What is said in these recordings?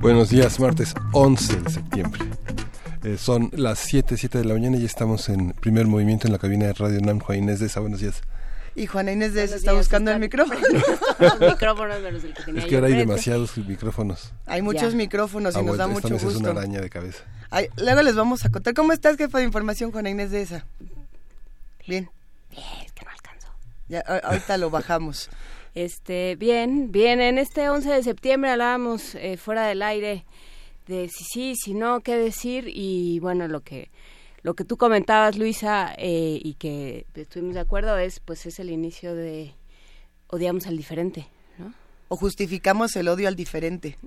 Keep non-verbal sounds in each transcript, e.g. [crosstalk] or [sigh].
Buenos días, martes 11 de septiembre. Eh, son las 7, 7 de la mañana y estamos en primer movimiento en la cabina de Radio NAM. Juan Inés de esa, buenos días. Y Juana Inés de esa está buscando el micrófono. [laughs] micrófonos menos el que tenía Es que ahora hay demasiados micrófonos. Hay muchos micrófonos y Ah, nos da bueno, mucho esta mesa gusto. es una araña de cabeza. Ay, luego les vamos a contar. ¿Cómo estás, jefa de información, Juana Inés de esa? Bien. Bien, es que no alcanzó. Ya, ahorita lo bajamos. [laughs] Este, bien, bien, en este 11 de septiembre hablábamos eh, fuera del aire de si sí, si no, qué decir y bueno, lo que lo que tú comentabas, Luisa, eh, y que estuvimos de acuerdo es pues es el inicio de odiamos al diferente. O justificamos el odio al diferente.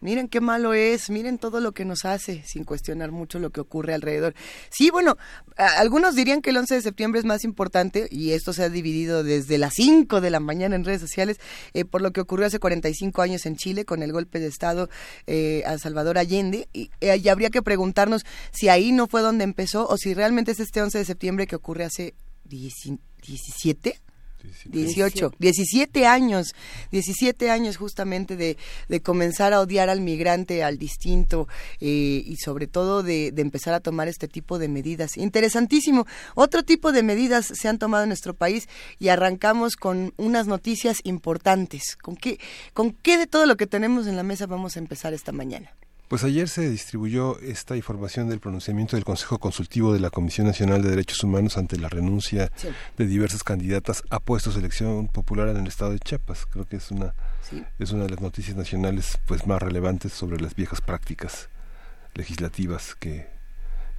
Miren qué malo es, miren todo lo que nos hace, sin cuestionar mucho lo que ocurre alrededor. Sí, bueno, algunos dirían que el 11 de septiembre es más importante, y esto se ha dividido desde las 5 de la mañana en redes sociales, eh, por lo que ocurrió hace 45 años en Chile con el golpe de Estado eh, a Salvador Allende, y, eh, y habría que preguntarnos si ahí no fue donde empezó, o si realmente es este 11 de septiembre que ocurre hace 10 17 18, 17 años, 17 años justamente de, de comenzar a odiar al migrante, al distinto eh, y sobre todo de, de empezar a tomar este tipo de medidas. Interesantísimo. Otro tipo de medidas se han tomado en nuestro país y arrancamos con unas noticias importantes. ¿Con qué, con qué de todo lo que tenemos en la mesa vamos a empezar esta mañana? Pues ayer se distribuyó esta información del pronunciamiento del Consejo Consultivo de la Comisión Nacional de Derechos Humanos ante la renuncia Sí. de diversas candidatas a puestos de elección popular en el estado de Chiapas. Creo que es una Sí. es una de las noticias nacionales pues más relevantes sobre las viejas prácticas legislativas que,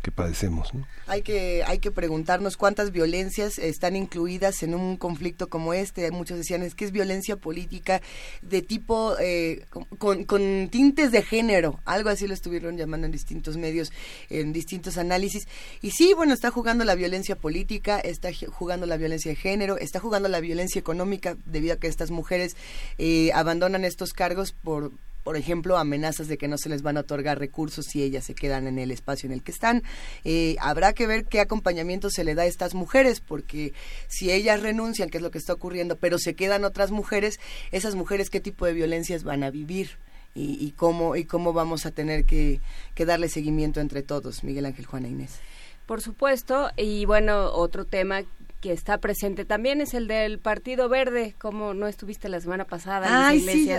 que padecemos. ¿no? Hay que, hay que preguntarnos cuántas violencias están incluidas en un conflicto como este. Muchos decían es que es violencia política de tipo eh, con, tintes de género, algo así lo estuvieron llamando en distintos medios, en distintos análisis. Y sí, bueno, está jugando la violencia política, está jugando la violencia de género, está jugando la violencia económica debido a que estas mujeres eh, abandonan estos cargos por por ejemplo, amenazas de que no se les van a otorgar recursos si ellas se quedan en el espacio en el que están. Eh, habrá que ver qué acompañamiento se le da a estas mujeres, porque si ellas renuncian, que es lo que está ocurriendo, pero se quedan otras mujeres, esas mujeres qué tipo de violencias van a vivir y, y cómo y cómo vamos a tener que, que darle seguimiento entre todos, Miguel Ángel, Juana Inés. Por supuesto, y bueno, otro tema que está presente también es el del Partido Verde, como no estuviste la semana pasada, Ay, sí,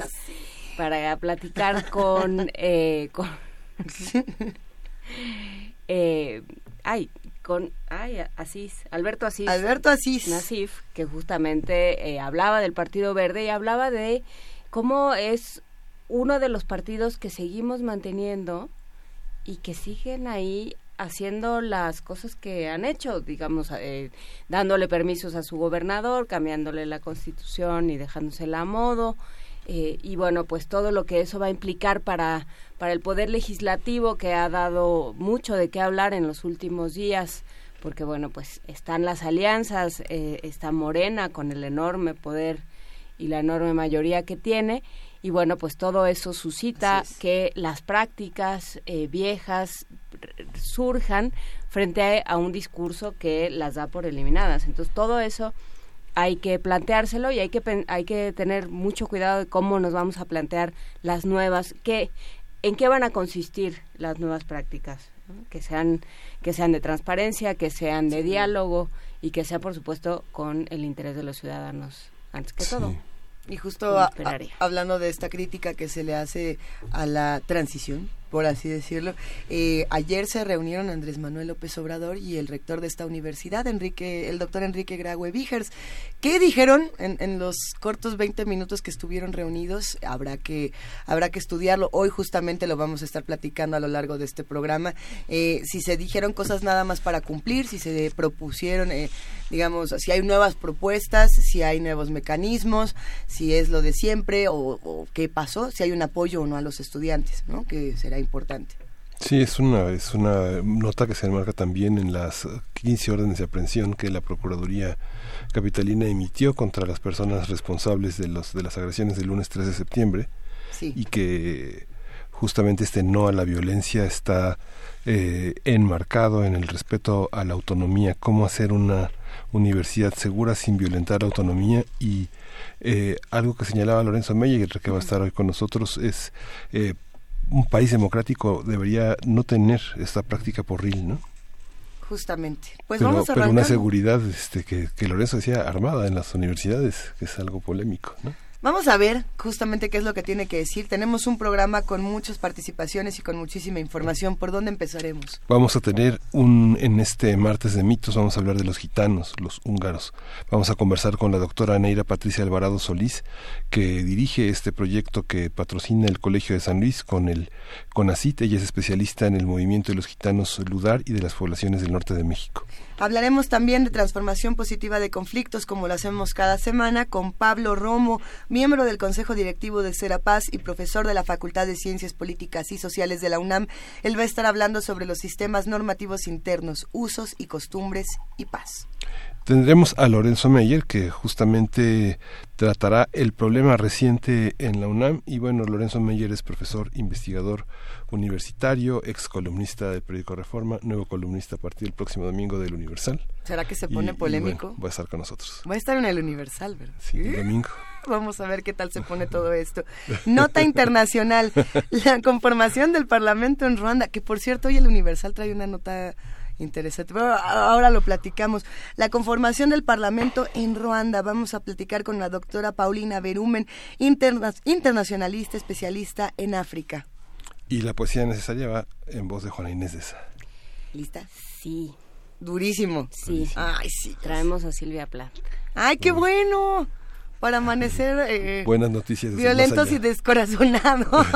para platicar con, eh, con eh, ay, con ay, Asís, Alberto Asís. Alberto Asís. Nasif, que justamente eh, hablaba del Partido Verde y hablaba de cómo es uno de los partidos que seguimos manteniendo y que siguen ahí haciendo las cosas que han hecho, digamos, eh, dándole permisos a su gobernador, cambiándole la constitución y dejándosela a modo. Eh, y bueno, pues todo lo que eso va a implicar para, para el poder legislativo que ha dado mucho de qué hablar en los últimos días, porque bueno, pues están las alianzas, eh, está Morena con el enorme poder y la enorme mayoría que tiene, y bueno, pues todo eso suscita es. que las prácticas eh, viejas surjan frente a, a un discurso que las da por eliminadas. Entonces todo eso hay que planteárselo y hay que pen- hay que tener mucho cuidado de cómo nos vamos a plantear las nuevas, que en qué van a consistir las nuevas prácticas, ¿no? que sean que sean de transparencia, que sean de diálogo y que sea por supuesto con el interés de los ciudadanos antes que todo. Y justo a- hablando de esta crítica que se le hace a la transición por así decirlo. Eh, ayer se reunieron Andrés Manuel López Obrador y el rector de esta universidad, Enrique, el doctor Enrique Graue Vigers. ¿Qué dijeron en, los cortos 20 minutos que estuvieron reunidos? Habrá que, habrá que estudiarlo. Hoy justamente lo vamos a estar platicando a lo largo de este programa. Eh, si se dijeron cosas nada más para cumplir, si se propusieron, eh, digamos, si hay nuevas propuestas, si hay nuevos mecanismos, si es lo de siempre o, o qué pasó, si hay un apoyo o no a los estudiantes, ¿no? que será importante. Sí, es una, es una nota que se enmarca también en las 15 órdenes de aprehensión que la Procuraduría Capitalina emitió contra las personas responsables de, los, de las agresiones del lunes 3 de septiembre y que justamente este no a la violencia está eh, enmarcado en el respeto a la autonomía, cómo hacer una universidad segura sin violentar la autonomía y eh, algo que señalaba Lorenzo Meyer, que va a estar hoy con nosotros, es eh, un país democrático debería no tener esta práctica porril, ¿no? Justamente. Pues vamos a Pero una seguridad este, que, que Lorenzo decía armada en las universidades, que es algo polémico, ¿no? Vamos a ver justamente qué es lo que tiene que decir. Tenemos un programa con muchas participaciones y con muchísima información. ¿Por dónde empezaremos? Vamos a tener un, en este martes de mitos, vamos a hablar de los gitanos, los húngaros. Vamos a conversar con la doctora Neira Patricia Alvarado Solís, que dirige este proyecto que patrocina el Colegio de San Luis con el CONACIT. Ella es especialista en el movimiento de los gitanos Ludar y de las poblaciones del norte de México. Hablaremos también de transformación positiva de conflictos, como lo hacemos cada semana, con Pablo Romo, miembro del Consejo Directivo de Serapaz y profesor de la Facultad de Ciencias Políticas y Sociales de la UNAM. Él va a estar hablando sobre los sistemas normativos internos, usos y costumbres y paz. Tendremos a Lorenzo Meyer, que justamente tratará el problema reciente en la UNAM. Y bueno, Lorenzo Meyer es profesor investigador universitario, ex columnista del periódico Reforma, nuevo columnista a partir del próximo domingo del Universal. ¿Será que se pone polémico? va a estar con nosotros. Va a estar en el Universal, ¿verdad? Sí, el domingo. [laughs] Vamos a ver qué tal se pone todo esto. Nota internacional, la conformación del Parlamento en Ruanda, que por cierto hoy el Universal trae una nota interesante. Pero ahora lo platicamos. La conformación del Parlamento en Ruanda. Vamos a platicar con la doctora Paulina Berumen, internacionalista, especialista en África. Y la poesía necesaria va en voz de Juana Inés de Esa. ¿Lista? Sí. Durísimo. Sí. Ay, sí. Traemos a Silvia Plath. ¡Ay, qué bueno! Para amanecer... Eh, Buenas noticias. Violentos y descorazonados.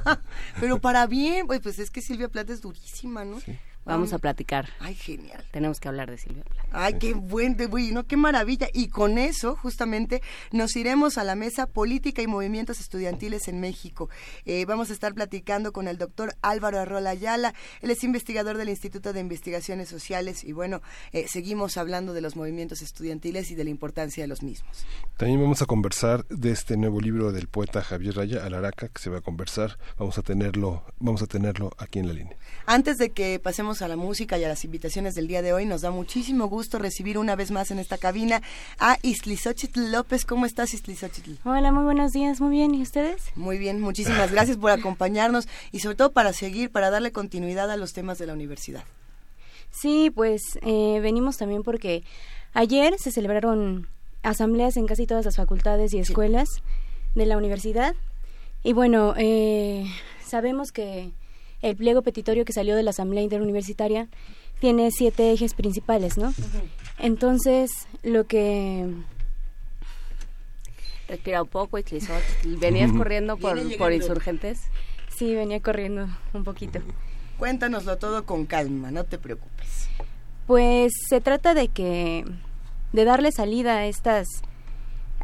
[laughs] Pero para bien, pues, pues es que Silvia Plath es durísima, ¿no? Sí. Vamos a platicar. Ay, genial. Tenemos que hablar de Silvia Ay, qué [laughs] buen, bueno, qué maravilla. Y con eso, justamente, nos iremos a la mesa Política y Movimientos Estudiantiles en México. Eh, vamos a estar platicando con el doctor Álvaro Arrola Ayala. Él es investigador del Instituto de Investigaciones Sociales y bueno, eh, seguimos hablando de los movimientos estudiantiles y de la importancia de los mismos. También vamos a conversar de este nuevo libro del poeta Javier Raya, Alaraca, que se va a conversar. Vamos a tenerlo, vamos a tenerlo aquí en la línea. Antes de que pasemos a la música y a las invitaciones del día de hoy. Nos da muchísimo gusto recibir una vez más en esta cabina a Islizochitl López. ¿Cómo estás, Islizochitl? Hola, muy buenos días. Muy bien. ¿Y ustedes? Muy bien. Muchísimas gracias por acompañarnos y sobre todo para seguir, para darle continuidad a los temas de la universidad. Sí, pues eh, venimos también porque ayer se celebraron asambleas en casi todas las facultades y escuelas de la universidad. Y bueno, eh, sabemos que el pliego petitorio que salió de la Asamblea Interuniversitaria tiene siete ejes principales, ¿no? Entonces, lo que... Respira un poco, y ¿Venías corriendo por, por insurgentes? Sí, venía corriendo un poquito. Cuéntanoslo todo con calma, no te preocupes. Pues se trata de que de darle salida a estas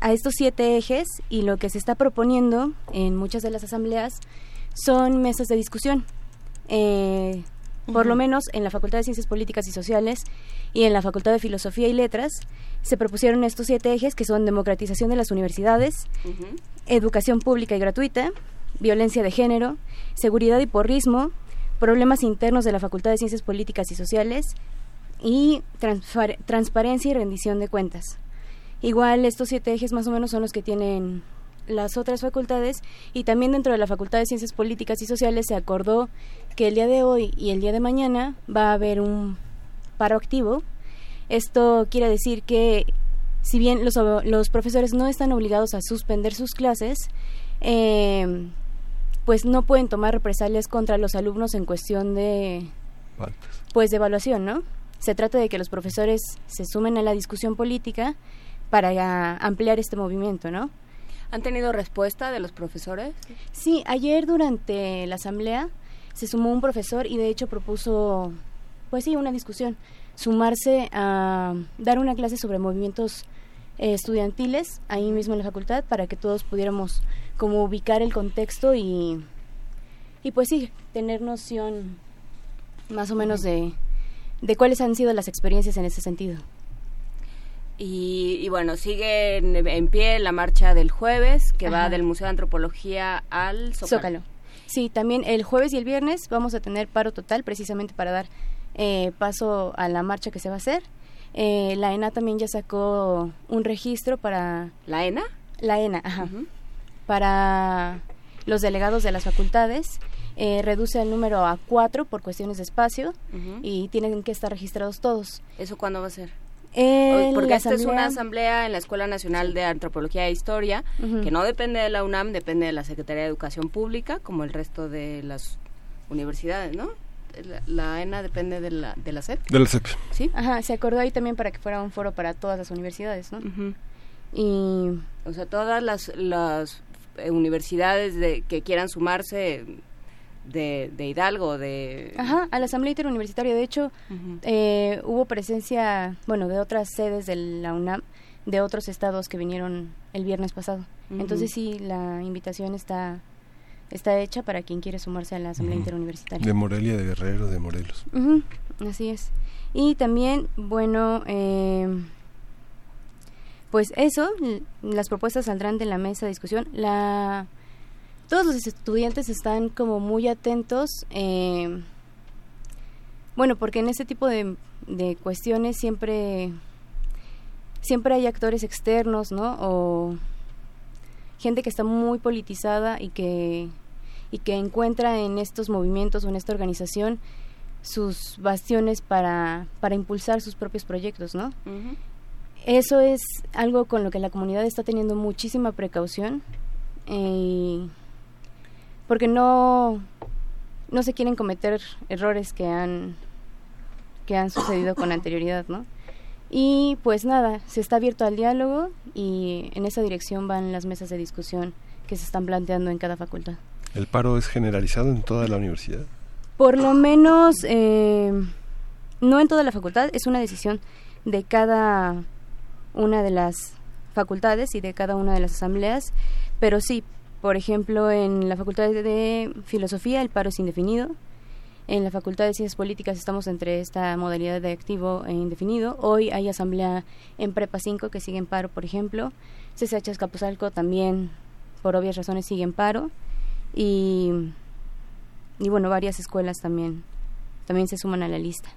a estos siete ejes y lo que se está proponiendo en muchas de las asambleas son mesas de discusión eh, por lo menos en la Facultad de Ciencias Políticas y Sociales y en la Facultad de Filosofía y Letras, se propusieron estos siete ejes que son democratización de las universidades, educación pública y gratuita, violencia de género, seguridad y porrismo, problemas internos de la Facultad de Ciencias Políticas y Sociales y transparencia y rendición de cuentas. Igual estos siete ejes más o menos son los que tienen las otras facultades y también dentro de la Facultad de Ciencias Políticas y Sociales se acordó que el día de hoy y el día de mañana va a haber un paro activo. Esto quiere decir que si bien los, los profesores no están obligados a suspender sus clases, em, pues no pueden tomar represalias contra los alumnos en cuestión de pues de evaluación, ¿no? Se trata de que los profesores se sumen a la discusión política para ampliar este movimiento, ¿no? ¿Han tenido respuesta de los profesores? Sí, ayer durante la asamblea se sumó un profesor y de hecho propuso, pues sí, una discusión, sumarse a dar una clase sobre movimientos eh, estudiantiles ahí mismo en la facultad para que todos pudiéramos como ubicar el contexto y, y pues sí, tener noción más o menos de, de cuáles han sido las experiencias en ese sentido. Y, bueno, sigue en, pie la marcha del jueves, que va del Museo de Antropología al Zócalo. Sí, también el jueves y el viernes vamos a tener paro total precisamente para dar eh, paso a la marcha que se va a hacer. Eh, la ENA también ya sacó un registro para... ¿La ENA? La ENA, ajá. Para los delegados de las facultades. Eh, reduce el número a cuatro por cuestiones de espacio y tienen que estar registrados todos. ¿Eso cuándo va a ser? Porque esta es una asamblea en la Escuela Nacional de Antropología e Historia, que no depende de la UNAM, depende de la Secretaría de Educación Pública, como el resto de las universidades, ¿no? La, ENA depende de la, de la SEP. De la SEP. Sí. Ajá, se acordó ahí también para que fuera un foro para todas las universidades, ¿no? Y... O sea, todas las, las eh, universidades de, que quieran sumarse de, de, Hidalgo, de... Ajá, a la Asamblea Interuniversitaria. De hecho, eh, hubo presencia, bueno, de otras sedes de la UNAM, de otros estados que vinieron el viernes pasado. Entonces sí, la invitación está está hecha para quien quiere sumarse a la Asamblea Interuniversitaria. De Morelia, de Guerrero, de Morelos. Así es. Y también, bueno, eh, pues eso, las propuestas saldrán de la mesa de discusión. La todos los estudiantes están como muy atentos, eh, bueno, porque en este tipo de, de, cuestiones siempre, siempre hay actores externos, ¿no? O gente que está muy politizada y que, y que encuentra en estos movimientos o en esta organización sus bastiones para, para impulsar sus propios proyectos, ¿no? Eso es algo con lo que la comunidad está teniendo muchísima precaución. Eh, porque no, no se quieren cometer errores que han, que han sucedido con anterioridad, ¿no? Y pues nada, se está abierto al diálogo y en esa dirección van las mesas de discusión que se están planteando en cada facultad. ¿El paro es generalizado en toda la universidad? Por lo menos, eh, no en toda la facultad, es una decisión de cada una de las facultades y de cada una de las asambleas, pero sí, por ejemplo, en la Facultad de Filosofía el paro es indefinido. En la Facultad de Ciencias Políticas estamos entre esta modalidad de activo e indefinido. Hoy hay asamblea en Prepa 5 que sigue en paro, por ejemplo. CCH Escapuzalco también, por obvias razones, sigue en paro. Y, y bueno, varias escuelas también, también se suman a la lista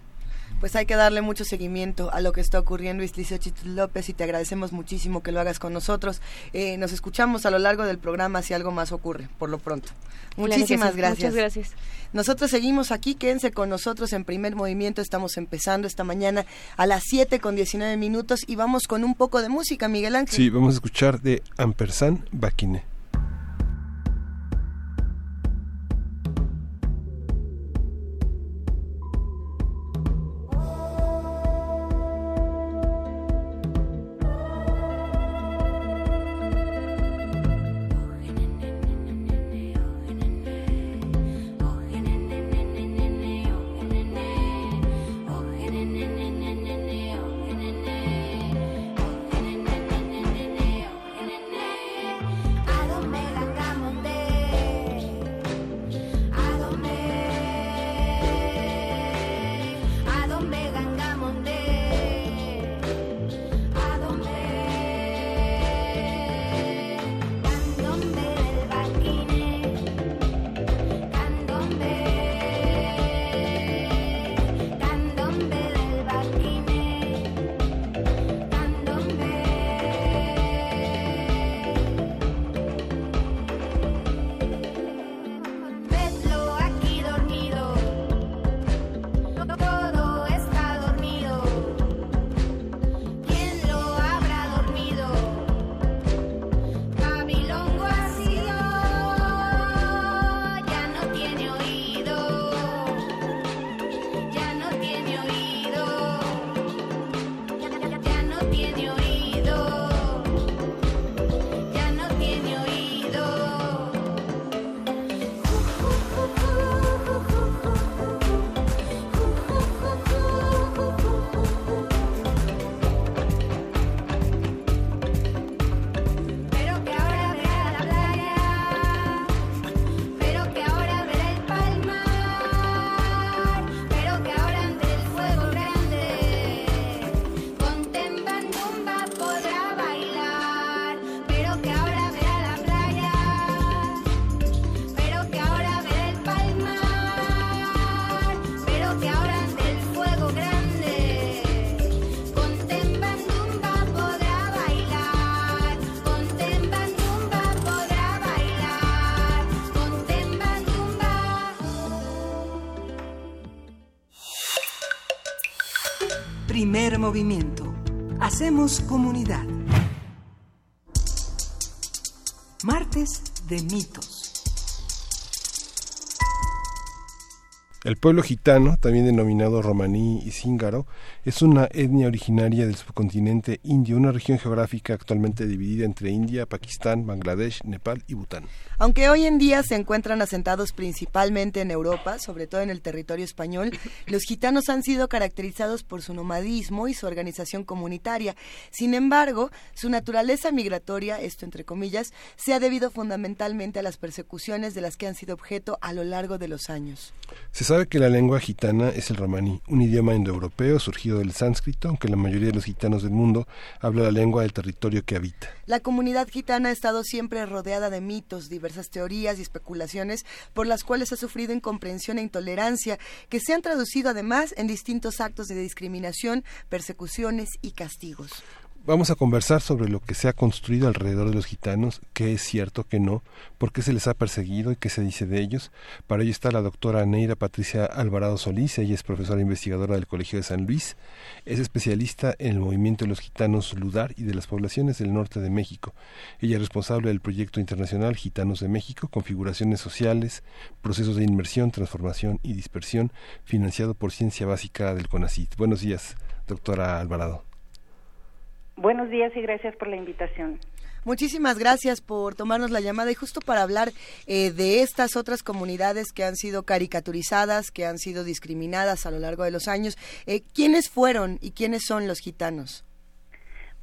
pues hay que darle mucho seguimiento a lo que está ocurriendo, Islicio Chitl López, y te agradecemos muchísimo que lo hagas con nosotros. Eh, nos escuchamos a lo largo del programa si algo más ocurre, por lo pronto. Muchísimas gracias. Muchas gracias. Nosotros seguimos aquí, quédense con nosotros en primer movimiento, estamos empezando esta mañana a las 7 con 19 minutos y vamos con un poco de música, Miguel Ángel. Sí, vamos a escuchar de Ampersand Baquine. Movimiento. Pueblo gitano, también denominado romaní y cíngaro, es una etnia originaria del subcontinente indio, una región geográfica actualmente dividida entre India, Pakistán, Bangladesh, Nepal y Bután. Aunque hoy en día se encuentran asentados principalmente en Europa, sobre todo en el territorio español, los gitanos han sido caracterizados por su nomadismo y su organización comunitaria. Sin embargo, su naturaleza migratoria, esto entre comillas, se ha debido fundamentalmente a las persecuciones de las que han sido objeto a lo largo de los años sabe que la lengua gitana es el romaní, un idioma indoeuropeo surgido del sánscrito, aunque la mayoría de los gitanos del mundo habla la lengua del territorio que habita. La comunidad gitana ha estado siempre rodeada de mitos, diversas teorías y especulaciones por las cuales ha sufrido incomprensión e intolerancia, que se han traducido además en distintos actos de discriminación, persecuciones y castigos. Vamos a conversar sobre lo que se ha construido alrededor de los gitanos, qué es cierto, qué no, por qué se les ha perseguido y qué se dice de ellos. Para ello está la doctora Neira Patricia Alvarado Solís, ella es profesora investigadora del Colegio de San Luis, es especialista en el movimiento de los gitanos Ludar y de las poblaciones del norte de México. Ella es responsable del proyecto internacional Gitanos de México, configuraciones sociales, procesos de inmersión, transformación y dispersión, financiado por Ciencia Básica del CONACIT. Buenos días, doctora Alvarado. Buenos días y gracias por la invitación. Muchísimas gracias por tomarnos la llamada y justo para hablar eh, de estas otras comunidades que han sido caricaturizadas, que han sido discriminadas a lo largo de los años. Eh, ¿Quiénes fueron y quiénes son los gitanos?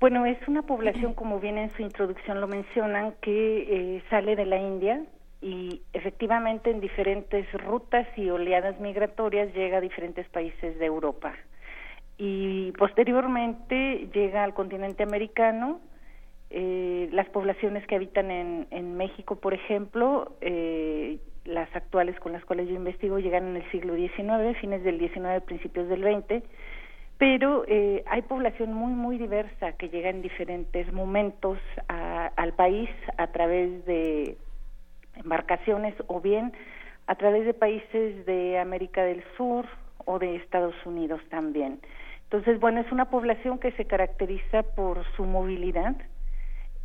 Bueno, es una población, como bien en su introducción lo mencionan, que eh, sale de la India y efectivamente en diferentes rutas y oleadas migratorias llega a diferentes países de Europa y posteriormente llega al continente americano. Eh, las poblaciones que habitan en, México, por ejemplo, eh, las actuales con las cuales yo investigo llegan en el siglo XIX, fines del XIX, principios del XX, pero eh, hay población muy, muy diversa que llega en diferentes momentos al país a través de embarcaciones o bien a través de países de América del Sur o de Estados Unidos también. Entonces, bueno, es una población que se caracteriza por su movilidad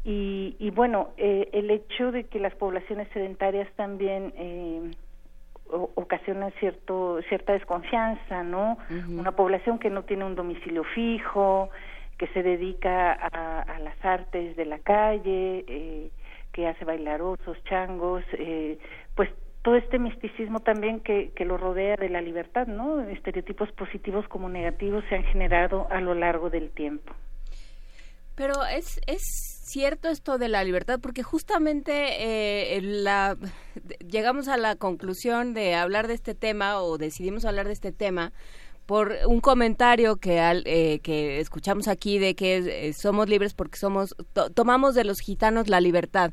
y, y bueno, eh, el hecho de que las poblaciones sedentarias también eh, ocasionan cierto, cierta desconfianza, ¿no? Una población que no tiene un domicilio fijo, que se dedica a, a las artes de la calle, eh, que hace bailar osos, changos, eh, pues todo este misticismo también que, que lo rodea de la libertad, ¿no? Estereotipos positivos como negativos se han generado a lo largo del tiempo. Pero es, es cierto esto de la libertad, porque justamente eh, la, llegamos a la conclusión de hablar de este tema o decidimos hablar de este tema por un comentario que, al, eh, que escuchamos aquí de que eh, somos libres porque somos tomamos de los gitanos la libertad.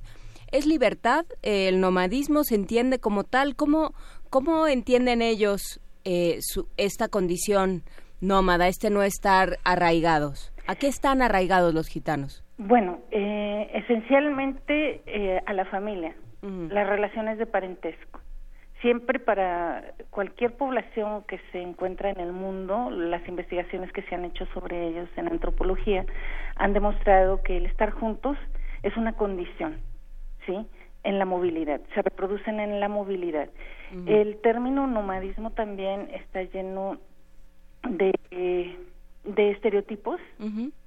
¿Es libertad? ¿El nomadismo se entiende como tal? ¿Cómo, cómo entienden ellos eh, su, esta condición nómada, este no estar arraigados? ¿A qué están arraigados los gitanos? Bueno, eh, esencialmente eh, a la familia, las relaciones de parentesco. Siempre para cualquier población que se encuentra en el mundo, las investigaciones que se han hecho sobre ellos en antropología han demostrado que el estar juntos es una condición ¿sí? En la movilidad, se reproducen en la movilidad. El término nomadismo también está lleno de, de estereotipos,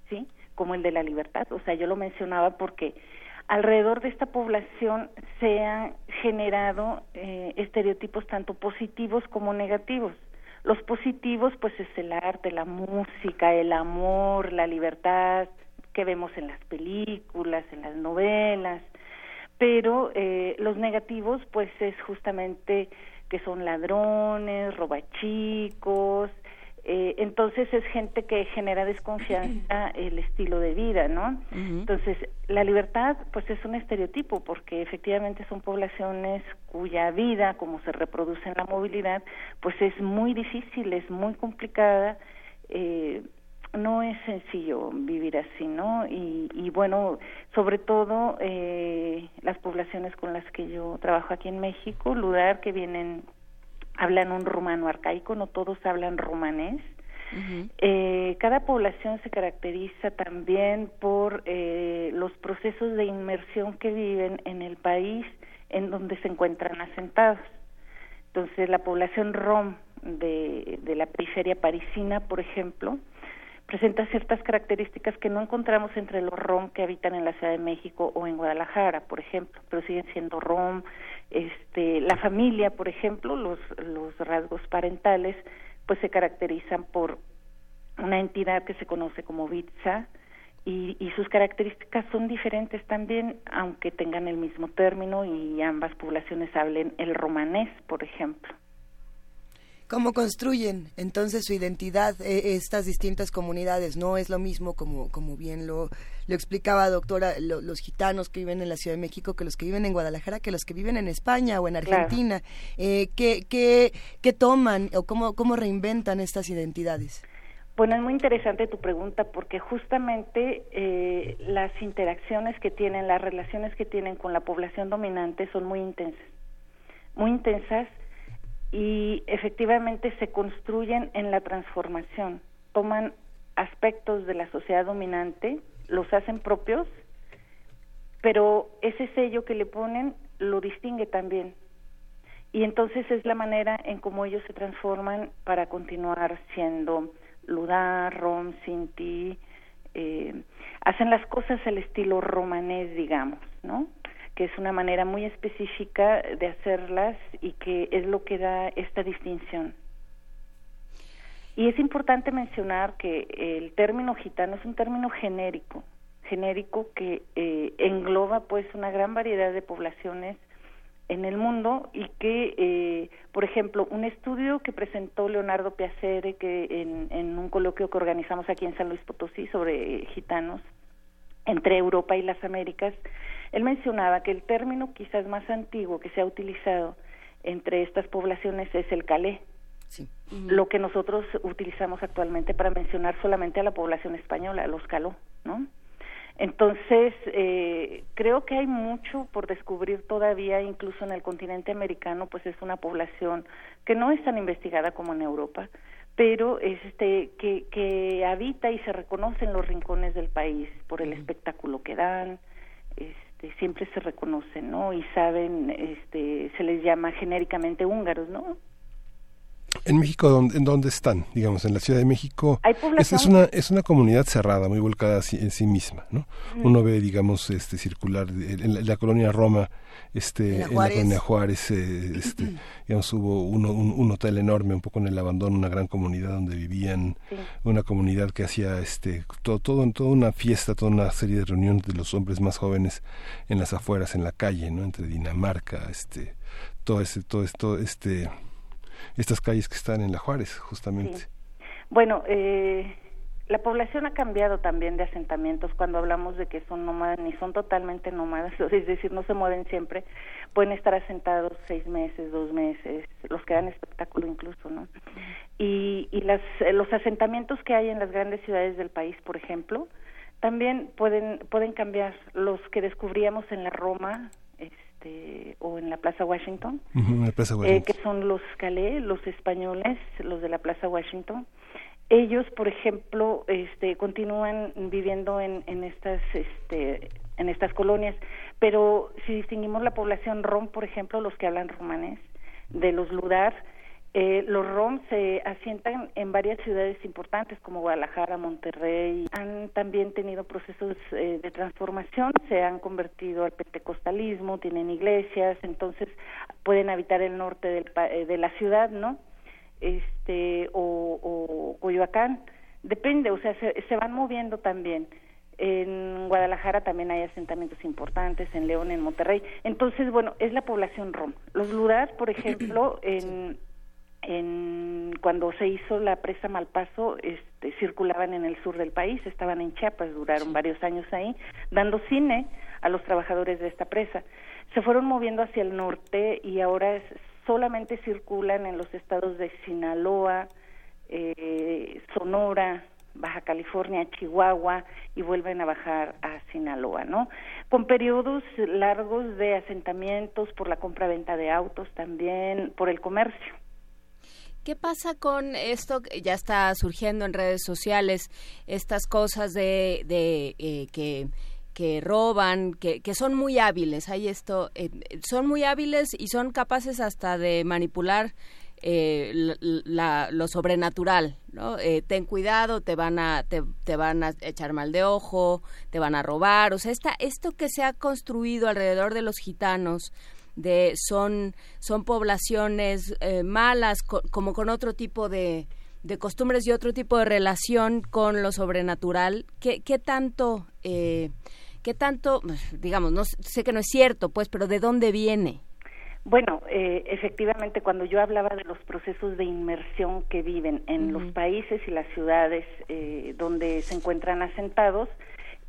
¿sí? Como el de la libertad. O sea, yo lo mencionaba porque alrededor de esta población se han generado eh, estereotipos tanto positivos como negativos. Los positivos, pues, es el arte, la música, el amor, la libertad que vemos en las películas, en las novelas, pero eh, los negativos pues es justamente que son ladrones, robachicos, eh, entonces es gente que genera desconfianza [clears throat] el estilo de vida, ¿no? Entonces la libertad pues es un estereotipo porque efectivamente son poblaciones cuya vida, como se reproduce en la movilidad, pues es muy difícil, es muy complicada. Eh, no es sencillo vivir así, ¿no? Y, y bueno, sobre todo eh, las poblaciones con las que yo trabajo aquí en México, Ludar, que vienen, hablan un rumano arcaico, no todos hablan romanés, Eh, cada población se caracteriza también por eh, los procesos de inmersión que viven en el país en donde se encuentran asentados. Entonces, la población rom de, de la periferia parisina, por ejemplo, presenta ciertas características que no encontramos entre los rom que habitan en la Ciudad de México o en Guadalajara, por ejemplo, pero siguen siendo rom. Este, la familia, por ejemplo, los, los rasgos parentales, pues se caracterizan por una entidad que se conoce como Bitsa, y, y, sus características son diferentes también, aunque tengan el mismo término y ambas poblaciones hablen el romanés, por ejemplo. ¿Cómo construyen entonces su identidad eh, estas distintas comunidades? No es lo mismo, como, como bien lo, lo explicaba doctora, los gitanos que viven en la Ciudad de México que los que viven en Guadalajara, que los que viven en España o en Argentina. Eh, ¿qué, qué, qué, toman o cómo, cómo reinventan estas identidades? Bueno, es muy interesante tu pregunta porque justamente eh, las interacciones que tienen, las relaciones que tienen con la población dominante son muy intensas. Muy intensas y efectivamente se construyen en la transformación, toman aspectos de la sociedad dominante, los hacen propios, pero ese sello que le ponen lo distingue también. Y entonces es la manera en cómo ellos se transforman para continuar siendo Ludar, Rom, Sinti, eh, hacen las cosas al estilo romanés, digamos, ¿no? Que es una manera muy específica de hacerlas y que es lo que da esta distinción. Y es importante mencionar que el término gitano es un término genérico, genérico que eh, engloba pues una gran variedad de poblaciones en el mundo y que, eh, por ejemplo, un estudio que presentó Leonardo Piacere que en, en un coloquio que organizamos aquí en San Luis Potosí sobre gitanos entre Europa y las Américas, él mencionaba que el término quizás más antiguo que se ha utilizado entre estas poblaciones es el calé, lo que nosotros utilizamos actualmente para mencionar solamente a la población española, los caló, ¿no? Entonces, eh, creo que hay mucho por descubrir todavía, incluso en el continente americano, pues es una población que no es tan investigada como en Europa, pero este que, que habita y se reconoce en los rincones del país por el espectáculo que dan, este, siempre se reconocen, ¿no? Y saben, este, se les llama genéricamente húngaros, ¿no? En México, ¿en dónde están? Digamos, en la Ciudad de México. Es, es, una, es una comunidad cerrada, muy volcada en sí misma, ¿no? Uno ve, digamos, este circular, en la, colonia Roma, este, en la colonia Juárez, eh, este, digamos, hubo uno, un, hotel enorme, un poco en el abandono, una gran comunidad donde vivían, una comunidad que hacía, este, todo, todo, toda una fiesta, toda una serie de reuniones de los hombres más jóvenes en las afueras, en la calle, ¿no? Entre Dinamarca, este, todo ese, todo esto, este estas calles que están en la Juárez, justamente. Bueno, eh, la población ha cambiado también de asentamientos cuando hablamos de que son nómadas, ni son totalmente nómadas, [laughs] es decir, no se mueven siempre, pueden estar asentados seis meses, dos meses, los que dan espectáculo incluso, ¿no? Y, y las, los asentamientos que hay en las grandes ciudades del país, por ejemplo, también pueden, pueden cambiar. Los que descubríamos en la Roma, este, o en la Plaza Washington, eh, que son los Calais, los españoles, los de la Plaza Washington. Ellos, por ejemplo, este, continúan viviendo en, en estas, este, en estas colonias, pero si distinguimos la población rom, por ejemplo, los que hablan romanés, de los Ludar, eh, los ROM se asientan en varias ciudades importantes como Guadalajara, Monterrey. Han también tenido procesos eh, de transformación, se han convertido al pentecostalismo, tienen iglesias, entonces pueden habitar el norte del, eh, de la ciudad, ¿no? Este o, o Coyoacán, depende, o sea, se, se van moviendo también. En Guadalajara también hay asentamientos importantes, en León, en Monterrey. Entonces, bueno, es la población rom. Los Ludas, por [clears throat] ejemplo, en en, cuando se hizo la presa Malpaso, este, circulaban en el sur del país, estaban en Chiapas, duraron varios años ahí, dando cine a los trabajadores de esta presa. Se fueron moviendo hacia el norte y ahora solamente circulan en los estados de Sinaloa, eh, Sonora, Baja California, Chihuahua y vuelven a bajar a Sinaloa, ¿no? Con periodos largos de asentamientos por la compra-venta de autos también, por el comercio. ¿Qué pasa con esto? Ya está surgiendo en redes sociales estas cosas de, de eh, que que roban, que, que, son muy hábiles, hay esto, eh, son muy hábiles y son capaces hasta de manipular eh, la, lo sobrenatural, ¿no? Eh, ten cuidado, te van a te, te, van a echar mal de ojo, te van a robar, o sea, esta, esto que se ha construido alrededor de los gitanos de son son poblaciones eh, malas como con otro tipo de, de costumbres y otro tipo de relación con lo sobrenatural, ¿qué, qué tanto eh, qué tanto digamos no sé que no es cierto pues pero de dónde viene bueno, eh, efectivamente, cuando yo hablaba de los procesos de inmersión que viven en los países y las ciudades eh, donde se encuentran asentados,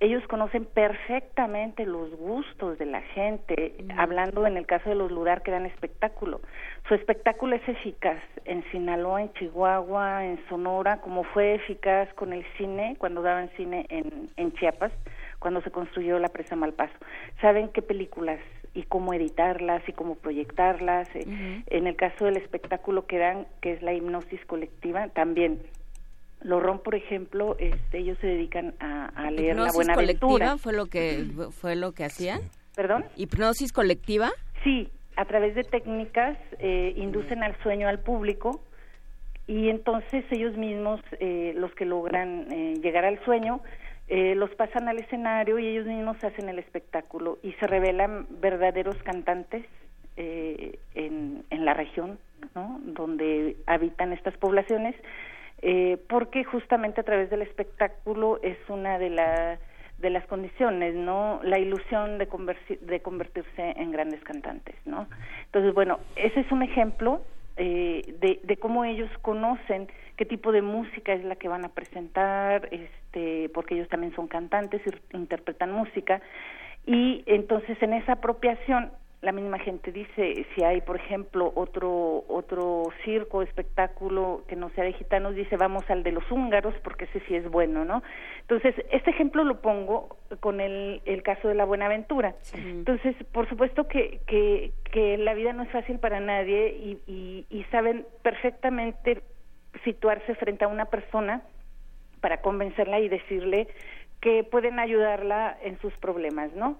ellos conocen perfectamente los gustos de la gente, hablando en el caso de los lugar que dan espectáculo. Su espectáculo es eficaz en Sinaloa, en Chihuahua, en Sonora, como fue eficaz con el cine, cuando daban cine en, en Chiapas, cuando se construyó la presa Malpaso. Saben qué películas y cómo editarlas y cómo proyectarlas. En el caso del espectáculo que dan, que es la hipnosis colectiva, también. Lorrón, por ejemplo, este, ellos se dedican a, leer la buena colectiva fue lo que fue lo que hacían. ¿Perdón? ¿Hipnosis colectiva? Sí, a través de técnicas eh, inducen al sueño al público y entonces ellos mismos, eh, los que logran llegar al sueño, eh, los pasan al escenario y ellos mismos hacen el espectáculo y se revelan verdaderos cantantes eh, en, en, la región ¿no? donde habitan estas poblaciones eh, porque justamente a través del espectáculo es una de, la, de las condiciones no la ilusión de, de convertirse en grandes cantantes no entonces bueno ese es un ejemplo eh, de, de, cómo ellos conocen qué tipo de música es la que van a presentar, este, porque ellos también son cantantes interpretan música. Y entonces en esa apropiación la misma gente dice si hay por ejemplo otro otro circo espectáculo que no sea de gitanos dice vamos al de los húngaros porque ese sí es bueno no entonces este ejemplo lo pongo con el, el caso de la Buenaventura. Entonces por supuesto que, que que la vida no es fácil para nadie y, y, y saben perfectamente situarse frente a una persona para convencerla y decirle que pueden ayudarla en sus problemas no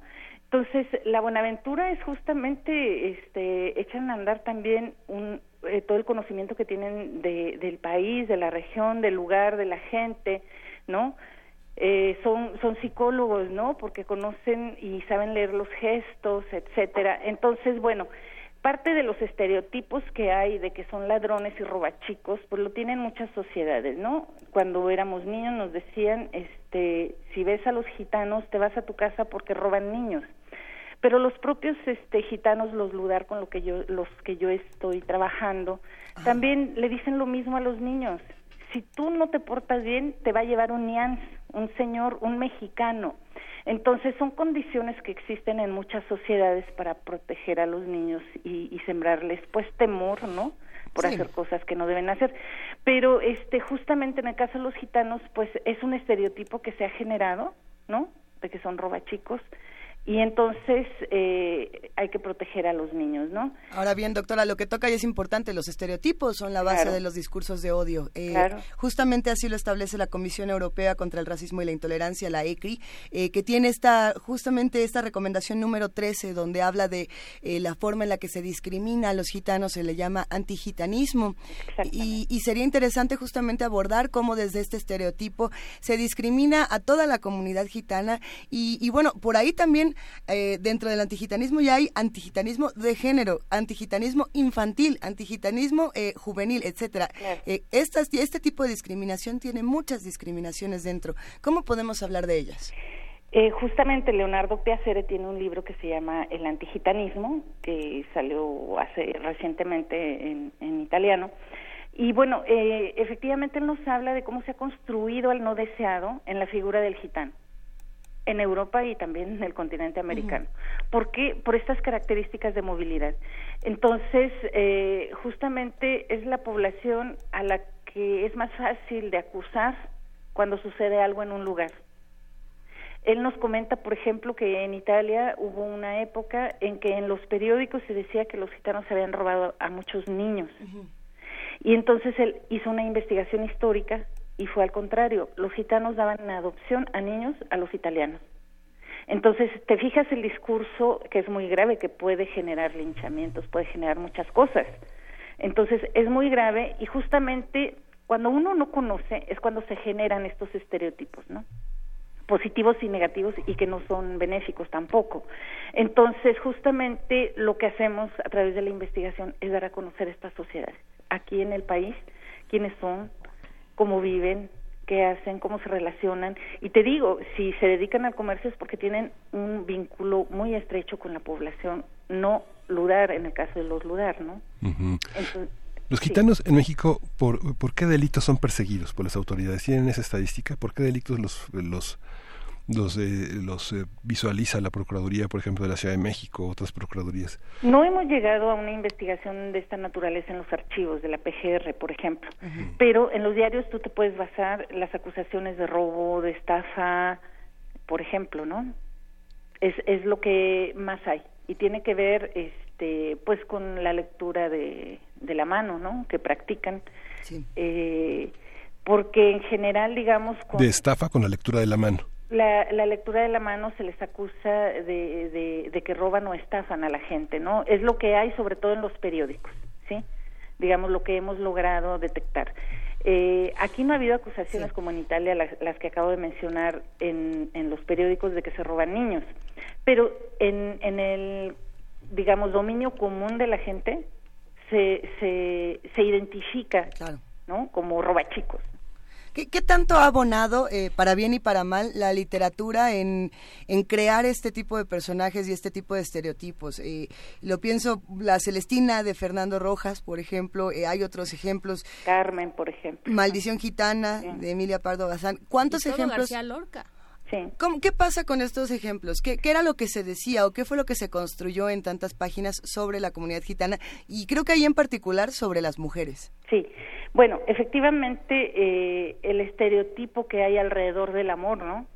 entonces, la Buenaventura es justamente, este, echan a andar también un, eh, todo el conocimiento que tienen de, del país, de la región, del lugar, de la gente, ¿no? Eh, son, son psicólogos, ¿no? Porque conocen y saben leer los gestos, etcétera. Entonces, bueno, parte de los estereotipos que hay de que son ladrones y robachicos, pues lo tienen muchas sociedades, ¿no? Cuando éramos niños nos decían, este, si ves a los gitanos, te vas a tu casa porque roban niños. Pero los propios este gitanos los ludar con lo que yo los que yo estoy trabajando también le dicen lo mismo a los niños si tú no te portas bien te va a llevar un nians un señor un mexicano. Entonces son condiciones que existen en muchas sociedades para proteger a los niños y, y sembrarles pues temor no por hacer cosas que no deben hacer. Pero este justamente en el caso de los gitanos pues es un estereotipo que se ha generado no de que son robachicos y entonces eh, hay que proteger a los niños, ¿no? Ahora bien, doctora, lo que toca y es importante, los estereotipos son la base de los discursos de odio. Eh, claro. Justamente así lo establece la Comisión Europea contra el Racismo y la Intolerancia, la ECRI, eh, que tiene esta justamente esta recomendación número 13, donde habla de la forma en la que se discrimina a los gitanos, se le llama antigitanismo. Y, y sería interesante justamente abordar cómo desde este estereotipo se discrimina a toda la comunidad gitana y, y bueno, por ahí también eh, dentro del antigitanismo ya hay antigitanismo de género, antigitanismo infantil, antigitanismo eh, juvenil, etcétera. Eh, este tipo de discriminación tiene muchas discriminaciones dentro. ¿Cómo podemos hablar de ellas? justamente Leonardo Piacere tiene un libro que se llama El antigitanismo, que salió hace recientemente en, en italiano. Y bueno, efectivamente él nos habla de cómo se ha construido el no deseado en la figura del gitano en Europa y también en el continente americano. ¿Por qué? Por estas características de movilidad. Entonces, eh, justamente es la población a la que es más fácil de acusar cuando sucede algo en un lugar. Él nos comenta, por ejemplo, que en Italia hubo una época en que en los periódicos se decía que los gitanos se habían robado a muchos niños. Y entonces él hizo una investigación histórica y fue al contrario, los gitanos daban adopción a niños a los italianos. Entonces, te fijas el discurso que es muy grave, que puede generar linchamientos, puede generar muchas cosas. Entonces, es muy grave y justamente cuando uno no conoce es cuando se generan estos estereotipos, ¿no? positivos y negativos y que no son benéficos tampoco. Entonces, justamente lo que hacemos a través de la investigación es dar a conocer estas sociedades. Aquí en el país, quiénes son, cómo viven, qué hacen, cómo se relacionan. Y te digo, si se dedican al comercio es porque tienen un vínculo muy estrecho con la población, no ludar en el caso de los ludar, ¿no? los gitanos en México, ¿por, ¿por qué delitos son perseguidos por las autoridades? ¿Tienen esa estadística? ¿Por qué delitos los, los los, eh, los eh, visualiza la Procuraduría, por ejemplo, de la Ciudad de México, otras Procuradurías? No hemos llegado a una investigación de esta naturaleza en los archivos de la PGR, por ejemplo, pero en los diarios tú te puedes basar las acusaciones de robo, de estafa, por ejemplo, ¿no? Es, es lo que más hay y tiene que ver este pues con la lectura de, de la mano, ¿no? Que practican. Eh, porque en general, digamos... De estafa con la lectura de la mano la, la, lectura de la mano se les acusa de, de, que roban o estafan a la gente, ¿no? Es lo que hay sobre todo en los periódicos, ¿sí? Digamos lo que hemos logrado detectar. Eh, aquí no ha habido acusaciones como en Italia, las, las, que acabo de mencionar en, en los periódicos de que se roban niños, pero en, en el, digamos, dominio común de la gente se, se, se identifica, ¿no? Como robachicos. ¿Qué, tanto ha abonado, eh, para bien y para mal, la literatura en, en, crear este tipo de personajes y este tipo de estereotipos? Eh, lo pienso, la Celestina de Fernando Rojas, por ejemplo, eh, hay otros ejemplos. Carmen, por ejemplo. Maldición Gitana, de Emilia Pardo Bazán. ¿Cuántos ejemplos? García Lorca. ¿Qué pasa con estos ejemplos? ¿Qué, era lo que se decía o qué fue lo que se construyó en tantas páginas sobre la comunidad gitana y creo que ahí en particular sobre las mujeres? Sí, bueno, efectivamente eh, el estereotipo que hay alrededor del amor, ¿no?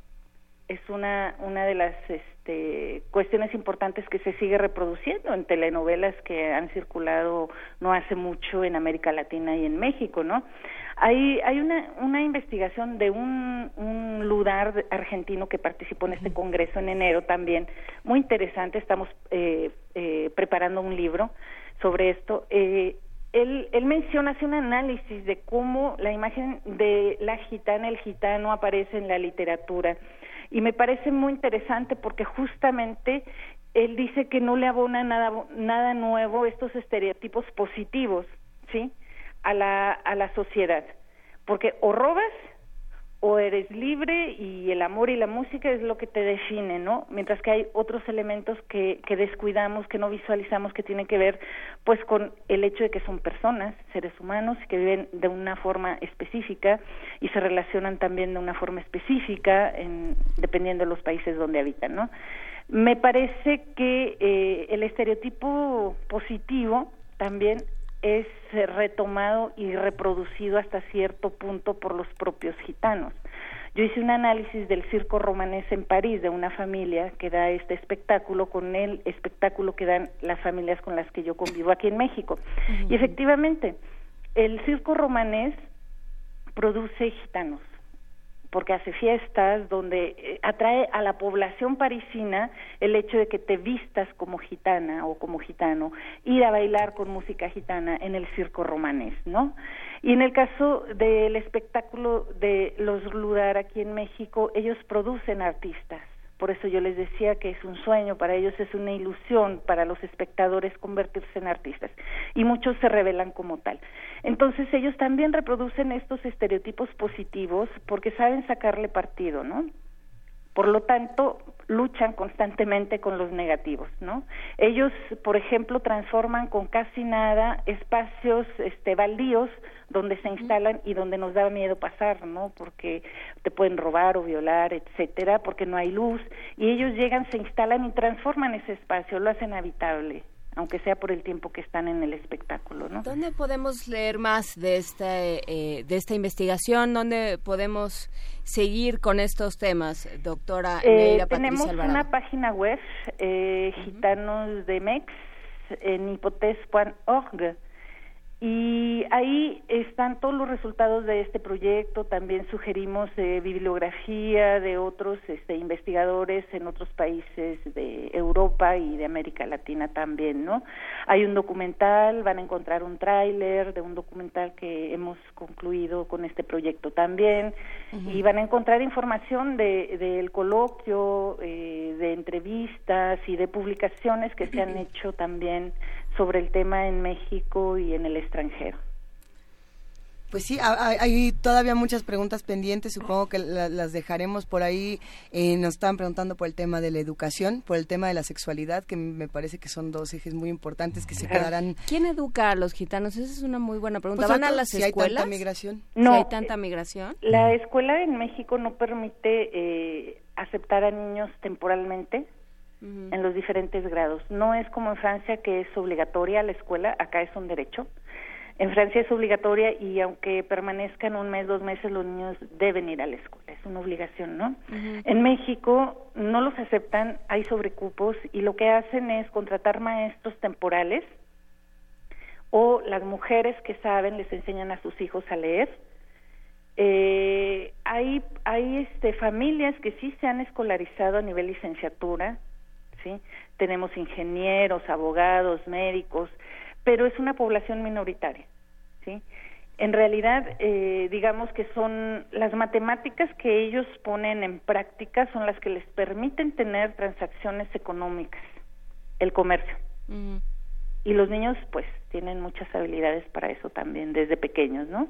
Es una, una de las este, cuestiones importantes que se sigue reproduciendo en telenovelas que han circulado no hace mucho en América Latina y en México, ¿no? Hay, hay una, una investigación de un, un ludar argentino que participó en este congreso en enero también, muy interesante, estamos eh, eh, preparando un libro sobre esto. Eh, él, menciona, hace un análisis de cómo la imagen de la gitana, el gitano aparece en la literatura. Y me parece muy interesante porque justamente él dice que no le abona nada, nada nuevo estos estereotipos positivos, ¿sí? a la, a la sociedad, porque o robas o eres libre y el amor y la música es lo que te define, ¿no? Mientras que hay otros elementos que, que descuidamos, que no visualizamos, que tienen que ver pues con el hecho de que son personas, seres humanos, que viven de una forma específica y se relacionan también de una forma específica en, dependiendo de los países donde habitan, ¿no? Me parece que eh, el estereotipo positivo también es retomado y reproducido hasta cierto punto por los propios gitanos. Yo hice un análisis del circo romanés en París de una familia que da este espectáculo con el espectáculo que dan las familias con las que yo convivo aquí en México. Y efectivamente, el circo romanés produce gitanos, porque hace fiestas donde eh, atrae a la población parisina el hecho de que te vistas como gitana o como gitano, ir a bailar con música gitana en el circo romanés, ¿no? Y en el caso del espectáculo de los Ludar aquí en México, ellos producen artistas por eso yo les decía que es un sueño, para ellos es una ilusión, para los espectadores convertirse en artistas. Y muchos se revelan como tal. Entonces ellos también reproducen estos estereotipos positivos porque saben sacarle partido, ¿no? Por lo tanto, luchan constantemente con los negativos, ¿no? Ellos, por ejemplo, transforman con casi nada espacios este baldíos donde se instalan y donde nos da miedo pasar, ¿no? Porque te pueden robar o violar, etcétera, porque no hay luz y ellos llegan, se instalan y transforman ese espacio, lo hacen habitable aunque sea por el tiempo que están en el espectáculo, ¿no? ¿Dónde podemos leer más de esta eh, de esta investigación? ¿Dónde podemos seguir con estos temas, doctora eh, Tenemos una página web, eh, Gitanos de Mex, en hipotes.org, y ahí están todos los resultados de este proyecto. También sugerimos eh, bibliografía de otros este, investigadores en otros países de Europa y de América Latina también, ¿no? Hay un documental, van a encontrar un tráiler de un documental que hemos concluido con este proyecto también y van a encontrar información de del coloquio, eh, de entrevistas y de publicaciones que se han [clears throat] hecho también sobre el tema en México y en el extranjero. Pues sí, hay todavía muchas preguntas pendientes, supongo que las dejaremos por ahí. Eh, nos están preguntando por el tema de la educación, por el tema de la sexualidad, que me parece que son dos ejes muy importantes que se quedarán. ¿Quién educa a los gitanos? Esa es una muy buena pregunta. Pues ¿Van a las si escuelas? Hay tanta migración? No. hay tanta migración? La escuela en México no permite eh, aceptar a niños temporalmente en los diferentes grados. No es como en Francia que es obligatoria la escuela, acá es un derecho. En Francia es obligatoria y aunque permanezcan un mes, dos meses, los niños deben ir a la escuela, es una obligación, ¿no? En México no los aceptan, hay sobrecupos y lo que hacen es contratar maestros temporales o las mujeres que saben les enseñan a sus hijos a leer. Eh, hay hay este, familias que sí se han escolarizado a nivel licenciatura, ¿sí? Tenemos ingenieros, abogados, médicos, pero es una población minoritaria, ¿sí? En realidad, eh, digamos que son las matemáticas que ellos ponen en práctica son las que les permiten tener transacciones económicas, el comercio. Y los niños, pues, tienen muchas habilidades para eso también desde pequeños, ¿no?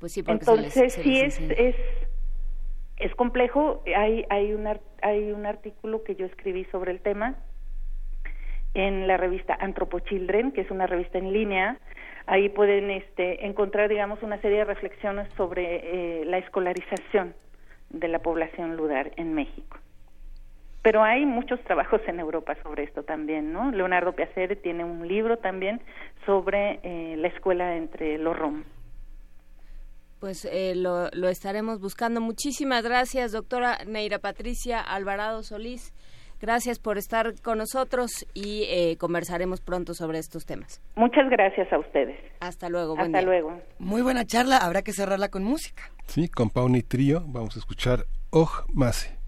Pues sí, Entonces, sí es, es es complejo. Hay hay un hay un artículo que yo escribí sobre el tema en la revista Anthropochildren, que es una revista en línea. Ahí pueden este, encontrar, digamos, una serie de reflexiones sobre eh, la escolarización de la población ludar en México. Pero hay muchos trabajos en Europa sobre esto también, ¿no? Leonardo Piacere tiene un libro también sobre eh, la escuela entre los rom. Pues eh, lo, lo estaremos buscando. Muchísimas gracias, doctora Neira Patricia Alvarado Solís. Gracias por estar con nosotros y eh, conversaremos pronto sobre estos temas. Muchas gracias a ustedes. Hasta luego. Buen Hasta luego. Muy buena charla. Habrá que cerrarla con música. Sí, con Pauni Trío vamos a escuchar Oj Mase.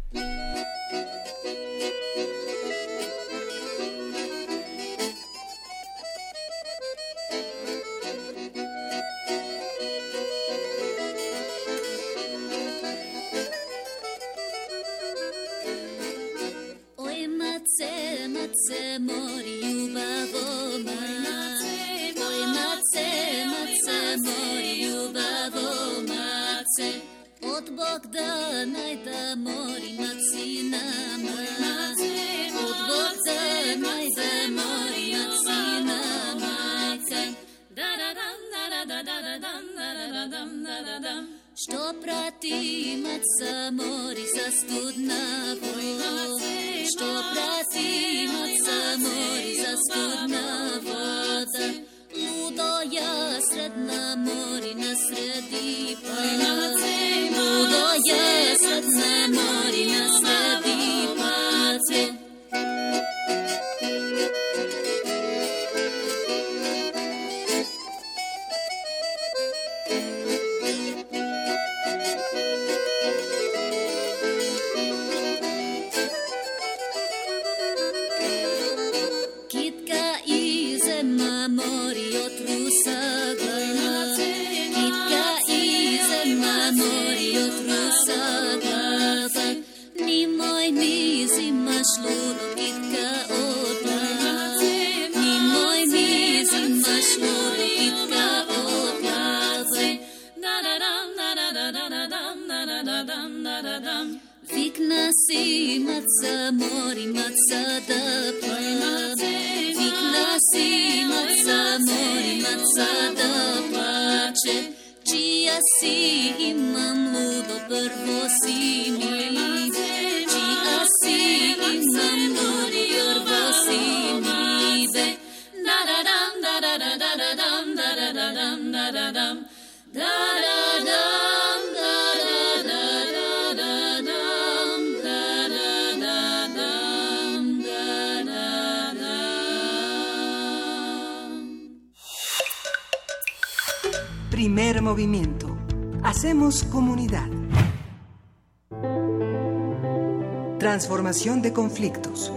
De conflictos.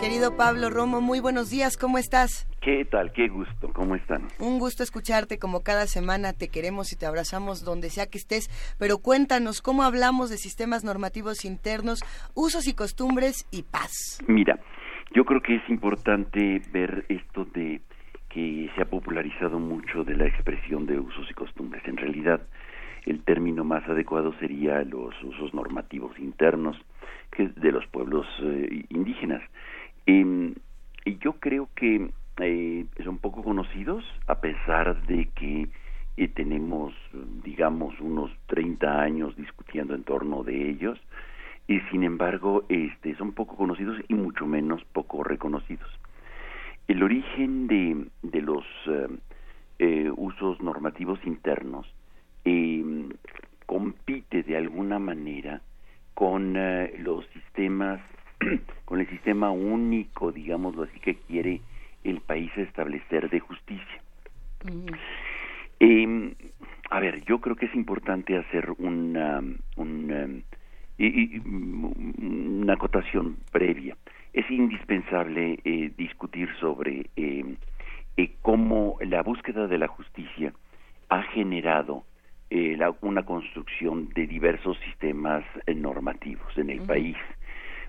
Querido Pablo Romo, muy buenos días, ¿cómo estás? ¿Qué tal? Qué gusto, ¿cómo están? Un gusto escucharte como cada semana, te queremos y te abrazamos donde sea que estés, pero cuéntanos cómo hablamos de sistemas normativos internos, usos y costumbres y paz. Mira, yo creo que es importante ver esto de que se ha popularizado mucho de la expresión de usos y costumbres. En realidad, el término más adecuado sería los usos normativos internos que de los pueblos eh, indígenas. Eh, yo creo que eh, son poco conocidos, a pesar de que eh, tenemos, digamos, unos 30 años discutiendo en torno de ellos, y sin embargo, este, son poco conocidos y mucho menos poco reconocidos. El origen de, de los usos normativos internos eh, compite de alguna manera con eh, los sistemas [clears throat] con el sistema único, digámoslo así, que quiere el país establecer de justicia. Eh, a ver, yo creo que es importante hacer una, una, y, y, una acotación previa. Es indispensable eh, discutir sobre eh, cómo la búsqueda de la justicia ha generado eh, la, una construcción de diversos sistemas eh, normativos en el país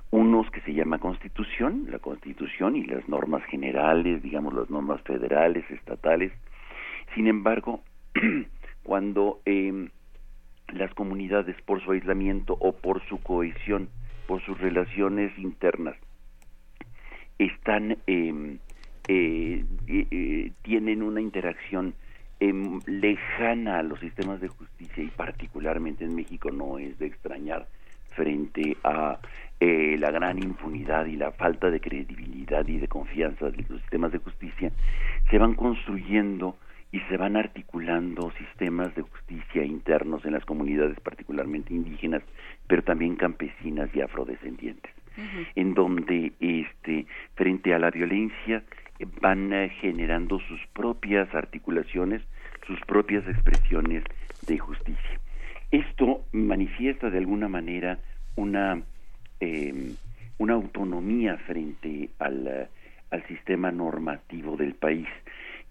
unos que se llama constitución, la constitución y las normas generales, digamos las normas federales, estatales. Sin embargo, [clears throat] cuando eh, las comunidades por su aislamiento o por su cohesión, por sus relaciones internas, están eh, eh, eh, tienen una interacción em, lejana a los sistemas de justicia y particularmente en México no es de extrañar frente a eh, la gran impunidad y la falta de credibilidad y de confianza de los sistemas de justicia, se van construyendo y se van articulando sistemas de justicia internos en las comunidades particularmente indígenas, pero también campesinas y afrodescendientes, uh -huh. en donde este frente a la violencia van eh, generando sus propias articulaciones, sus propias expresiones de justicia. Esto manifiesta de alguna manera una, eh, una autonomía frente al, al sistema normativo del país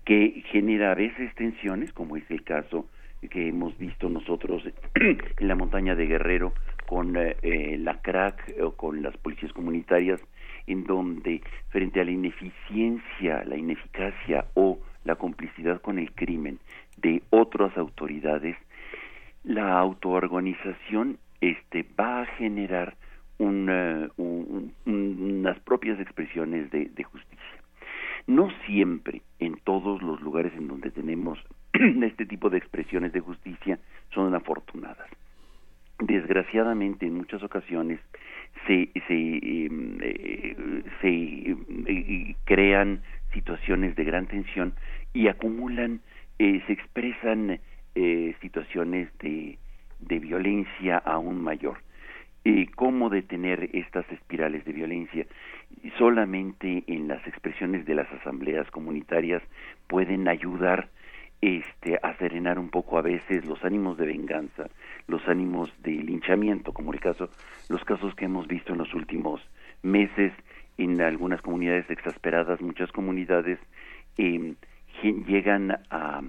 que genera a veces tensiones, como es el caso que hemos visto nosotros [clears throat] en la montaña de Guerrero con eh, la CRAC o con las policías comunitarias, en donde frente a la ineficiencia, la ineficacia o la complicidad con el crimen de otras autoridades, la autoorganización este, va a generar un, unas propias expresiones de justicia. No siempre en todos los lugares en donde tenemos [clears throat] este tipo de expresiones de justicia son afortunadas. Desgraciadamente, en muchas ocasiones se, se, eh, se eh, crean situaciones de gran tensión y acumulan, eh, se expresan situaciones de, de violencia aún mayor. ¿Cómo detener estas espirales de violencia? Solamente en las expresiones de las asambleas comunitarias pueden ayudar este, a serenar un poco a veces los ánimos de venganza, los ánimos de linchamiento, como el caso, los casos que hemos visto en los últimos meses en algunas comunidades exasperadas, muchas comunidades eh, llegan a,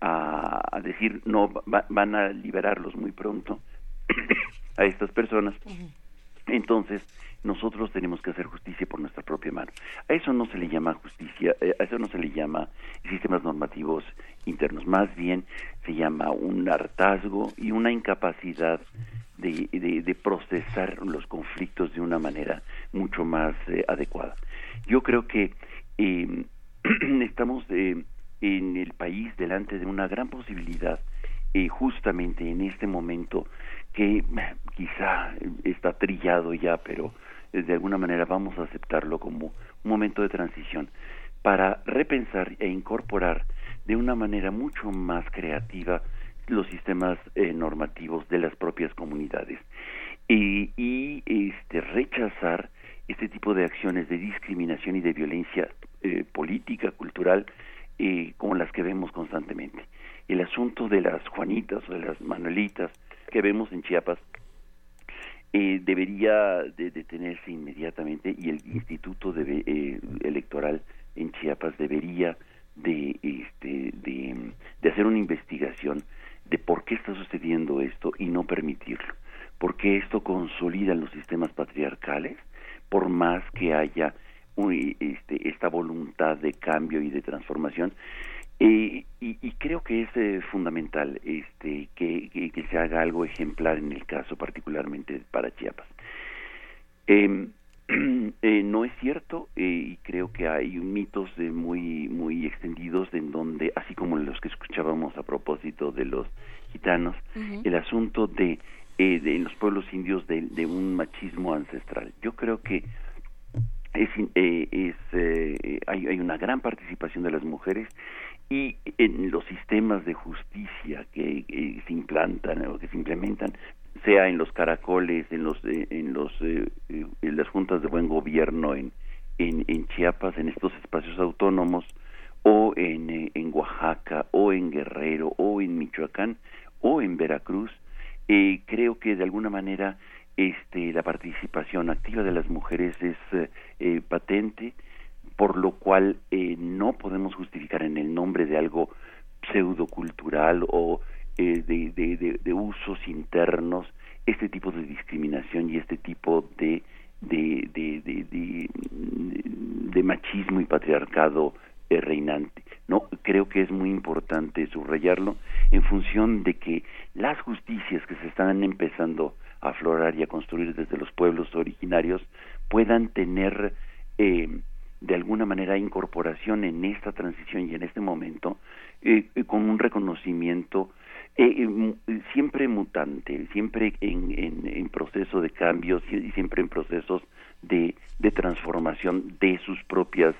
a, a, decir no va, van a liberarlos muy pronto [coughs] a estas personas. Entonces, nosotros tenemos que hacer justicia por nuestra propia mano. A eso no se le llama justicia, a eso no se le llama sistemas normativos internos, más bien se llama un hartazgo y una incapacidad de, procesar los conflictos de una manera mucho más eh, adecuada. Yo creo que eh, [clears throat] estamos eh, en el país delante de una gran posibilidad, justamente en este momento, que [clears throat] quizá está trillado ya, pero de alguna manera vamos a aceptarlo como un momento de transición para repensar e incorporar de una manera mucho más creativa los sistemas eh, normativos de las propias comunidades y, este rechazar este tipo de acciones de discriminación y de violencia eh, política, cultural eh, como las que vemos constantemente. El asunto de las Juanitas o de las Manuelitas que vemos en Chiapas eh, debería de detenerse inmediatamente y el Instituto eh, Electoral en Chiapas debería de, este, de, de hacer una investigación de por qué está sucediendo esto y no permitirlo. Porque esto consolida los sistemas patriarcales, por más que haya este, esta voluntad de cambio y de transformación. Eh, y, creo que es eh, fundamental este, que, que, se haga algo ejemplar en el caso, particularmente para Chiapas. Em, [clears throat] eh, no es cierto y creo que hay mitos de muy muy extendidos en donde, así como los que escuchábamos a propósito de los gitanos, el asunto de, de en los pueblos indios de, de un machismo ancestral. Yo creo que es, eh, es eh, hay, hay, una gran participación de las mujeres y en los sistemas de justicia que se implantan o que se implementan sea en los caracoles en los eh, en los en las juntas de buen gobierno en, en, Chiapas en estos espacios autónomos o en, en Oaxaca o en Guerrero o en Michoacán o en Veracruz creo que de alguna manera este, la participación activa de las mujeres es eh, eh, patente, por lo cual eh, no podemos justificar en el nombre de algo pseudocultural o de, de, de, usos internos este tipo de discriminación y este tipo de, de, machismo y patriarcado reinante. No, creo que es muy importante subrayarlo en función de que las justicias que se están empezando a aflorar y a construir desde los pueblos originarios puedan tener eh, de alguna manera incorporación en esta transición y en este momento eh, eh, con un reconocimiento siempre mutante, siempre en, en, proceso de cambios y siempre en procesos de, de transformación de sus propias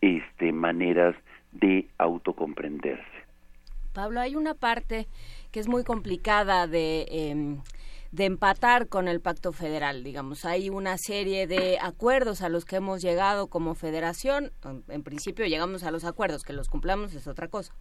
este, maneras de autocomprenderse. Pablo, hay una parte que es muy complicada de em, de empatar con el pacto federal, digamos. Hay una serie de acuerdos a los que hemos llegado como federación. En principio llegamos a los acuerdos, que los cumplamos es otra cosa.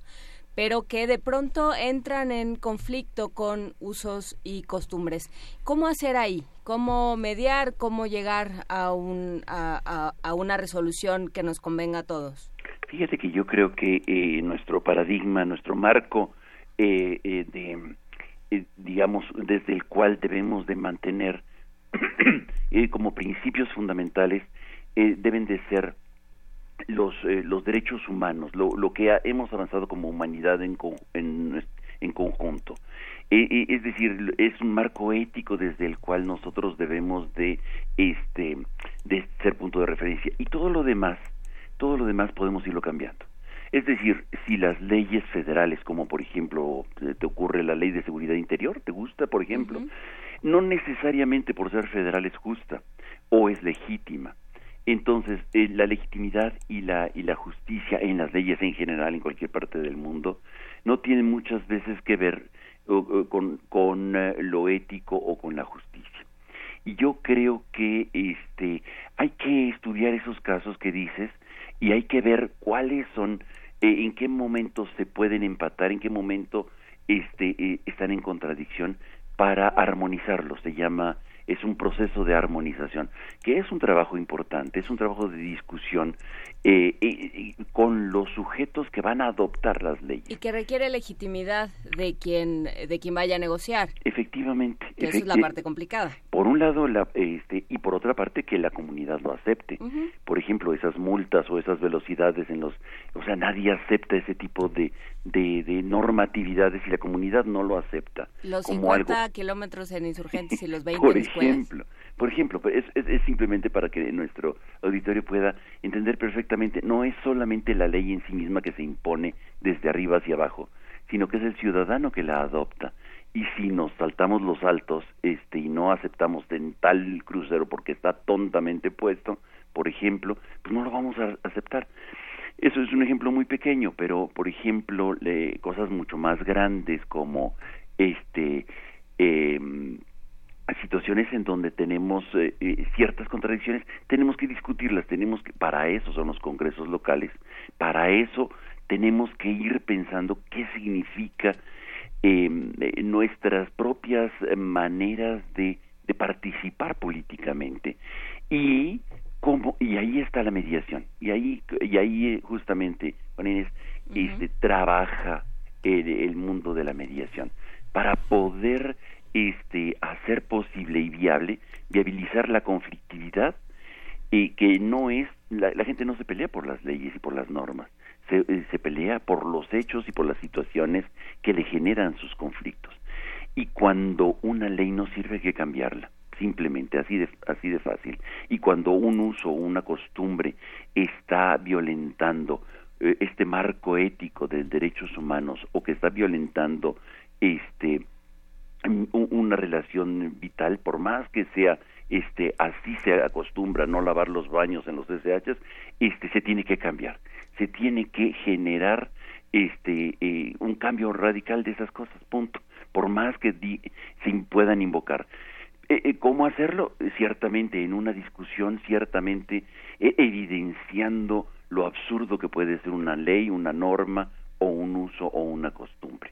Pero que de pronto entran en conflicto con usos y costumbres. ¿Cómo hacer ahí? ¿Cómo mediar? ¿Cómo llegar a, un, a, una resolución que nos convenga a todos? Fíjate que yo creo que eh, nuestro paradigma, nuestro marco eh, eh, de eh, digamos, desde el cual debemos de mantener [clears throat] eh, como principios fundamentales, eh, deben de ser los, los derechos humanos, lo, lo que hemos avanzado como humanidad en, en, en conjunto. es decir, es un marco ético desde el cual nosotros debemos de, este, de ser punto de referencia. Y todo lo demás, todo lo demás podemos irlo cambiando. Es decir, si las leyes federales, como por ejemplo te ocurre la ley de seguridad interior, ¿te gusta, por ejemplo? No necesariamente por ser federal es justa o es legítima. Entonces, eh, la legitimidad y la, y la justicia en las leyes en general, en cualquier parte del mundo, no tienen muchas veces que ver con, con eh, lo ético o con la justicia. Y yo creo que este, hay que estudiar esos casos que dices y hay que ver cuáles son eh, en qué momento se pueden empatar, en qué momento este, eh, están en contradicción para armonizarlos. Se llama es un proceso de armonización, que es un trabajo importante, es un trabajo de discusión eh, eh, con los sujetos que van a adoptar las leyes. Y que requiere legitimidad de quien, de quien vaya a negociar. Efectivamente. esa es la parte complicada. Por un lado, la, este, y por otra parte, que la comunidad lo acepte. Por ejemplo, esas multas o esas velocidades en los... O sea, nadie acepta ese tipo de, de, de normatividades y la comunidad no lo acepta. Los 50 kilómetros en insurgentes y los [laughs] 20 por ejemplo, Por ejemplo, es, simplemente para que nuestro auditorio pueda entender perfectamente, no es solamente la ley en sí misma que se impone desde arriba hacia abajo, sino que es el ciudadano que la adopta. Y si nos saltamos los altos este, y no aceptamos en tal crucero porque está tontamente puesto, por ejemplo, pues no lo vamos a aceptar. Eso es un ejemplo muy pequeño, pero por ejemplo, le, cosas mucho más grandes como este eh, situaciones en donde tenemos eh, eh, ciertas contradicciones, tenemos que discutirlas, tenemos que, para eso son los congresos locales, para eso tenemos que ir pensando qué significa em, eh, nuestras propias maneras de, de participar políticamente. Y cómo y ahí está la mediación y ahí y ahí eh, justamente Juan Inés, este, trabaja el, el, mundo de la mediación para poder este hacer posible y viable viabilizar la conflictividad y que no es la, la gente no se pelea por las leyes y por las normas se, eh, se pelea por los hechos y por las situaciones que le generan sus conflictos. Y cuando una ley no sirve hay que cambiarla simplemente así de así de fácil. Y cuando un uso o una costumbre está violentando eh, este marco ético de derechos humanos o que está violentando este una relación vital por más que sea este así se acostumbra no lavar los baños en los SHs este se tiene que cambiar se tiene que generar este eh, un cambio radical de esas cosas punto por más que se puedan invocar eh, eh, ¿Cómo hacerlo? Ciertamente en una discusión, ciertamente eh, evidenciando lo absurdo que puede ser una ley, una norma o un uso o una costumbre.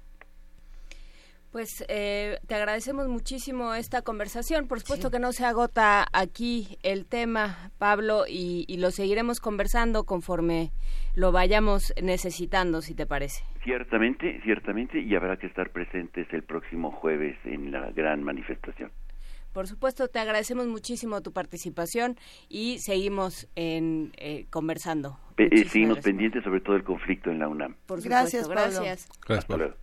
Pues eh, te agradecemos muchísimo esta conversación. Por supuesto sí. que no se agota aquí el tema, Pablo, y, y, lo seguiremos conversando conforme lo vayamos necesitando, si te parece. Ciertamente, ciertamente, y habrá que estar presentes el próximo jueves en la gran manifestación. Por supuesto, te agradecemos muchísimo tu participación y seguimos en, eh, conversando. Eh, seguimos gracias. pendientes sobre todo el conflicto en la UNAM. Por gracias, Pablo. gracias. Gracias, Pablo.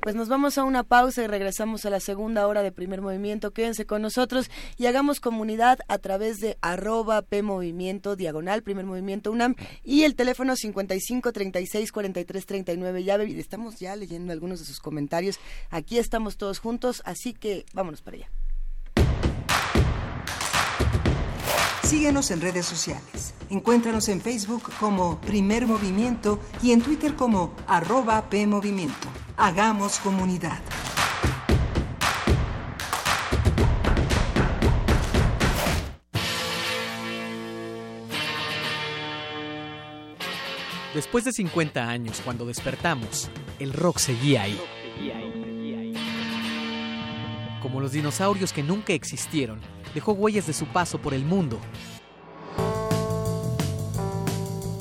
Pues nos vamos a una pausa y regresamos a la segunda hora de primer movimiento. Quédense con nosotros y hagamos comunidad a través de arroba P Movimiento Diagonal, primer movimiento UNAM y el teléfono 55 36 43 39. Ya estamos ya leyendo algunos de sus comentarios. Aquí estamos todos juntos, así que vámonos para allá. Síguenos en redes sociales. Encuéntranos en Facebook como Primer Movimiento y en Twitter como arroba PMovimiento. Hagamos comunidad. Después de 50 años, cuando despertamos, el rock seguía ahí. Como los dinosaurios que nunca existieron, dejó huellas de su paso por el mundo.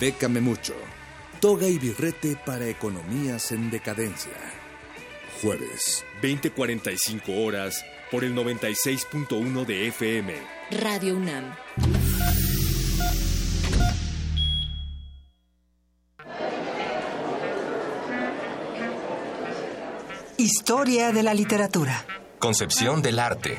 Bécame mucho. Toga y birrete para economías en decadencia. Jueves. 20:45 horas por el 96.1 de FM. Radio UNAM. Historia de la literatura. Concepción del arte.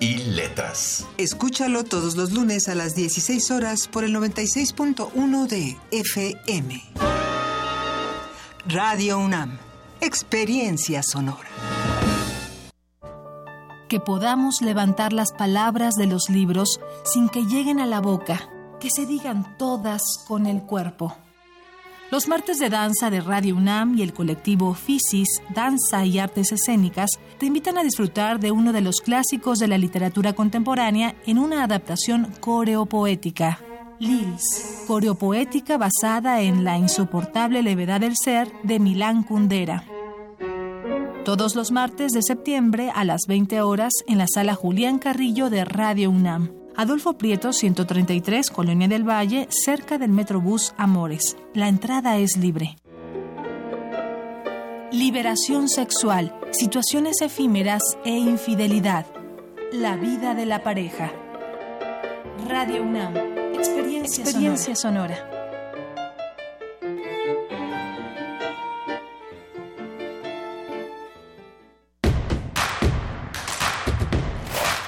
y Letras. Escúchalo todos los lunes a las 16 horas por el 96.1 de FM. Radio UNAM. Experiencia sonora. Que podamos levantar las palabras de los libros sin que lleguen a la boca, que se digan todas con el cuerpo. Los martes de danza de Radio UNAM y el colectivo FISIS, Danza y Artes Escénicas, te invitan a disfrutar de uno de los clásicos de la literatura contemporánea en una adaptación coreopoética. Lils, coreopoética basada en La insoportable levedad del ser de Milán Kundera. Todos los martes de septiembre a las 20 horas en la sala Julián Carrillo de Radio UNAM. Adolfo Prieto 133, Colonia del Valle, cerca del Metrobús Amores. La entrada es libre. Liberación sexual, situaciones efímeras e infidelidad. La vida de la pareja. Radio UNAM. Experiencia, Experiencia sonora.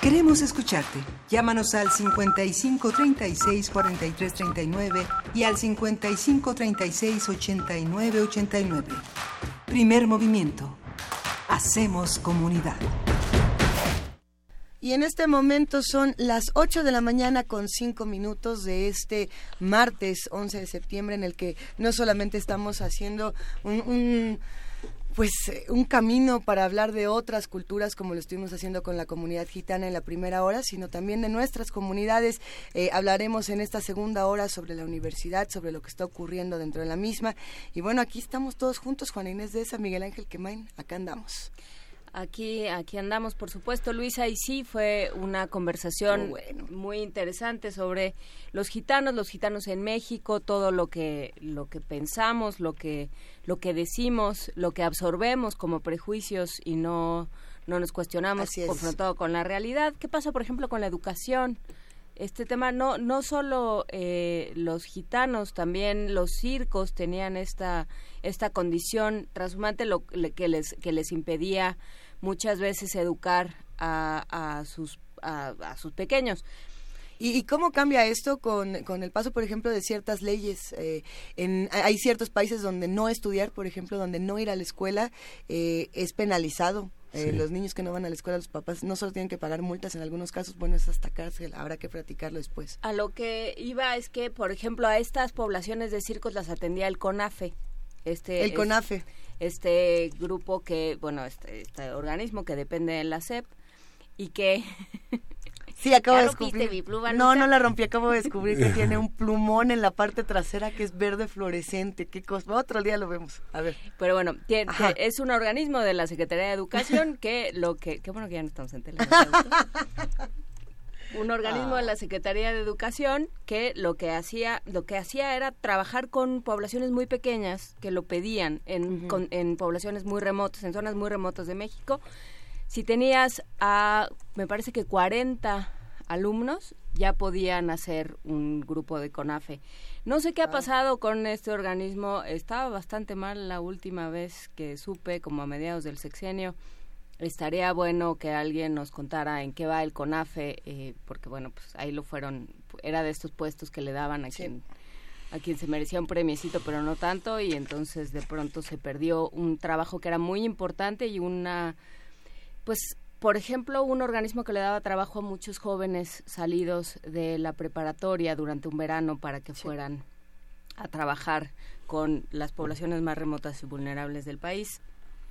Queremos escucharte. Llámanos al 55 36 43 39 y al 55 36 89 89. Primer movimiento. Hacemos comunidad. Y en este momento son las 8 de la mañana con 5 minutos de este martes 11 de septiembre en el que no solamente estamos haciendo un, un pues eh, un camino para hablar de otras culturas como lo estuvimos haciendo con la comunidad gitana en la primera hora, sino también de nuestras comunidades. Eh, hablaremos en esta segunda hora sobre la universidad, sobre lo que está ocurriendo dentro de la misma. Y bueno, aquí estamos todos juntos, Juan Inés de esa, Miguel Ángel Quemain, acá andamos. Aquí, aquí andamos, por supuesto, Luisa, y sí fue una conversación muy interesante sobre los gitanos, los gitanos en México, todo lo que, lo que pensamos, lo que, lo que decimos, lo que absorbemos como prejuicios y no, no nos cuestionamos confrontado con la realidad. ¿Qué pasa, por ejemplo, con la educación? Este tema no no solo eh, los gitanos, también los circos tenían esta esta condición transhumante lo que les que les impedía muchas veces educar a, a sus a, sus pequeños. ¿Y, cómo cambia esto con, con, el paso, por ejemplo, de ciertas leyes? Eh, en, hay ciertos países donde no estudiar, por ejemplo, donde no ir a la escuela eh, es penalizado. Eh, los niños que no van a la escuela, los papás no solo tienen que pagar multas, en algunos casos, bueno, es hasta cárcel, habrá que platicarlo después. A lo que iba es que, por ejemplo, a estas poblaciones de circos las atendía el CONAFE. Este, el CONAFE este grupo que, bueno, este, este organismo que depende de la SEP y que... [laughs] Sí, acabo de descubrir. Mi pluma, no, no la rompí, acabo de descubrir que tiene un plumón en la parte trasera que es verde fluorescente. Qué cosa. Otro día lo vemos. A ver. Pero bueno, tiene, es un organismo de la Secretaría de Educación que lo que qué bueno que ya no estamos en tele. [laughs] un organismo de la Secretaría de Educación que lo que hacía lo que hacía era trabajar con poblaciones muy pequeñas que lo pedían en, en poblaciones muy remotas en zonas muy remotas de México. Si tenías a me parece que 40 alumnos ya podían hacer un grupo de CONAFE. No sé qué ha pasado con este organismo. Estaba bastante mal la última vez que supe como a mediados del sexenio estaría bueno que alguien nos contara en qué va el CONAFE, eh, porque bueno, pues ahí lo fueron, era de estos puestos que le daban a quien a quien se merecía un premiecito, pero no tanto, y entonces de pronto se perdió un trabajo que era muy importante y una, pues, por ejemplo, un organismo que le daba trabajo a muchos jóvenes salidos de la preparatoria durante un verano para que fueran a trabajar con las poblaciones más remotas y vulnerables del país,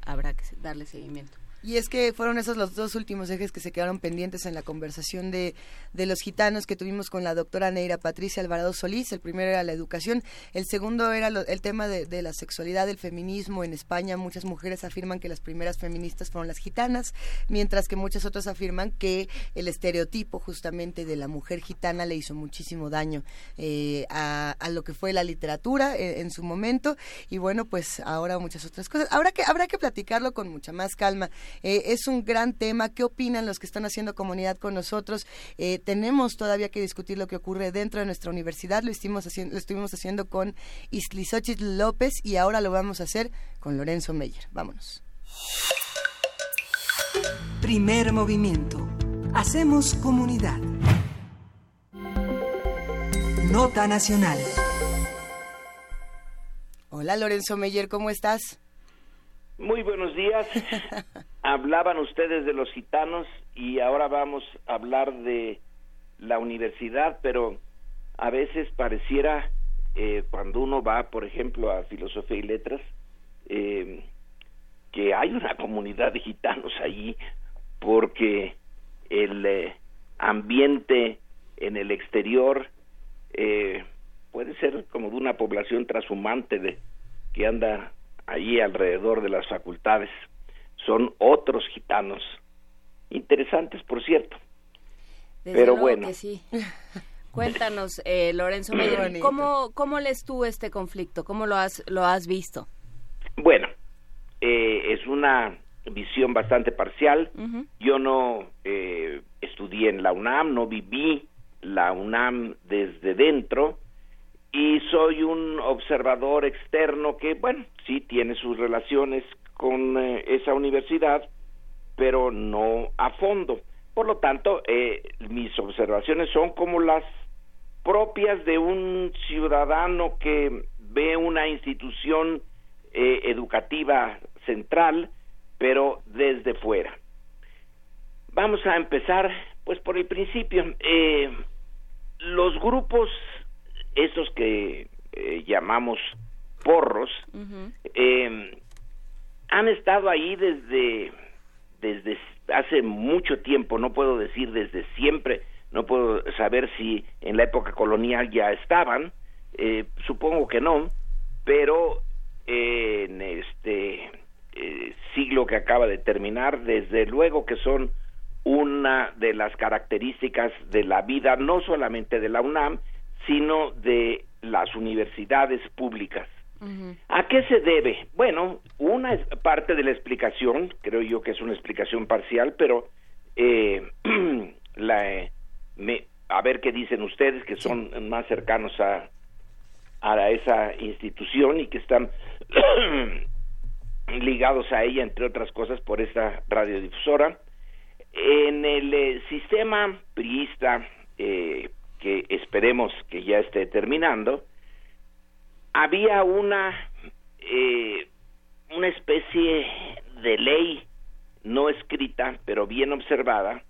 habrá que darle seguimiento. Y es que fueron esos los dos últimos ejes que se quedaron pendientes en la conversación de, de los gitanos que tuvimos con la doctora Neira Patricia Alvarado Solís. El primero era la educación, el segundo era el tema de, la sexualidad, del feminismo. En España muchas mujeres afirman que las primeras feministas fueron las gitanas, mientras que muchas otras afirman que el estereotipo justamente de la mujer gitana le hizo muchísimo daño eh, a, lo que fue la literatura en, en, su momento. Y bueno, pues ahora muchas otras cosas. Habrá que, habrá que platicarlo con mucha más calma. Eh, es un gran tema. ¿Qué opinan los que están haciendo comunidad con nosotros? Eh, tenemos todavía que discutir lo que ocurre dentro de nuestra universidad. Lo, estuvimos haciendo, lo estuvimos haciendo con Islizochitl López y ahora lo vamos a hacer con Lorenzo Meyer. Vámonos. Primer movimiento. Hacemos comunidad. Nota Nacional. Hola Lorenzo Meyer, ¿cómo estás? Muy buenos días. [laughs] Hablaban ustedes de los gitanos y ahora vamos a hablar de la universidad, pero a veces pareciera eh, cuando uno va, por ejemplo, a filosofía y letras, eh, que hay una comunidad de gitanos allí porque el eh, ambiente en el exterior eh, puede ser como de una población transhumante de que anda allí alrededor de las facultades. Son otros gitanos, interesantes por cierto. Desde Pero bueno. Que sí. [laughs] Cuéntanos, eh, Lorenzo Meyer, ¿cómo, ¿cómo lees tú este conflicto? ¿Cómo lo has, lo has visto? Bueno, eh, es una visión bastante parcial. Uh -huh. Yo no eh, estudié en la UNAM, no viví la UNAM desde dentro y soy un observador externo que, bueno, sí tiene sus relaciones con eh, esa universidad, pero no a fondo. Por lo tanto, eh, mis observaciones son como las propias de un ciudadano que ve una institución eh, educativa central, pero desde fuera. Vamos a empezar, pues, por el principio. Eh, los grupos, esos que eh, llamamos porros, Uh -huh. eh, han estado ahí desde, desde hace mucho tiempo, no puedo decir desde siempre, no puedo saber si en la época colonial ya estaban, eh, supongo que no, pero eh, en este eh, siglo que acaba de terminar, desde luego que son una de las características de la vida, no solamente de la UNAM, sino de las universidades públicas. Uh -huh. ¿A qué se debe? Bueno, una parte de la explicación, creo yo que es una explicación parcial, pero eh, [clears throat] la, eh, me, a ver qué dicen ustedes que son más cercanos a, a esa institución y que están [clears throat] ligados a ella, entre otras cosas, por esta radiodifusora. En el eh, sistema priista, eh, que esperemos que ya esté terminando, había una eh, una especie de ley no escrita pero bien observada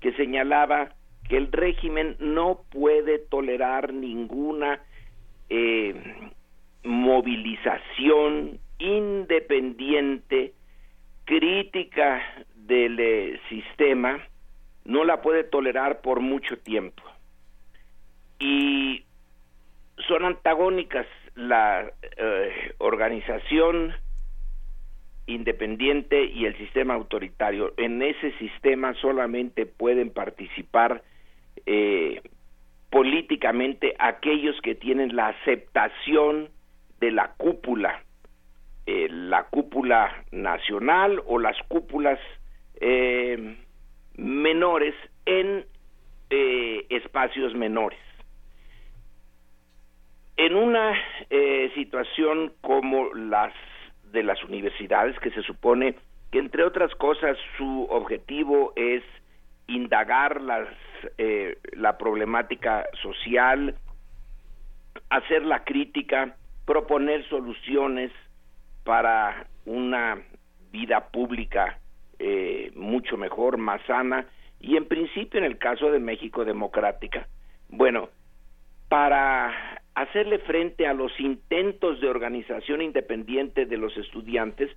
que señalaba que el régimen no puede tolerar ninguna eh, movilización independiente crítica del eh, sistema no la puede tolerar por mucho tiempo y son antagónicas la eh, organización independiente y el sistema autoritario. En ese sistema solamente pueden participar eh, políticamente aquellos que tienen la aceptación de la cúpula, eh, la cúpula nacional o las cúpulas menores en espacios menores en una eh, situación como las de las universidades que se supone que entre otras cosas su objetivo es indagar las, eh, la problemática social, hacer la crítica, proponer soluciones para una vida pública eh, mucho mejor, más sana y en principio en el caso de México democrática. Bueno, para hacerle frente a los intentos de organización independiente de los estudiantes,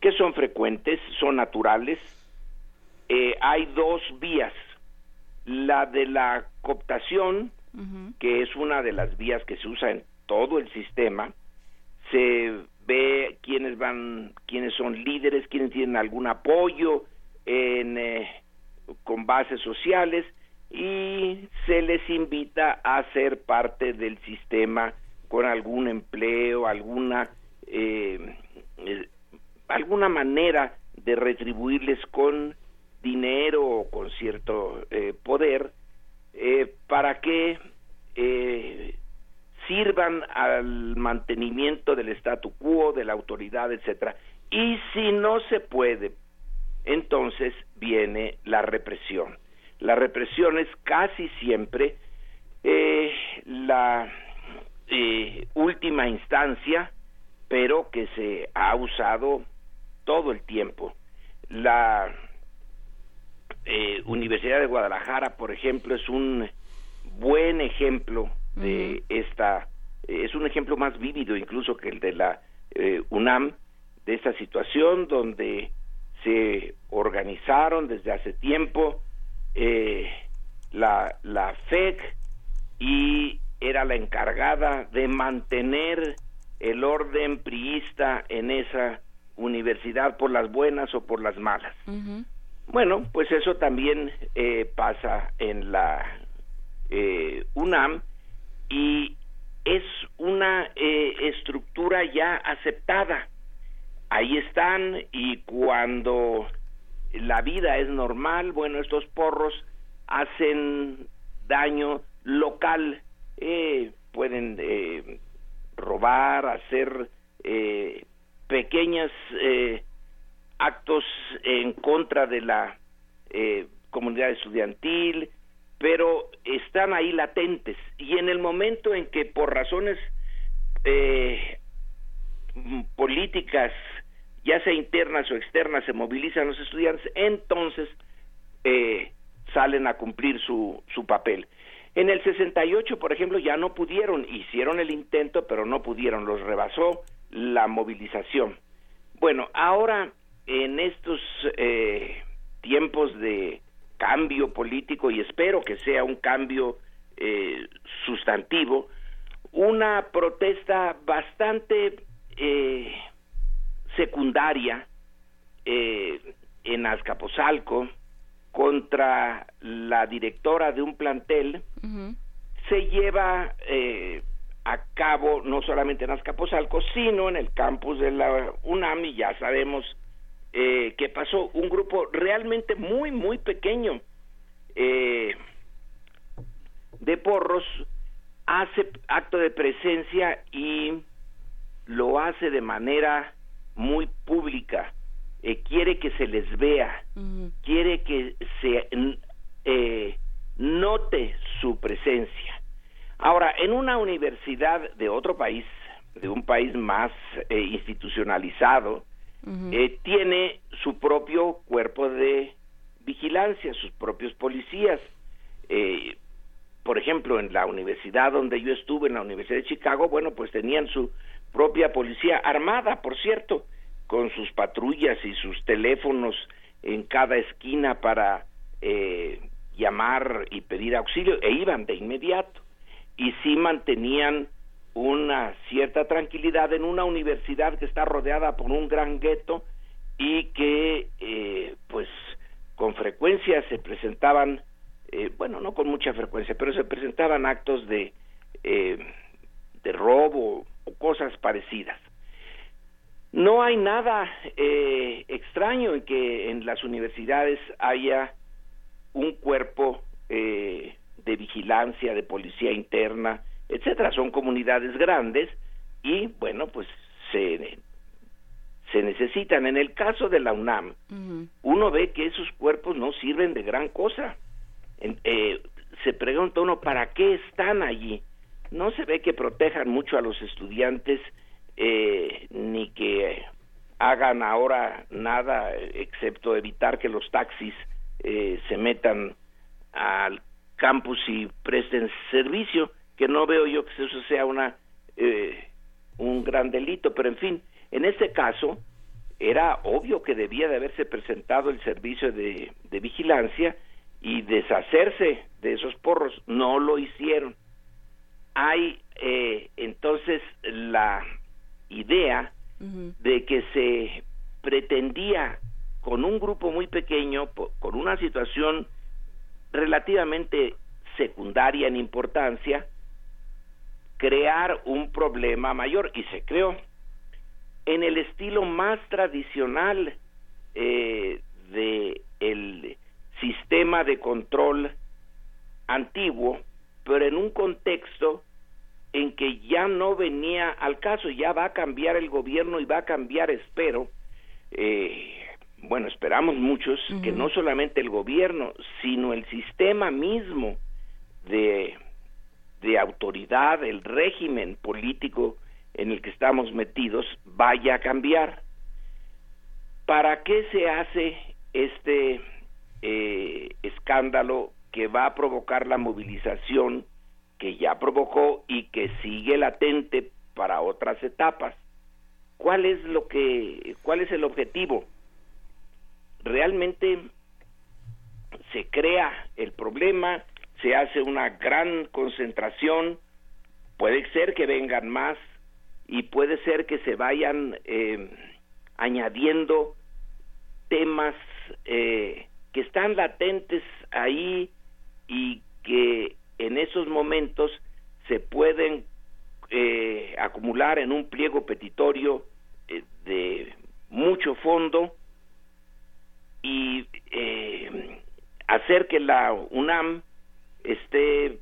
que son frecuentes, son naturales, eh, hay dos vías. La de la cooptación, que es una de las vías que se usa en todo el sistema, se ve quiénes van, quiénes son líderes, quiénes tienen algún apoyo en, eh, con bases sociales y se les invita a ser parte del sistema con algún empleo, alguna eh, eh, alguna manera de retribuirles con dinero o con cierto eh, poder para que sirvan al mantenimiento del statu quo, de la autoridad, etcétera. Y si no se puede, entonces viene la represión. La represión es casi siempre eh, la eh, última instancia, pero que se ha usado todo el tiempo. La eh, Universidad de Guadalajara, por ejemplo, es un buen ejemplo de esta, es un ejemplo más vívido incluso que el de la UNAM, de esta situación donde se organizaron desde hace tiempo eh, la, la FEC y era la encargada de mantener el orden priista en esa universidad por las buenas o por las malas. Bueno, pues eso también eh, pasa en la eh, UNAM y es una estructura ya aceptada. Ahí están y cuando la vida es normal, bueno, estos porros hacen daño local, eh, pueden eh, robar, hacer eh, pequeños actos en contra de la comunidad estudiantil, pero están ahí latentes. Y en el momento en que por razones políticas ya sea internas o externas, se movilizan los estudiantes, entonces eh, salen a cumplir su, su papel. En el 68, por ejemplo, ya no pudieron, hicieron el intento, pero no pudieron, los rebasó la movilización. Bueno, ahora en estos eh, tiempos de cambio político, y espero que sea un cambio eh, sustantivo, una protesta bastante eh, secundaria eh, en Azcapotzalco contra la directora de un plantel se lleva eh, a cabo no solamente en Azcapotzalco sino en el campus de la UNAM y ya sabemos eh, que pasó. Un grupo realmente muy muy pequeño eh, de porros hace acto de presencia y lo hace de manera muy pública, eh, quiere que se les vea, quiere que se eh, note su presencia. Ahora, en una universidad de otro país, de un país más eh, institucionalizado, tiene su propio cuerpo de vigilancia, sus propios policías. por ejemplo, en la universidad donde yo estuve, en la Universidad de Chicago, bueno, pues tenían su propia policía armada, por cierto, con sus patrullas y sus teléfonos en cada esquina para eh, llamar y pedir auxilio, e iban de inmediato. Y sí mantenían una cierta tranquilidad en una universidad que está rodeada por un gran gueto y que eh, pues con frecuencia se presentaban eh, bueno no con mucha frecuencia pero se presentaban actos de de robo cosas parecidas. No hay nada eh, extraño en que en las universidades haya un cuerpo eh, de vigilancia, de policía interna, etcétera. Son comunidades grandes y, bueno, pues se, se necesitan. En el caso de la UNAM, uno ve que esos cuerpos no sirven de gran cosa. Eh, se pregunta uno, ¿para qué están allí? No se ve que protejan mucho a los estudiantes, eh, ni que hagan ahora nada excepto evitar que los taxis eh, se metan al campus y presten servicio, que no veo yo que eso sea una eh, un gran delito, pero en fin, en este caso era obvio que debía de haberse presentado el servicio de, de vigilancia y deshacerse de esos porros, no lo hicieron. Hay eh, entonces la idea de que se pretendía con un grupo muy pequeño, con una situación relativamente secundaria en importancia, crear un problema mayor y se creó. En el estilo más tradicional eh, de el sistema de control antiguo, pero en un contexto en que ya no venía al caso, ya va a cambiar el gobierno y va a cambiar, espero, eh, bueno, esperamos muchos, que no solamente el gobierno, sino el sistema mismo de, de autoridad, el régimen político en el que estamos metidos, vaya a cambiar. ¿Para qué se hace este eh, escándalo que va a provocar la movilización que ya provocó y que sigue latente para otras etapas? ¿Cuál es lo que cuál es el objetivo? Realmente se crea el problema, se hace una gran concentración, puede ser que vengan más y puede ser que se vayan eh, añadiendo temas eh, que están latentes ahí y que en esos momentos se pueden eh, acumular en un pliego petitorio de mucho fondo y hacer que la UNAM esté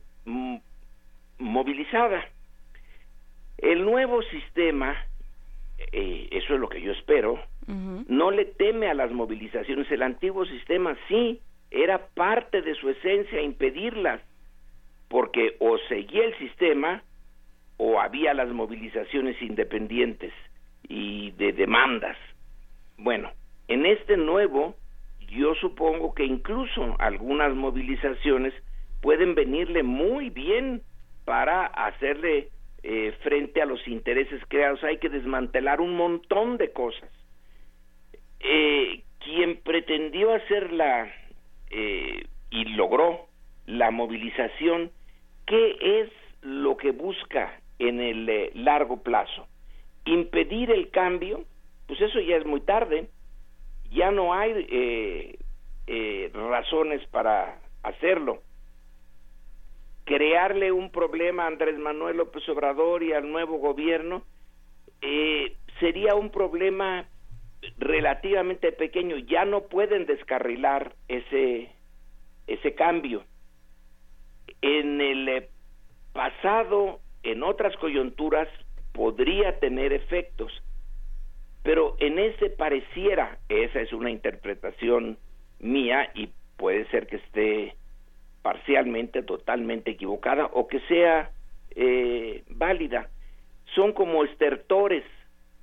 movilizada. El nuevo sistema, eh, eso es lo que yo espero, no le teme a las movilizaciones. El antiguo sistema sí era parte de su esencia impedirlas, porque o seguía el sistema o había las movilizaciones independientes y de demandas. Bueno, en este nuevo, yo supongo que incluso algunas movilizaciones pueden venirle muy bien para hacerle eh, frente a los intereses creados. Hay que desmantelar un montón de cosas. Eh, quien pretendió hacerla eh, y logró la movilización, ¿qué es lo que busca en el eh, largo plazo? Impedir el cambio, pues eso ya es muy tarde, ya no hay razones para hacerlo. Crearle un problema a Andrés Manuel López Obrador y al nuevo gobierno eh, sería un problema relativamente pequeño. Ya no pueden descarrilar ese ese cambio en el eh, pasado en otras coyunturas podría tener efectos pero en ese pareciera esa es una interpretación mía y puede ser que esté parcialmente, totalmente equivocada o que sea eh, válida. Son como estertores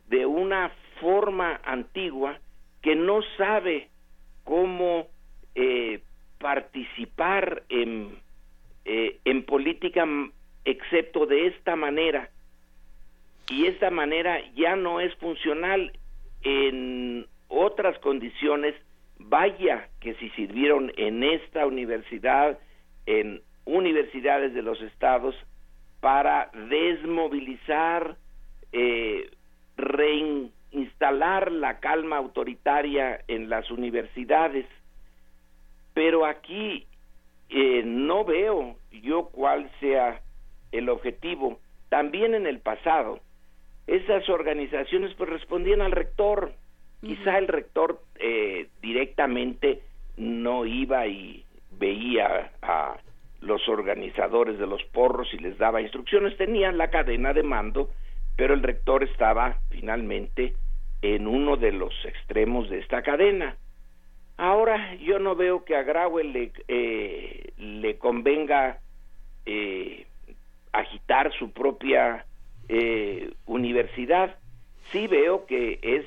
de una forma antigua que no sabe cómo eh, participar en, eh, en política excepto de esta manera. Y esta manera ya no es funcional en otras condiciones. Vaya que si sirvieron en esta universidad, en universidades de los estados para desmovilizar, eh, reinstalar la calma autoritaria en las universidades. Pero aquí eh, no veo yo cuál sea el objetivo. También en el pasado, esas organizaciones pues respondían al rector. Quizá el rector eh, directamente no iba y veía a los organizadores de los porros y les daba instrucciones, tenían la cadena de mando, pero el rector estaba finalmente en uno de los extremos de esta cadena. Ahora yo no veo que a Graue le, eh, le convenga eh, agitar su propia eh, universidad. Sí veo que es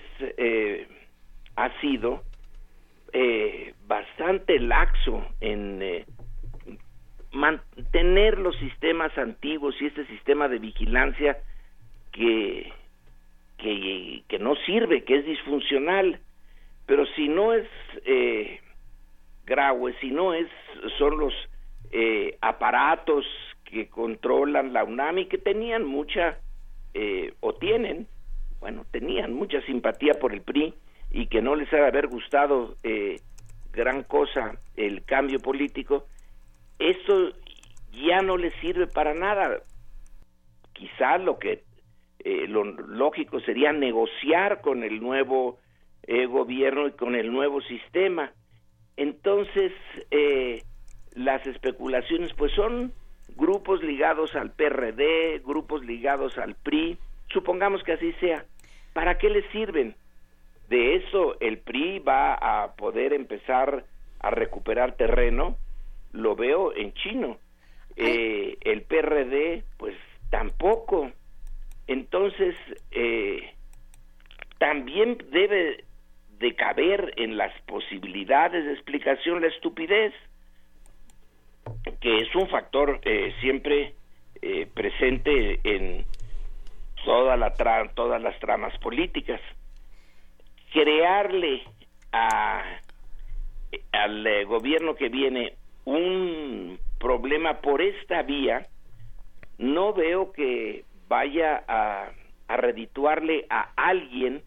ha sido bastante laxo en mantener los sistemas antiguos y este sistema de vigilancia que, que, no sirve, que es disfuncional. Pero si no es eh, Graue, si no es, son los eh, aparatos que controlan la UNAM y que tenían mucha, eh, o tienen, bueno, tenían mucha simpatía por el PRI y que no les ha de haber gustado eh, gran cosa el cambio político, esto ya no les sirve para nada. Quizá lo que eh, lo lógico sería negociar con el nuevo eh, gobierno y con el nuevo sistema. Entonces, eh, las especulaciones pues son grupos ligados al PRD, grupos ligados al PRI, supongamos que así sea. ¿Para qué les sirven? De eso el PRI va a poder empezar a recuperar terreno lo veo en chino. Eh, el PRD, pues tampoco. Entonces, eh, también debe de caber en las posibilidades de explicación la estupidez, que es un factor eh, siempre presente en toda la todas las tramas políticas. Crearle a, al gobierno que viene un problema por esta vía, no veo que vaya a, a redituarle a alguien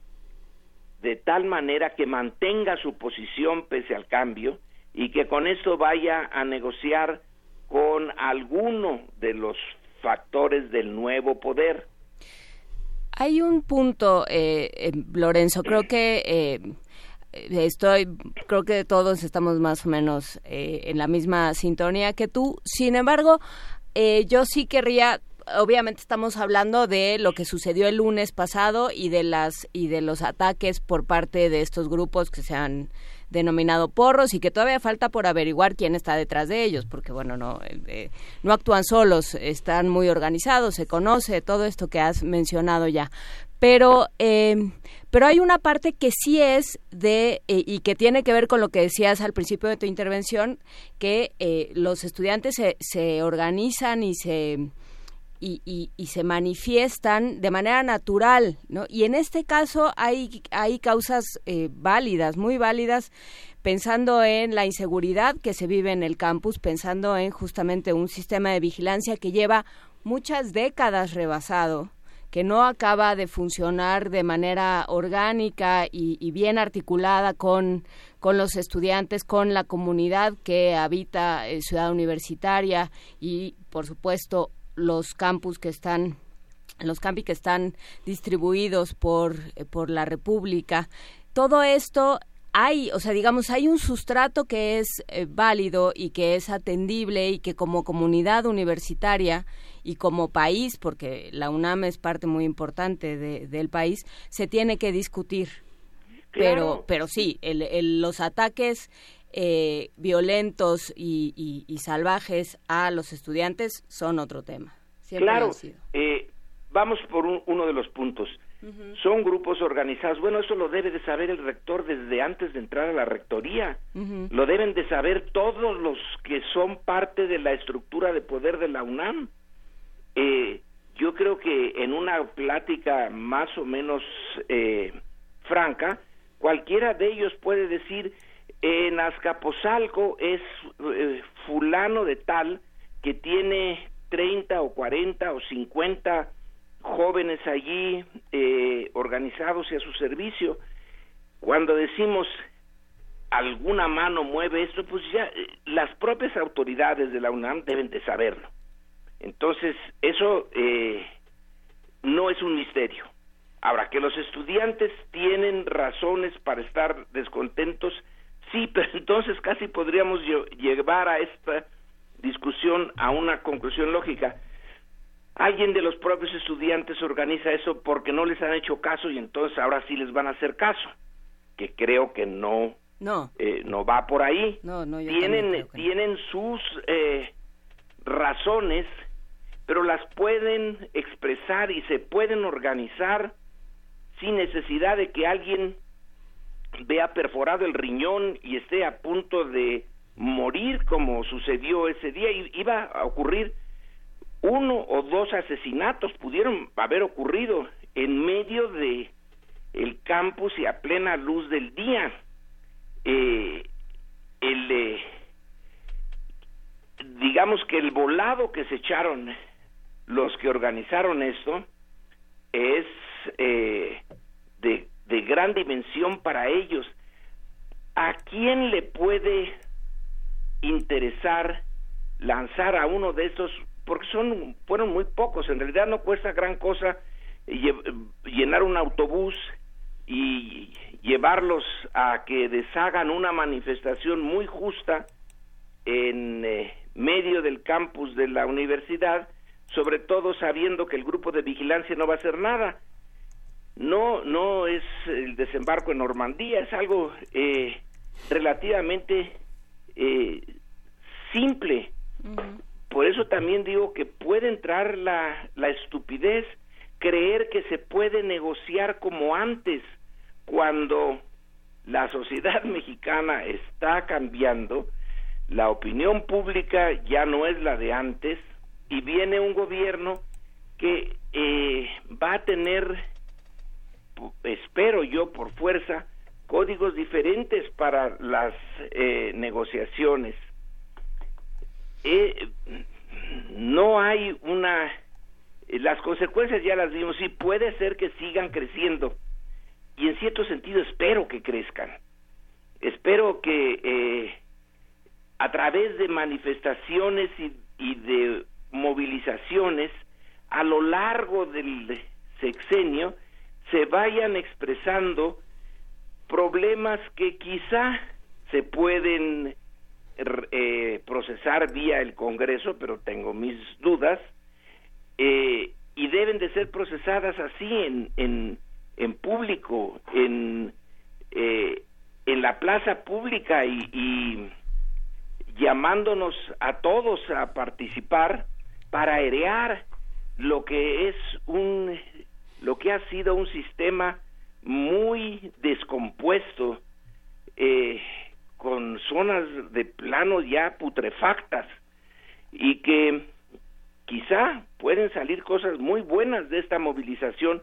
de tal manera que mantenga su posición pese al cambio y que con eso vaya a negociar con alguno de los factores del nuevo poder. Hay un punto, eh, eh Lorenzo, creo que eh, estoy, creo que todos estamos más o menos eh, en la misma sintonía que tú. Sin embargo, yo sí querría obviamente estamos hablando de lo que sucedió el lunes pasado y de las y de los ataques por parte de estos grupos que se han denominado porros y que todavía falta por averiguar quién está detrás de ellos, porque bueno, no, eh, no actúan solos, están muy organizados, se conoce todo esto que has mencionado ya. Pero, eh, pero hay una parte que sí es de, eh, y que tiene que ver con lo que decías al principio de tu intervención, que los estudiantes se, se organizan y se y, y, se manifiestan de manera natural, ¿no? Y en este caso hay, hay causas eh, válidas, muy válidas, pensando en la inseguridad que se vive en el campus, pensando en justamente un sistema de vigilancia que lleva muchas décadas rebasado, que no acaba de funcionar de manera orgánica y, bien articulada con, con los estudiantes, con la comunidad que habita en Ciudad Universitaria y, por supuesto, los campus que están los campi que están distribuidos por, eh, por la República. Todo esto hay, o sea, digamos, hay un sustrato que es eh, válido y que es atendible y que como comunidad universitaria y como país, porque la UNAM es parte muy importante del país, se tiene que discutir. Pero, pero sí, el, los ataques eh, violentos y, salvajes a los estudiantes son otro tema. claro, eh, vamos por uno de los puntos. Son grupos organizados. Bueno, eso lo debe de saber el rector desde antes de entrar a la rectoría. Lo deben de saber todos los que son parte de la estructura de poder de la UNAM. Eh, yo creo que en una plática más o menos eh, franca, cualquiera de ellos puede decir en Azcapotzalco es eh, fulano de tal que tiene 30 o 40 o 50 jóvenes allí eh, organizados y a su servicio. Cuando decimos alguna mano mueve esto, pues ya eh, las propias autoridades de la UNAM deben de saberlo. Entonces, eso no es un misterio. Ahora, que los estudiantes tienen razones para estar descontentos, Sí, [laughs] pero entonces casi podríamos llevar a esta discusión a una conclusión lógica. alguien de los propios estudiantes organiza eso porque no les han hecho caso y entonces ahora sí les van a hacer caso, que creo que no no eh, no va por ahí. No, no, yo tienen creo que tienen sus eh, razones, pero las pueden expresar y se pueden organizar sin necesidad de que alguien vea perforado el riñón y esté a punto de morir como sucedió ese día. Iba a ocurrir uno o dos asesinatos, pudieron haber ocurrido en medio de el campus y a plena luz del día. Eh, el eh, digamos que el volado que se echaron los que organizaron esto es eh, de, de gran dimensión para ellos. ¿A quién le puede interesar lanzar a uno de estos? Porque son fueron muy pocos. En realidad no cuesta gran cosa lle- llenar un autobús y llevarlos a que deshagan una manifestación muy justa en eh, medio del campus de la universidad, sobre todo sabiendo que el grupo de vigilancia no va a hacer nada. No, no es el desembarco en Normandía, es algo eh, relativamente eh, simple. Por eso también digo que puede entrar la, la estupidez, creer que se puede negociar como antes, cuando la sociedad [laughs] mexicana está cambiando, la opinión pública ya no es la de antes y viene un gobierno que eh, va a tener, espero yo por fuerza, códigos diferentes para las eh, negociaciones. Eh, no hay una... Las consecuencias ya las vimos, sí puede ser que sigan creciendo y en cierto sentido espero que crezcan. Espero que eh, a través de manifestaciones y, y de movilizaciones a lo largo del sexenio se vayan expresando problemas que quizá se pueden eh, procesar vía el Congreso, pero tengo mis dudas, eh, y deben de ser procesadas así en, en, en público, en, eh, en la plaza pública y, llamándonos a todos a participar para airear lo que es un lo que ha sido un sistema muy descompuesto eh, con zonas de plano ya putrefactas y que quizá pueden salir cosas muy buenas de esta movilización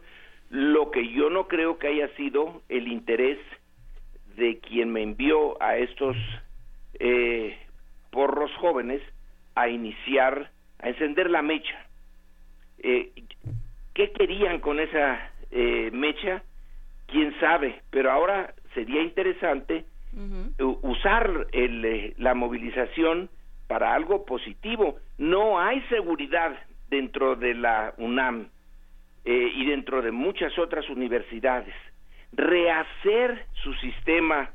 lo que yo no creo que haya sido el interés de quien me envió a estos eh, porros jóvenes a iniciar, a encender la mecha. Eh, ¿Qué querían con esa eh, mecha? Quién sabe, pero ahora sería interesante usar el, eh, la movilización para algo positivo. No hay seguridad dentro de la UNAM eh, y dentro de muchas otras universidades. Rehacer su sistema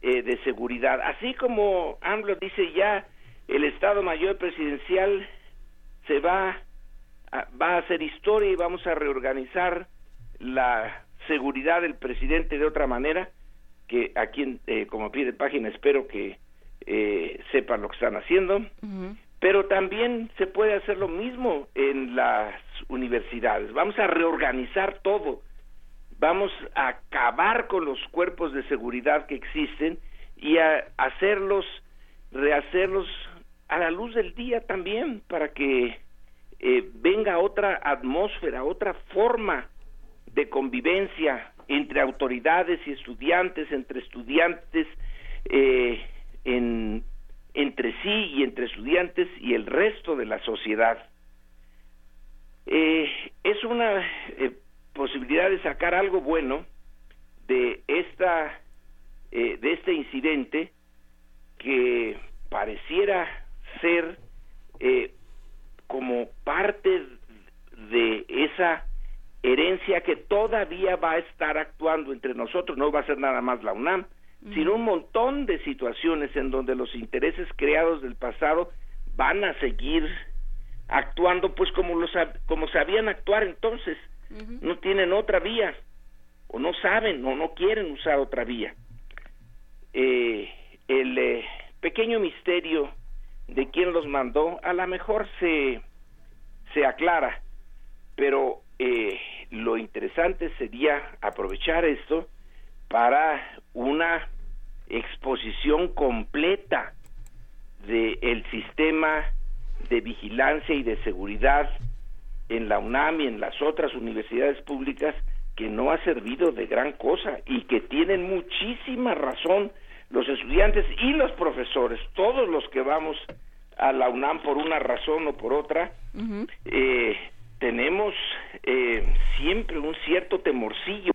eh, de seguridad, así como AMLO dice ya, el Estado Mayor Presidencial se va va a hacer historia y vamos a reorganizar la seguridad del presidente de otra manera, que aquí, eh, como pide página, espero que eh, sepan lo que están haciendo, pero también se puede hacer lo mismo en las universidades. Vamos a reorganizar todo, vamos a acabar con los cuerpos de seguridad que existen y a hacerlos, rehacerlos a la luz del día también, para que eh, venga otra atmósfera, otra forma de convivencia entre autoridades y estudiantes, entre estudiantes eh, en, entre sí y entre estudiantes y el resto de la sociedad. Eh, es una eh, posibilidad de sacar algo bueno de esta eh, de este incidente que pareciera ser como parte de esa herencia que todavía va a estar actuando entre nosotros, no va a ser nada más la UNAM, sino un montón de situaciones en donde los intereses creados del pasado van a seguir actuando pues como los como sabían actuar entonces. No tienen otra vía o no saben o no quieren usar otra vía. Eh, el eh, pequeño misterio de quién los mandó a lo mejor se se aclara pero eh, lo interesante sería aprovechar esto para una exposición completa del sistema de vigilancia y de seguridad en la UNAM y en las otras universidades públicas que no ha servido de gran cosa y que tienen muchísima razón los estudiantes y los profesores, todos los que vamos a la UNAM por una razón o por otra, eh, tenemos eh, siempre un cierto temorcillo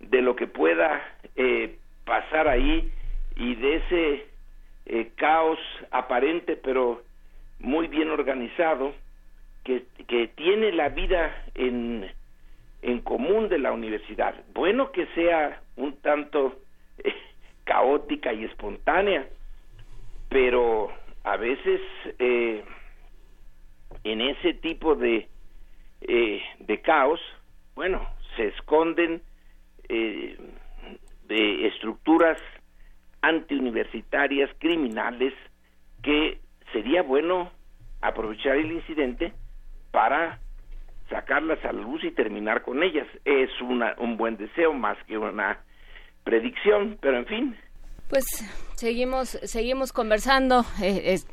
de lo que pueda eh, pasar ahí y de ese eh, caos aparente pero muy bien organizado que, que tiene la vida en, en común de la universidad. Bueno que sea un tanto eh, caótica y espontánea, pero a veces eh, en ese tipo de, eh, de caos, bueno, se esconden eh, de estructuras antiuniversitarias, criminales, que sería bueno aprovechar el incidente para sacarlas a la luz y terminar con ellas. Es una, un buen deseo más que una predicción, pero en fin. Pues seguimos, seguimos conversando. Eh, es,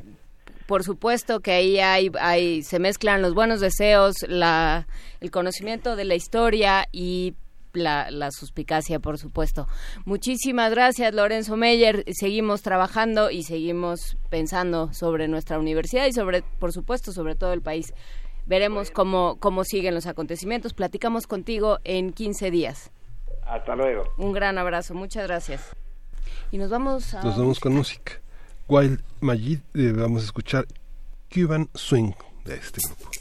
por supuesto que ahí hay, hay, se mezclan los buenos deseos, la, el conocimiento de la historia y la, la, suspicacia, por supuesto. Muchísimas gracias, Lorenzo Meyer. Seguimos trabajando y seguimos pensando sobre nuestra universidad y sobre, por supuesto, sobre todo el país. Veremos cómo, cómo siguen los acontecimientos. Platicamos contigo en 15 días. Hasta luego. Un gran abrazo. Muchas gracias. Y nos vamos a... Nos vamos con música. Wild Majid, eh, vamos a escuchar Cuban Swing de este grupo.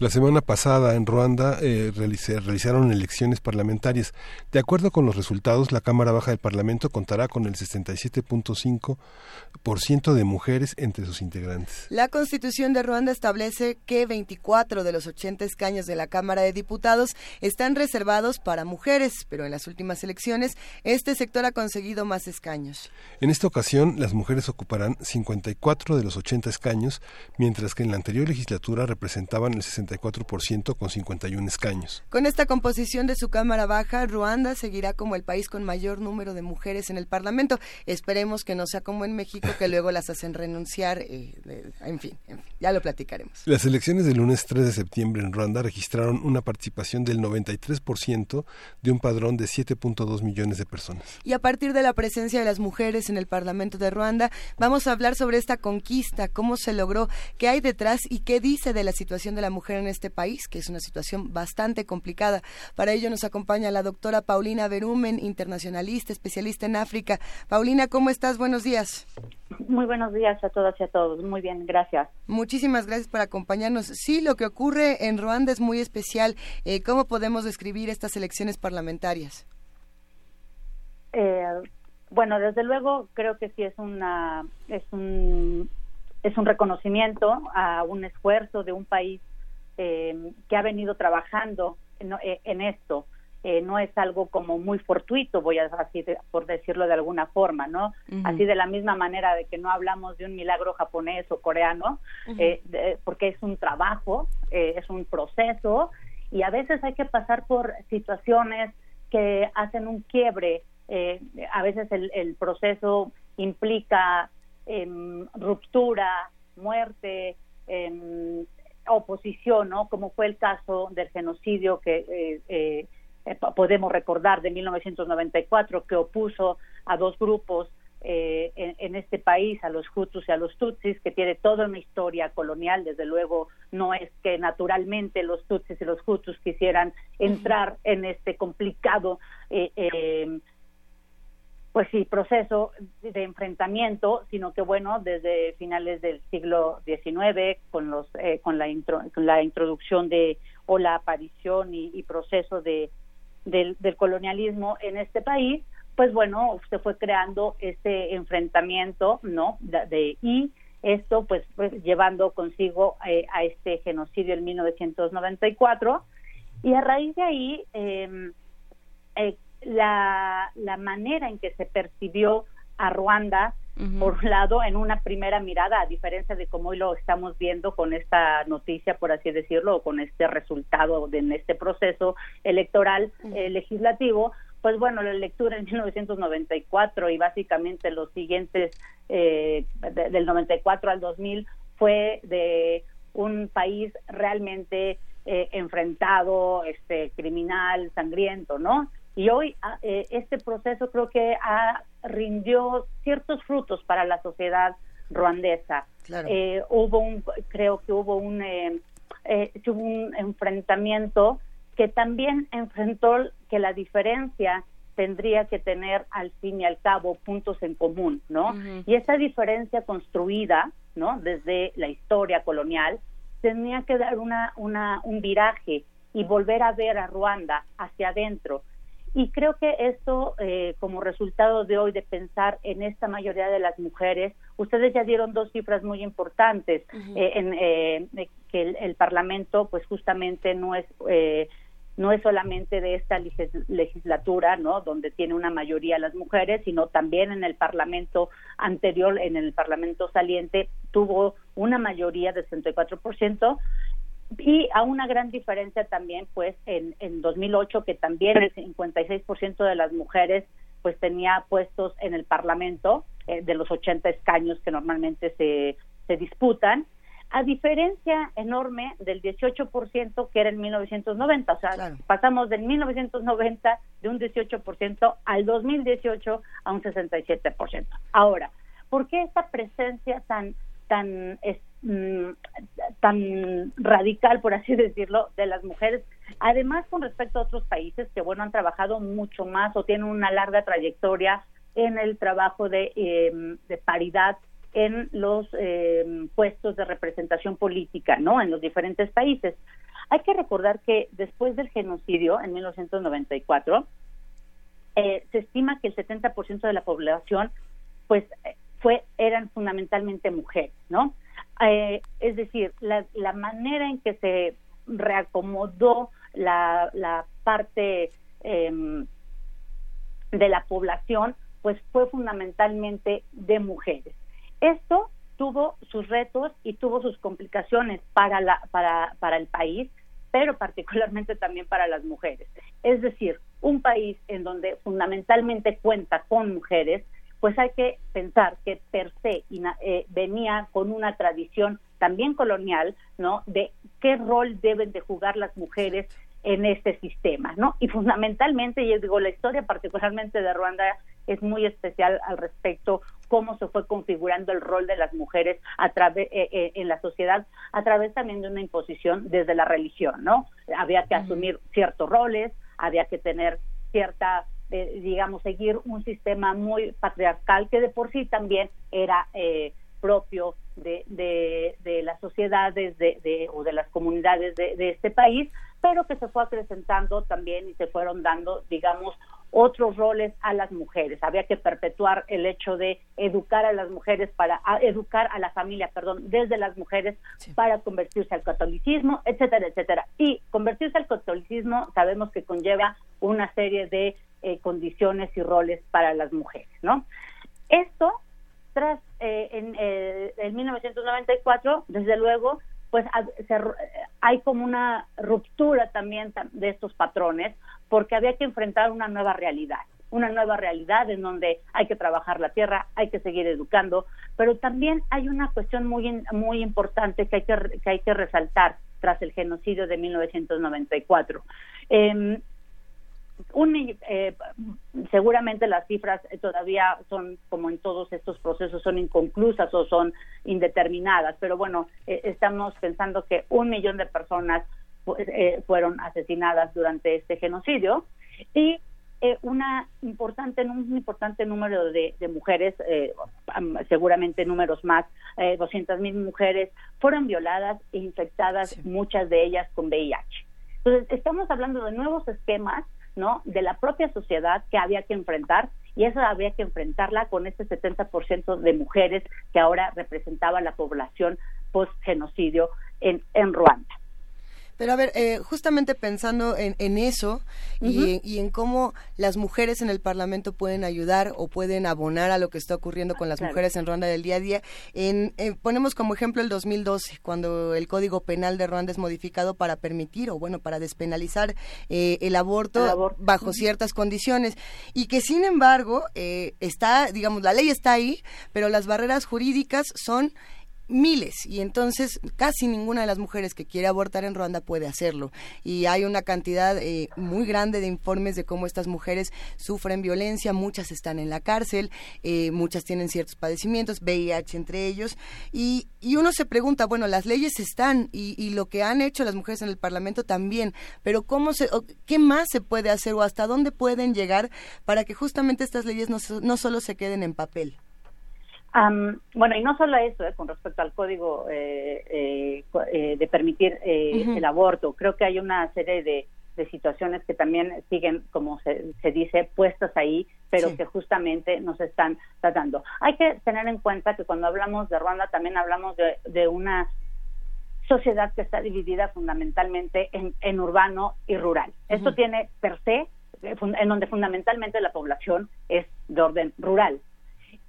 La semana pasada en Ruanda eh, realizaron elecciones parlamentarias. De acuerdo con los resultados, la Cámara Baja del Parlamento contará con el 67.5% de mujeres entre sus integrantes. La Constitución de Ruanda establece que 24 de los 80 escaños de la Cámara de Diputados están reservados para mujeres, pero en las últimas elecciones este sector ha conseguido más escaños. En esta ocasión, las mujeres ocuparán 54 de los 80 escaños, mientras que en la anterior legislatura representaban el 60 ciento con 51 escaños. Con esta composición de su Cámara Baja, Ruanda seguirá como el país con mayor número de mujeres en el Parlamento. Esperemos que no sea como en México, que luego las hacen renunciar. Eh, en, fin, ya lo platicaremos. Las elecciones del lunes 3 de septiembre en Ruanda registraron una participación del 93% de un padrón de 7.2 millones de personas. Y a partir de la presencia de las mujeres en el Parlamento de Ruanda, vamos a hablar sobre esta conquista, cómo se logró, qué hay detrás y qué dice de la situación de la mujer en este país, que es una situación bastante complicada. Para ello nos acompaña la doctora Paulina Berumen, internacionalista, especialista en África. Paulina, ¿cómo estás? Buenos días. Muy buenos días a todas y a todos. Muy bien, gracias. Muchísimas gracias por acompañarnos. Sí, lo que ocurre en Ruanda es muy especial. Eh, ¿Cómo podemos describir estas elecciones parlamentarias? Eh, bueno, desde luego creo que sí es una es un es un reconocimiento a un esfuerzo de un país eh, que ha venido trabajando en, eh, esto. Eh, no es algo como muy fortuito, voy a así por decirlo de alguna forma, ¿no? Así de la misma manera de que no hablamos de un milagro japonés o coreano, porque es un trabajo, es un proceso y a veces hay que pasar por situaciones que hacen un quiebre. a veces el, el proceso implica em, ruptura, muerte, em, oposición, ¿no? Como fue el caso del genocidio que eh, eh, eh, podemos recordar de 1994, que opuso a dos grupos en, este país, a los Hutus y a los Tutsis, que tiene toda una historia colonial. Desde luego, no es que naturalmente los Tutsis y los Hutus quisieran entrar en este complicado pues sí, proceso de enfrentamiento, sino que bueno, desde finales del siglo XIX, con los, eh, con, la la introducción de o la aparición y, proceso de del, colonialismo en este país, pues bueno, se fue creando este enfrentamiento, ¿no? De, y esto, pues, pues llevando consigo eh, a este genocidio en 1994 y a raíz de ahí em, eh, la, la manera en que se percibió a Ruanda, por un lado, en una primera mirada, a diferencia de cómo hoy lo estamos viendo con esta noticia, por así decirlo, o con este resultado de, en este proceso electoral eh, legislativo, pues bueno, la lectura en 1994 y básicamente los siguientes, eh, del 94 al 2000, fue de un país realmente eh, enfrentado, este, criminal, sangriento, ¿no? Y hoy ah, eh, este proceso creo que ha, rindió ciertos frutos para la sociedad ruandesa. Eh, hubo un, creo que hubo un, eh, un enfrentamiento que también enfrentó que la diferencia tendría que tener al fin y al cabo puntos en común, ¿no? Y esa diferencia construida, ¿no? Desde la historia colonial, tenía que dar una, una, un viraje y volver a ver a Ruanda hacia adentro y creo que esto, eh, como resultado de hoy de pensar en esta mayoría de las mujeres, ustedes ya dieron dos cifras muy importantes, eh, en, eh, que el, Parlamento, pues justamente no es no es solamente de esta legislatura, ¿no? Donde tiene una mayoría las mujeres, sino también en el Parlamento anterior, en el Parlamento saliente, tuvo una mayoría de 64%, y a una gran diferencia también pues en, en 2008 que también el 56% de las mujeres pues tenía puestos en el Parlamento eh, de los 80 escaños que normalmente se, se disputan a diferencia enorme del 18% que era en 1990, o sea, pasamos del 1990 de un 18% al 2018 a un 67%. Ahora, ¿por qué esta presencia tan tan mm, tan radical, por así [laughs] decirlo, de las mujeres. Además, con respecto a otros países que, bueno, han trabajado mucho más o tienen una larga trayectoria en el trabajo de, em, paridad en los em, puestos de representación política, ¿no? En los diferentes países. Hay que recordar que después del genocidio en 1994, eh, se estima que el 70% de la población, pues, eh, fue eran fundamentalmente mujeres, ¿no? Eh, es decir, la, la, manera en que se reacomodó la, la parte em, de la población, pues fue fundamentalmente de mujeres. Esto tuvo sus retos y tuvo sus complicaciones para, la, para, para el país, pero particularmente también para las mujeres. Es decir, un país en donde fundamentalmente cuenta con mujeres, pues hay que pensar que per se eh, venía con una tradición también colonial, ¿no? De qué rol deben de jugar las mujeres en este sistema, ¿no? Y fundamentalmente, yo digo, la historia particularmente de Ruanda es muy especial al respecto cómo se fue configurando el rol de las mujeres a través eh, eh, en la sociedad a través también de una imposición desde la religión, ¿no? Había que asumir ciertos roles, había que tener cierta eh, digamos seguir un sistema muy patriarcal que de por sí también era propio de, de, las sociedades de, o de las comunidades de, este país, pero que se fue acrecentando también y se fueron dando, digamos, otros roles a las mujeres. Había que perpetuar el hecho de educar a las mujeres para educar a la familia, perdón, desde las mujeres para convertirse al catolicismo, etcétera, etcétera. Y convertirse al catolicismo sabemos que conlleva una serie de eh, condiciones y roles para las mujeres, ¿no? Esto tras eh, en, eh, en 1994, desde luego, pues hay como una ruptura también de estos patrones porque había que enfrentar una nueva realidad, una nueva realidad en donde hay que trabajar la tierra, hay que seguir educando, pero también hay una cuestión muy muy importante que hay que, que hay que resaltar tras el genocidio de 1994. Eh, un, eh, seguramente las cifras todavía son, como en todos estos procesos, son inconclusas o son indeterminadas, pero bueno, eh, estamos pensando que un millón de personas eh, fueron asesinadas durante este genocidio y una importante un importante número de, mujeres seguramente números más eh, 200 mil mujeres fueron violadas e infectadas muchas de ellas con VIH entonces estamos hablando de nuevos esquemas ¿no? de la propia sociedad que había que enfrentar y eso había que enfrentarla con este 70% de mujeres que ahora representaba la población post genocidio en, en Ruanda. Pero a ver, eh, justamente pensando en, en eso y, y, en cómo las mujeres en el Parlamento pueden ayudar o pueden abonar a lo que está ocurriendo con las mujeres en Ruanda del día a día, en, ponemos como ejemplo el 2012, cuando el Código Penal de Ruanda es modificado para permitir o bueno, para despenalizar eh, el, aborto bajo ciertas condiciones. Y que sin embargo eh, está, digamos, la ley está ahí, pero las barreras jurídicas son miles y entonces casi ninguna de las mujeres que quiere abortar en Ruanda puede hacerlo. Y hay una cantidad eh, muy grande de informes de cómo estas mujeres sufren violencia muchas están en la cárcel eh, muchas tienen ciertos padecimientos VIH entre ellos y, y uno se pregunta bueno las leyes están y, y, lo que han hecho las mujeres en el Parlamento también pero cómo se qué más se puede hacer o hasta dónde pueden llegar para que justamente estas leyes no, no solo se queden en papel bueno, y no solo eso, eh, con respecto al código eh, eh, eh de permitir el aborto, creo que hay una serie de, situaciones que también siguen, como se, dice, puestas ahí, pero que justamente nos están tratando. Hay que tener en cuenta que cuando hablamos de Ruanda también hablamos de, una sociedad que está dividida fundamentalmente en, urbano y rural. Esto tiene per se, en donde fundamentalmente la población es de orden rural.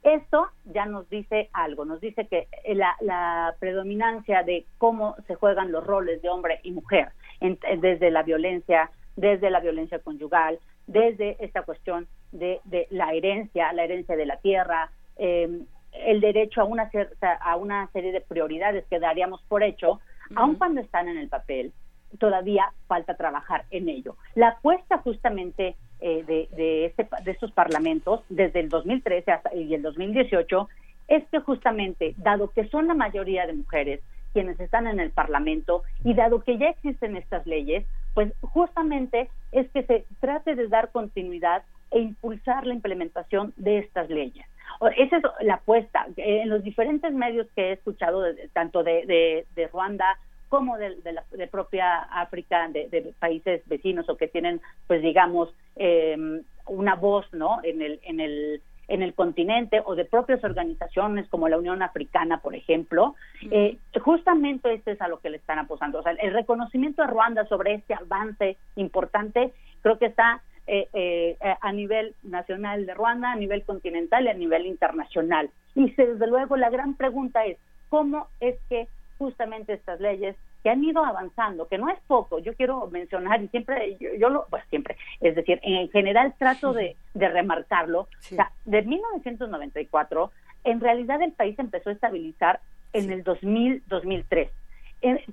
Esto ya nos dice algo, nos dice que la, predominancia de cómo se juegan los roles de hombre y mujer, desde la violencia, desde la violencia conyugal, desde esta cuestión de, la herencia, la herencia de la tierra, em, el derecho a una, cierta, a una serie de prioridades que daríamos por hecho, aun cuando están en el papel, todavía falta trabajar en ello. La apuesta justamente eh, de, de, este, de estos parlamentos desde el 2013 hasta, y el 2018 es que justamente, dado que son la mayoría de mujeres quienes están en el Parlamento y dado que ya existen estas leyes, pues justamente es que se trate de dar continuidad e impulsar la implementación de estas leyes. Esa es la apuesta. En los diferentes medios que he escuchado, tanto de, Ruanda como de, la propia África, de, países vecinos o que tienen, pues digamos, em, una voz, ¿no? En el, en el en el continente o de propias organizaciones como la Unión Africana, por ejemplo, eh, justamente este es a lo que le están apostando. O sea, el reconocimiento de Ruanda sobre este avance importante creo que está eh, eh, a nivel nacional de Ruanda, a nivel continental y a nivel internacional. Y desde luego la gran pregunta es, ¿cómo es que justamente estas leyes que han ido avanzando, que no es poco, yo quiero mencionar y siempre, yo, lo, pues siempre, es decir, en general trato de, remarcarlo, o sea, de 1994, en realidad el país empezó a estabilizar en el 2000-2003.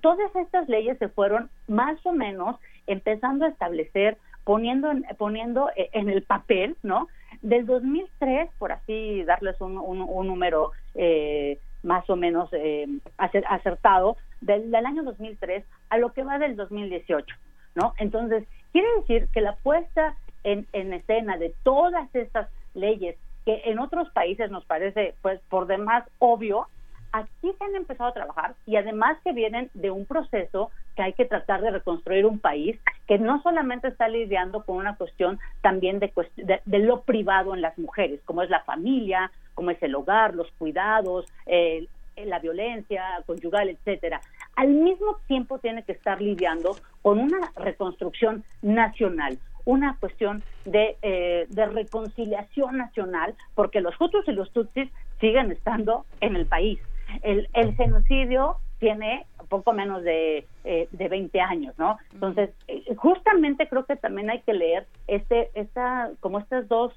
Todas estas leyes se fueron más o menos empezando a establecer poniendo en, poniendo e, en el papel, ¿no? Del 2003, por así darles un, un, número eh, más o menos eh, acertado, del, año 2003 a lo que va del 2018, ¿no? Entonces, quiere decir que la puesta en, en escena de todas estas leyes que en otros países nos parece, pues, por demás obvio, aquí se han empezado a trabajar y además que vienen de un proceso que hay que tratar de reconstruir un país que no solamente está lidiando con una cuestión también de, de, lo privado en las mujeres, como es la familia, como es el hogar, los cuidados, la violencia conyugal, etcétera. Al mismo tiempo tiene que estar lidiando con una reconstrucción nacional, una cuestión de, eh, de reconciliación nacional, porque los Hutus y los Tutsis siguen estando en el país el, el genocidio tiene poco menos de, eh, de 20 años, ¿no? Entonces, eh, justamente creo que también hay que leer este, esta, como estas dos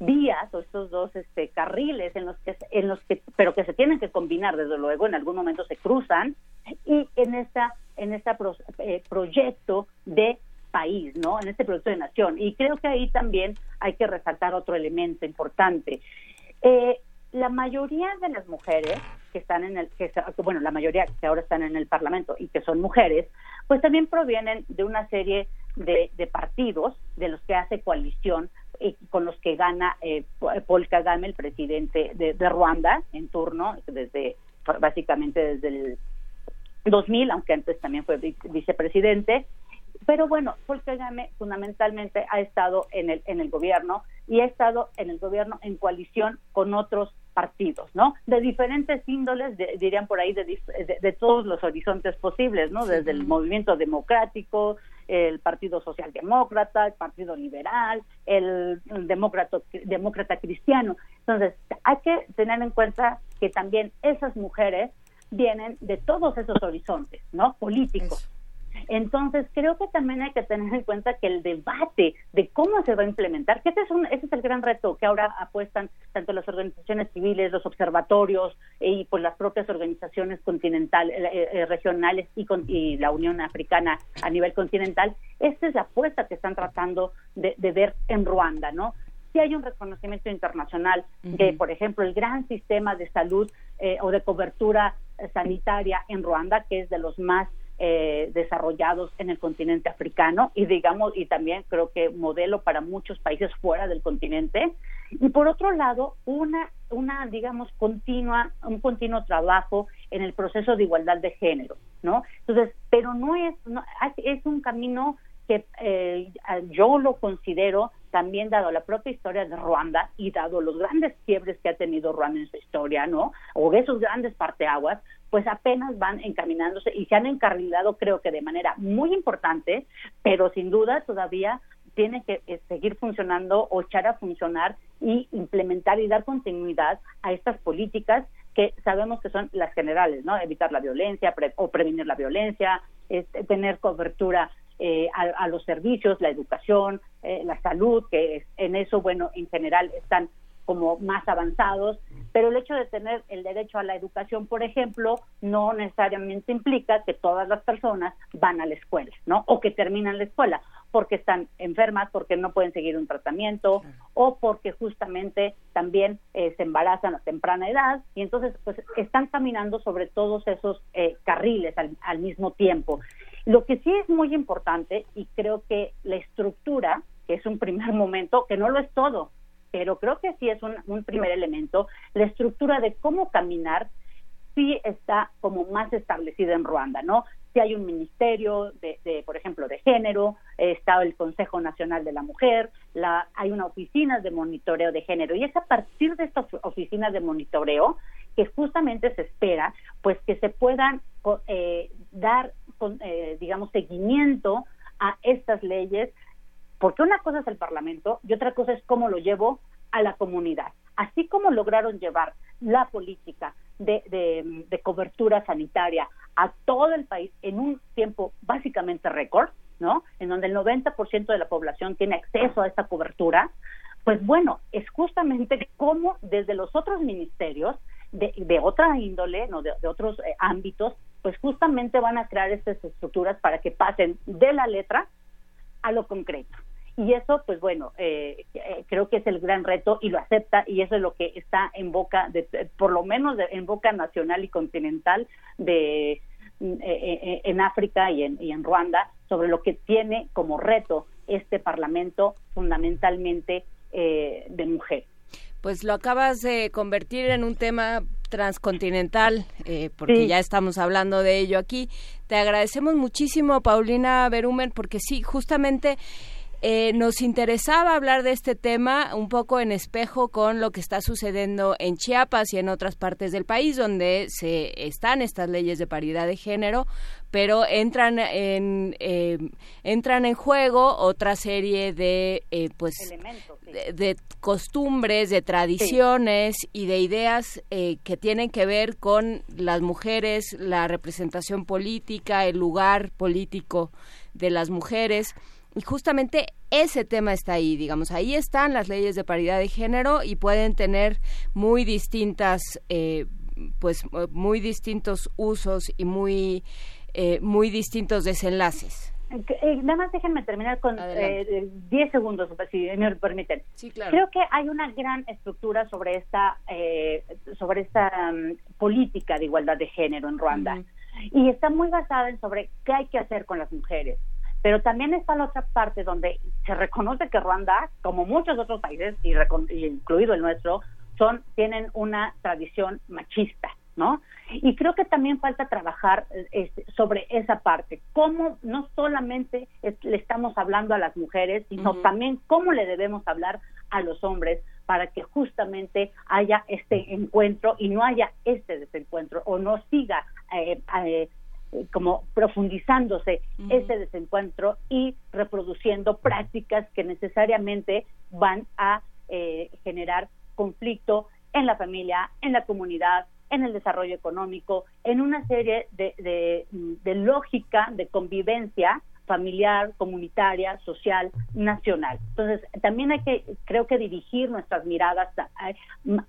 vías o estos dos este, carriles en los que, en los que, pero que se tienen que combinar, desde luego, en algún momento se cruzan y en esta, en este proyecto de país, ¿no? En este proyecto de nación. Y creo que ahí también hay que resaltar otro elemento importante. Eh, la mayoría de las mujeres que están en el, que, bueno, la mayoría que ahora están en el Parlamento y que son mujeres, pues también provienen de una serie de, partidos de los que hace coalición y con los que gana eh, Paul Kagame, el presidente de, Ruanda, en turno, desde básicamente desde el 2000, aunque antes también fue vicepresidente. Pero bueno, Paul Kagame fundamentalmente ha estado en el, en el gobierno y ha estado en el gobierno en coalición con otros partidos, ¿no? De diferentes índoles, dirían por ahí, de, de, todos los horizontes posibles, ¿no? Desde el movimiento democrático, el Partido Socialdemócrata, el Partido Liberal, el, demócrata, demócrata cristiano. Entonces, hay que tener en cuenta que también esas mujeres vienen de todos esos horizontes, ¿no? Políticos. Entonces, creo que también hay que tener en cuenta que el debate de cómo se va a implementar, que ese es, un, ese es el gran reto que ahora apuestan tanto las organizaciones civiles, los observatorios y pues las propias organizaciones continentales, eh, eh, regionales y, con, y la Unión Africana a nivel continental, esta es la apuesta que están tratando de, ver en Ruanda, ¿no? Si hay un reconocimiento internacional de, por ejemplo, el gran sistema de salud eh, o de cobertura sanitaria en Ruanda, que es de los más eh, desarrollados en el continente africano y digamos y también creo que modelo para muchos países fuera del continente. Y por otro lado una una digamos continua un continuo trabajo en el proceso de igualdad de género no entonces pero no es es un camino que eh, yo lo considero también dado la propia historia de Ruanda y dado los grandes quiebres que ha tenido Ruanda en su historia, ¿no? O esos grandes parteaguas, pues apenas van encaminándose y se han encarrilado creo que de manera muy importante, pero sin duda todavía tiene que eh, seguir funcionando o echar a funcionar y implementar y dar continuidad a estas políticas que sabemos que son las generales, ¿no? Evitar la violencia o prevenir la violencia, este, tener cobertura eh, a, los servicios, la educación, eh, la salud, que en eso, bueno, en general están como más avanzados, pero el hecho de tener el derecho a la educación, por ejemplo, no necesariamente implica que todas las personas van a la escuela, ¿no? O que terminan la escuela. porque están enfermas, porque no pueden seguir un tratamiento o porque justamente también eh, se embarazan a temprana edad y entonces pues están caminando sobre todos esos eh, carriles al, al mismo tiempo. Lo que sí es muy importante y creo que la estructura, que es un primer [laughs] momento, que no lo es todo, pero creo que sí es un, un primer elemento, la estructura de cómo caminar sí está como más establecida en Ruanda, ¿no? Si hay un ministerio de, de, por ejemplo, de género, está el Consejo Nacional de la Mujer, la, hay una oficina de monitoreo de género y es a partir de estas oficinas de monitoreo que justamente se espera, pues que se puedan eh, dar, eh, digamos, seguimiento a estas leyes, porque una cosa es el Parlamento y otra cosa es cómo lo llevo a la comunidad. Así como lograron llevar la política de, de, cobertura sanitaria a todo el país en un tiempo básicamente récord, ¿no? En donde el 90% de la población tiene acceso a esta cobertura, pues bueno, es justamente como desde los otros ministerios de, de otra índole, no de, de otros eh, ámbitos, pues justamente van a crear estas estructuras para que pasen de la letra a lo concreto. Y eso, pues bueno, eh, eh, creo que es el gran reto y lo acepta y eso es lo que está en boca, de, por lo menos de, en boca nacional y continental de eh, eh, en África y en, y en Ruanda sobre lo que tiene como reto este Parlamento fundamentalmente eh, de mujeres. Pues lo acabas de convertir en un tema transcontinental, eh, porque sí. ya estamos hablando de ello aquí. Te agradecemos muchísimo, Paulina Berumen, porque sí, justamente eh, nos interesaba hablar de este tema un poco en espejo con lo que está sucediendo en Chiapas y en otras partes del país donde se están estas leyes de paridad de género, pero entran en eh, entran en juego otra serie de eh, pues Elementos, sí. de, de, costumbres, de tradiciones sí. y de ideas eh, que tienen que ver con las mujeres, la representación política, el lugar político de las mujeres y justamente ese tema está ahí, digamos, ahí están las leyes de paridad de género y pueden tener muy distintas, eh, pues muy distintos usos y muy, eh, muy distintos desenlaces. Eh, nada más déjenme terminar con 10 eh, segundos, si me permiten. Sí, claro. Creo que hay una gran estructura sobre esta, eh, sobre esta um, política de igualdad de género en Ruanda. Uh -huh. Y está muy basada en sobre qué hay que hacer con las mujeres pero también está la otra parte donde se reconoce que Ruanda, como muchos otros países, y, y incluido el nuestro, son, tienen una tradición machista, ¿no? Y creo que también falta trabajar este, sobre esa parte, cómo no solamente es, le estamos hablando a las mujeres, sino uh -huh. también cómo le debemos hablar a los hombres para que justamente haya este encuentro y no haya este desencuentro o no siga eh, eh, como profundizándose uh -huh. ese desencuentro y reproduciendo prácticas que necesariamente van a eh, generar conflicto en la familia, en la comunidad, en el desarrollo económico, en una serie de, de, de lógica de convivencia familiar, comunitaria, social, nacional. Entonces, también hay que, creo que dirigir nuestras miradas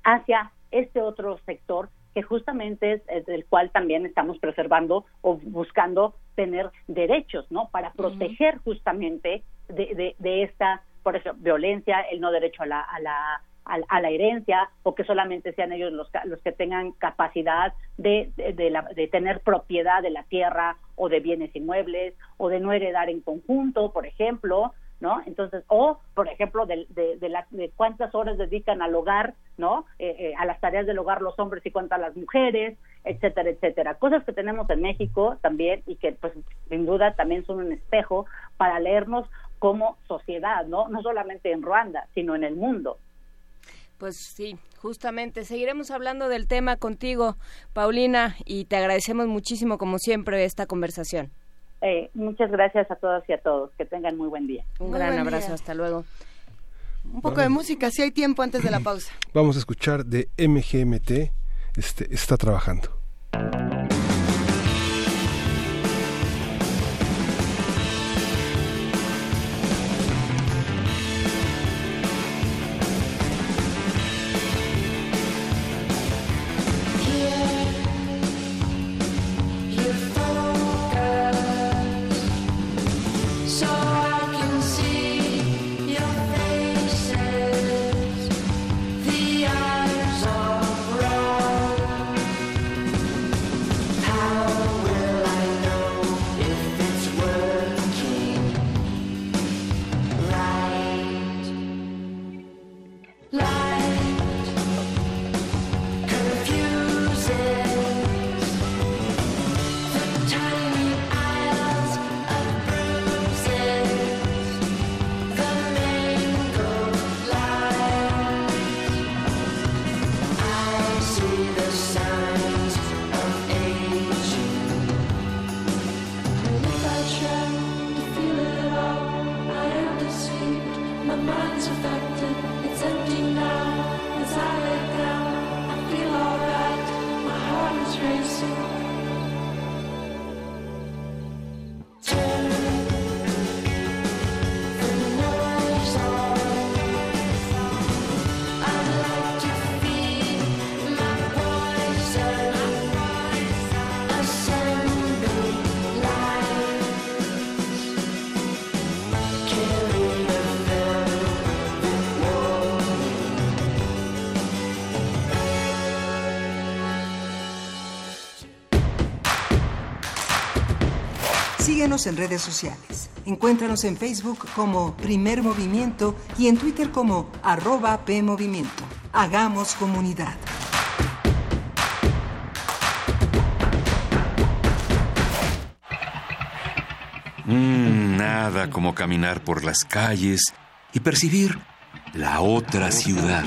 hacia este otro sector que justamente es el cual también estamos preservando o buscando tener derechos, ¿no? Para proteger uh -huh. justamente de, de, de, esta, por eso, violencia, el no derecho a la, a la a, a, la herencia o que solamente sean ellos los, los que tengan capacidad de, de, de, la, de, tener propiedad de la tierra o de bienes inmuebles o de no heredar en conjunto, por ejemplo, ¿no? Entonces, o, por ejemplo, de, de, de, la, de cuántas horas dedican al hogar, ¿no? Eh, eh, a las tareas del hogar los hombres y cuántas las mujeres, etcétera, etcétera. Cosas que tenemos en México también y que, pues, sin duda también son un espejo para leernos como sociedad, ¿no? No solamente en Ruanda, sino en el mundo. Pues sí, justamente seguiremos hablando del tema contigo, Paulina, y te agradecemos muchísimo, como siempre, esta conversación. Eh, muchas gracias a todas y a todos. Que tengan muy buen día. Un muy gran abrazo. Día. Hasta luego. Un poco de música, si hay tiempo antes de la pausa. Vamos a escuchar de MGMT. Este, está trabajando. Síguenos en redes sociales. Encuéntranos en Facebook como Primer Movimiento y en Twitter como arroba PMovimiento. Hagamos comunidad. Mm, nada como caminar por las calles y percibir la otra ciudad.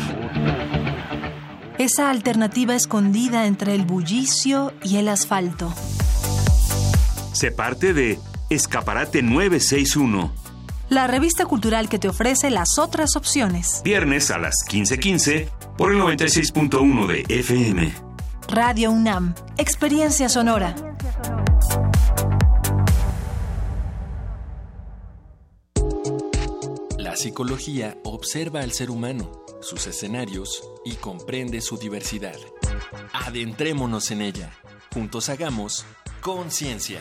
Esa alternativa escondida entre el bullicio y el asfalto. Se parte de Escaparate 961. La revista cultural que te ofrece las otras opciones. Viernes a las 15:15 por el 96.1 de FM. Radio UNAM, Experiencia Sonora. La psicología observa al ser humano, sus escenarios y comprende su diversidad. Adentrémonos en ella. Juntos hagamos conciencia,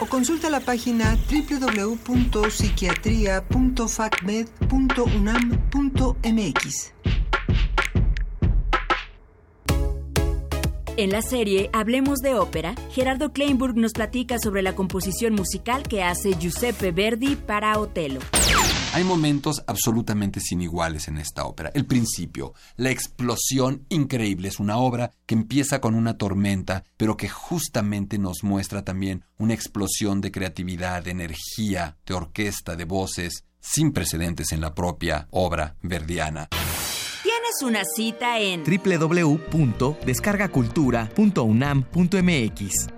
o consulta la página www.psiquiatria.facmed.unam.mx. En la serie Hablemos de ópera, Gerardo Kleinburg nos platica sobre la composición musical que hace Giuseppe Verdi para Otelo. Hay momentos absolutamente sin iguales en esta ópera. El principio, la explosión increíble. Es una obra que empieza con una tormenta, pero que justamente nos muestra también una explosión de creatividad, de energía, de orquesta, de voces, sin precedentes en la propia obra verdiana. Tienes una cita en www.descargacultura.unam.mx.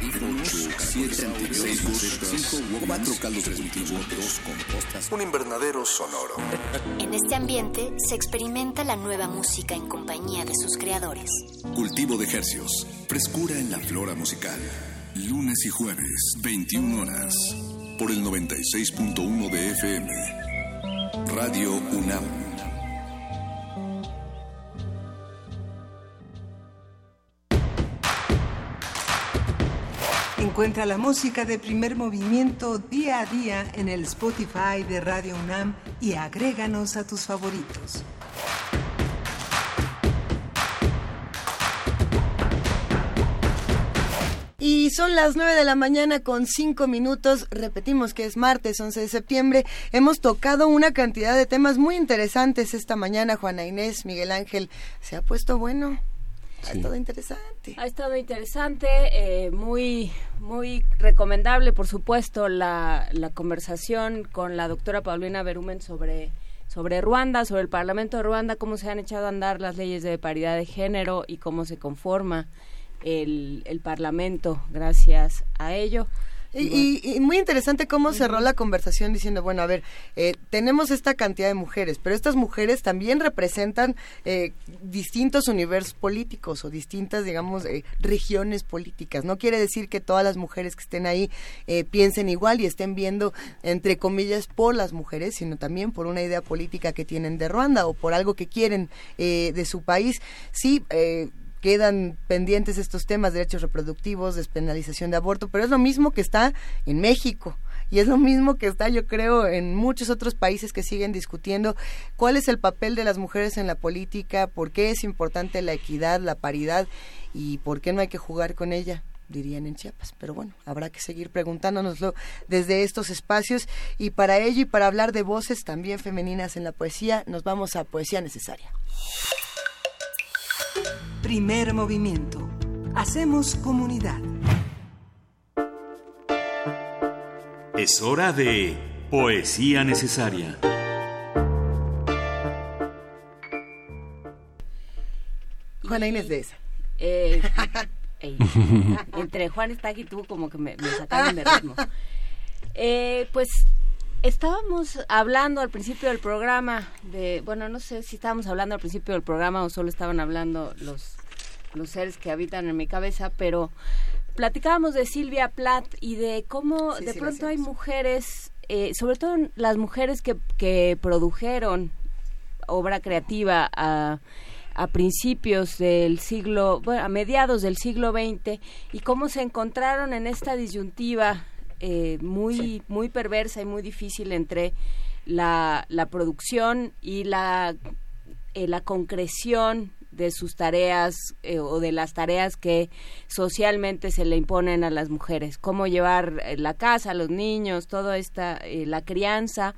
7 antibióticos, 4 caldos multivitaminas, compostas, un invernadero sonoro. En este ambiente se experimenta la nueva música en compañía de sus creadores. Cultivo de ejercios, frescura en la flora musical. Lunes y jueves, 21 horas, por el 96.1 de FM. Radio UNAM. Encuentra la música de primer movimiento día a día en el Spotify de Radio UNAM y agréganos a tus favoritos. Y son las 9 de la mañana con 5 minutos. Repetimos que es martes 11 de septiembre. Hemos tocado una cantidad de temas muy interesantes esta mañana. Juana Inés, Miguel Ángel, se ha puesto bueno. Ha estado interesante. Ha estado interesante, eh, muy, muy recomendable, por supuesto, la, la conversación con la doctora Paulina Berumen sobre sobre Ruanda, sobre el Parlamento de Ruanda, cómo se han echado a andar las leyes de paridad de género y cómo se conforma el, el Parlamento gracias a ello. Y, y- y muy interesante cómo cerró la conversación diciendo, bueno, a ver, eh, tenemos esta cantidad de mujeres, pero estas mujeres también representan eh, distintos universos políticos o distintas, digamos, eh, regiones políticas. No quiere decir que todas las mujeres que estén ahí eh, piensen igual y estén viendo, entre comillas, por las mujeres, sino también por una idea política que tienen de Ruanda o por algo que quieren eh, de su país. Sí, eh, quedan pendientes estos temas, derechos reproductivos, despenalización de aborto, pero es lo mismo que está en México. Y es lo mismo que está, yo creo, en muchos otros países que siguen discutiendo cuál es el papel de las mujeres en la política, por qué es importante la equidad, la paridad y por qué no hay que jugar con ella dirían en Chiapas. Pero bueno, habrá que seguir preguntándonoslo desde estos espacios y para ello y para hablar de voces también femeninas en la poesía, nos vamos a Poesía Necesaria. Primer movimiento. Hacemos comunidad. Es hora de Poesía Necesaria. Juana Inés de esa. Eh, [laughs] entre Juan Stag y tú como que me, me sacaron de ritmo. Eh, pues estábamos hablando al principio del programa de, bueno, no sé si estábamos hablando al principio del programa o solo estaban hablando los, los seres que habitan en mi cabeza, pero platicábamos de Silvia Plath y de cómo Sí, de sí, pronto hay mujeres, eh, sobre todo las mujeres que, que produjeron obra creativa a, a principios del siglo, bueno, a mediados del siglo XX y cómo se encontraron en esta disyuntiva eh, muy muy perversa y muy difícil entre la, la producción y la eh, la concreción de sus tareas eh, o de las tareas que socialmente se le imponen a las mujeres, cómo llevar eh, la casa, los niños, toda esta eh, la crianza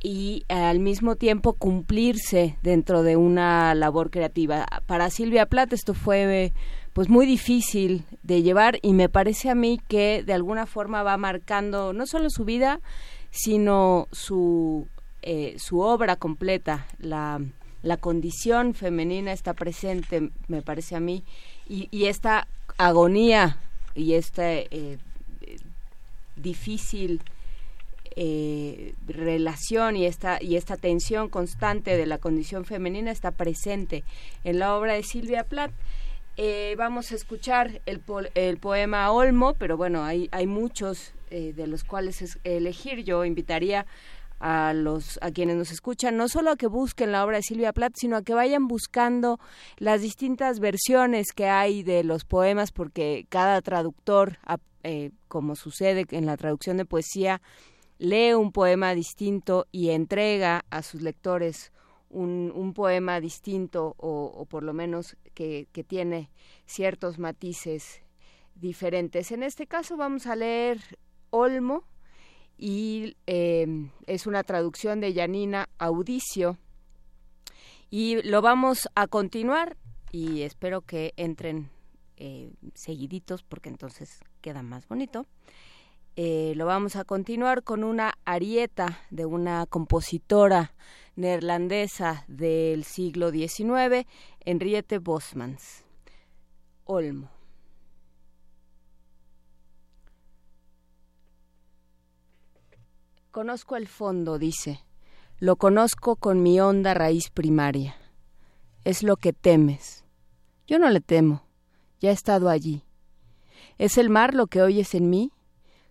y al mismo tiempo cumplirse dentro de una labor creativa. Para Silvia Plath esto fue pues muy difícil de llevar y me parece a mí que de alguna forma va marcando no solo su vida, sino su, eh, su obra completa. La, la condición femenina está presente, me parece a mí, y, esta agonía y esta eh, eh, difícil eh, relación y esta y esta tensión constante de la condición femenina está presente en la obra de Silvia Plath. Eh, vamos a escuchar el, po- el poema Olmo, pero bueno, hay, hay muchos eh, de los cuales es- elegir. Yo invitaría a los a quienes nos escuchan no solo a que busquen la obra de Silvia Plath, sino a que vayan buscando las distintas versiones que hay de los poemas, porque cada traductor, eh, como sucede en la traducción de poesía, lee un poema distinto y entrega a sus lectores un, poema distinto o, por lo menos que, tiene ciertos matices diferentes. En este caso vamos a leer Olmo y eh, es una traducción de Yanina Audicio y lo vamos a continuar y espero que entren eh, seguiditos porque entonces queda más bonito. Eh, lo vamos a continuar con una arieta de una compositora neerlandesa del siglo XIX, Henriette Bosmans. Olmo. Conozco el fondo, dice. Lo conozco con mi honda raíz primaria. Es lo que temes. Yo no le temo. Ya he estado allí. ¿Es el mar lo que oyes en mí?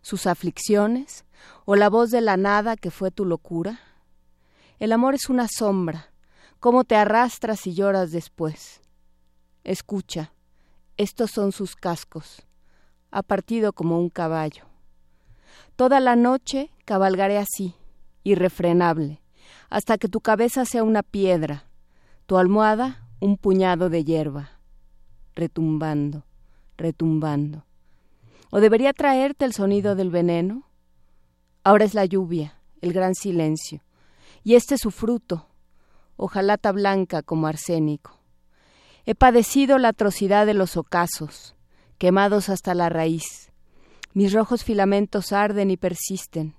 ¿Sus aflicciones? ¿O la voz de la nada que fue tu locura? El amor es una sombra. ¿Cómo te arrastras y lloras después? Escucha, estos son sus cascos. Ha partido como un caballo. Toda la noche cabalgaré así, irrefrenable, hasta que tu cabeza sea una piedra, tu almohada un puñado de hierba, retumbando, retumbando. ¿O debería traerte el sonido del veneno? Ahora es la lluvia, el gran silencio, y este es su fruto, hojalata blanca como arsénico. He padecido la atrocidad de los ocasos, quemados hasta la raíz, mis rojos filamentos arden y persisten,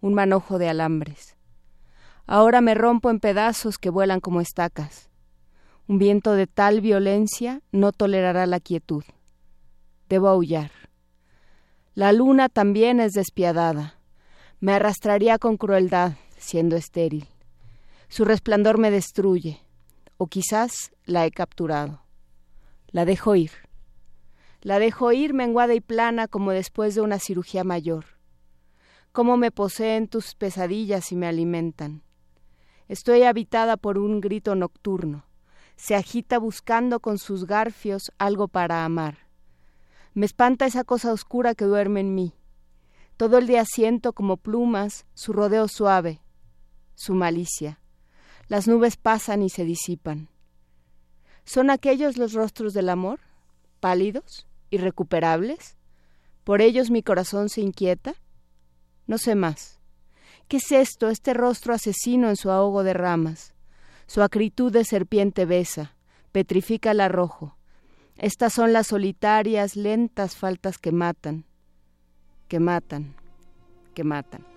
un manojo de alambres. Ahora me rompo en pedazos que vuelan como estacas. Un viento de tal violencia no tolerará la quietud. Debo aullar. La luna también es despiadada. Me arrastraría con crueldad, siendo estéril. Su resplandor me destruye, o quizás la he capturado. La dejo ir. La dejo ir menguada y plana como después de una cirugía mayor. Cómo me poseen tus pesadillas y me alimentan. Estoy habitada por un grito nocturno. Se agita buscando con sus garfios algo para amar. Me espanta esa cosa oscura que duerme en mí. Todo el día siento como plumas su rodeo suave, su malicia. Las nubes pasan y se disipan. ¿Son aquellos los rostros del amor? ¿Pálidos? irrecuperables? ¿Por ellos mi corazón se inquieta? No sé más. ¿Qué es esto, este rostro asesino en su ahogo de ramas? Su acritud de serpiente besa, petrifica el arrojo. Estas son las solitarias, lentas faltas que matan, que matan, que matan.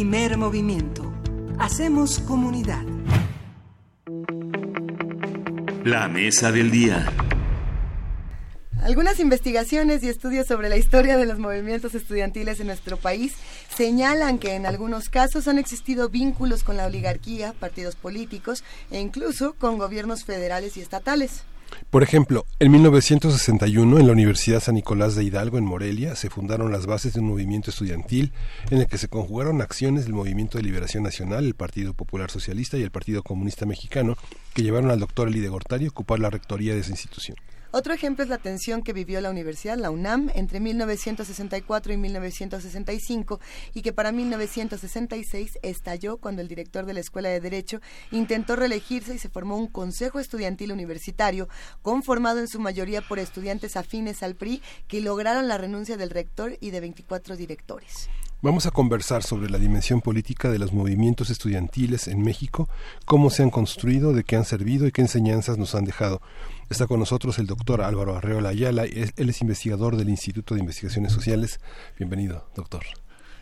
Primer movimiento. Hacemos comunidad. La mesa del día. Algunas investigaciones y estudios sobre la historia de los movimientos estudiantiles en nuestro país señalan que en algunos casos han existido vínculos con la oligarquía, partidos políticos e incluso con gobiernos federales y estatales. Por ejemplo, en 1961 en la Universidad San Nicolás de Hidalgo en Morelia se fundaron las bases de un movimiento estudiantil en el que se conjugaron acciones del Movimiento de Liberación Nacional, el Partido Popular Socialista y el Partido Comunista Mexicano que llevaron al doctor Eli de Gortari a ocupar la rectoría de esa institución. Otro ejemplo es la tensión que vivió la universidad, la UNAM, entre 1964 y 1965 y que para 1966 estalló cuando el director de la Escuela de Derecho intentó reelegirse y se formó un Consejo Estudiantil Universitario conformado en su mayoría por estudiantes afines al PRI que lograron la renuncia del rector y de 24 directores. Vamos a conversar sobre la dimensión política de los movimientos estudiantiles en México, cómo se han construido, de qué han servido y qué enseñanzas nos han dejado. Está con nosotros el doctor Álvaro Arreola Ayala, él es investigador del Instituto de Investigaciones Sociales. Bienvenido, doctor.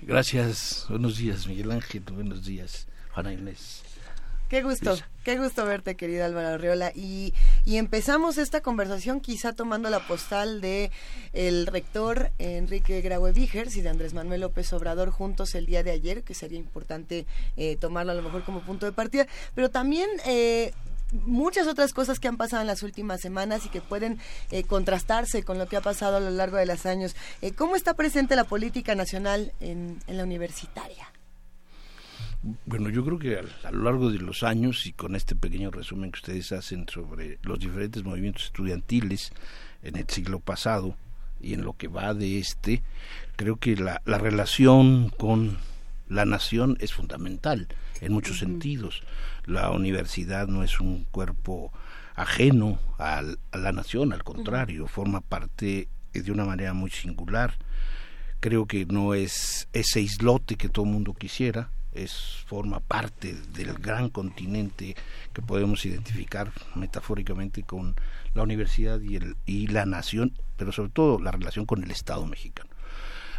Gracias, buenos días Miguel Ángel, buenos días Juana Inés. Qué gusto, qué gusto verte, querido Álvaro Arriola. Y, y empezamos esta conversación quizá tomando la postal de el rector Enrique Graue Vigers y de Andrés Manuel López Obrador juntos el día de ayer, que sería importante eh, tomarlo a lo mejor como punto de partida, pero también eh, muchas otras cosas que han pasado en las últimas semanas y que pueden eh, contrastarse con lo que ha pasado a lo largo de los años. Eh, ¿Cómo está presente la política nacional en, la universitaria? Bueno, yo creo que a, lo largo de los años y con este pequeño resumen que ustedes hacen sobre los diferentes movimientos estudiantiles en el siglo pasado y en lo que va de este, creo que la relación con la nación es fundamental en muchos sentidos. La universidad no es un cuerpo ajeno a, a la nación, al contrario, forma parte de una manera muy singular. Creo que no es ese islote que todo el mundo quisiera, es forma parte del gran continente que podemos identificar metafóricamente con la universidad y, el, y la nación, pero sobre todo la relación con el Estado mexicano.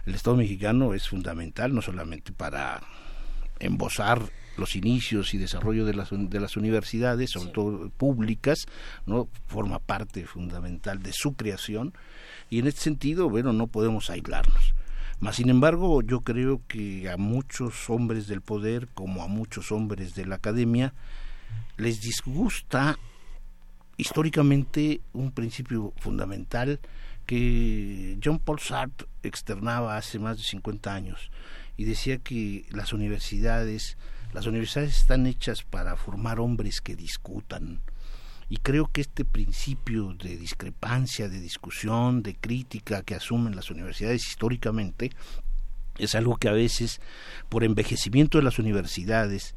El Estado mexicano es fundamental no solamente para embosar los inicios y desarrollo de las, de las universidades, sobre todo públicas, no forma parte fundamental de su creación. Y en este sentido, bueno, no podemos aislarnos. Mas, sin embargo, yo creo que a muchos hombres del poder, como a muchos hombres de la academia, les disgusta históricamente un principio fundamental que John Paul Sartre externaba hace más de 50 años y decía que las universidades, las universidades están hechas para formar hombres que discutan, y creo que este principio de discrepancia, de discusión, de crítica que asumen las universidades históricamente es algo que a veces por envejecimiento de las universidades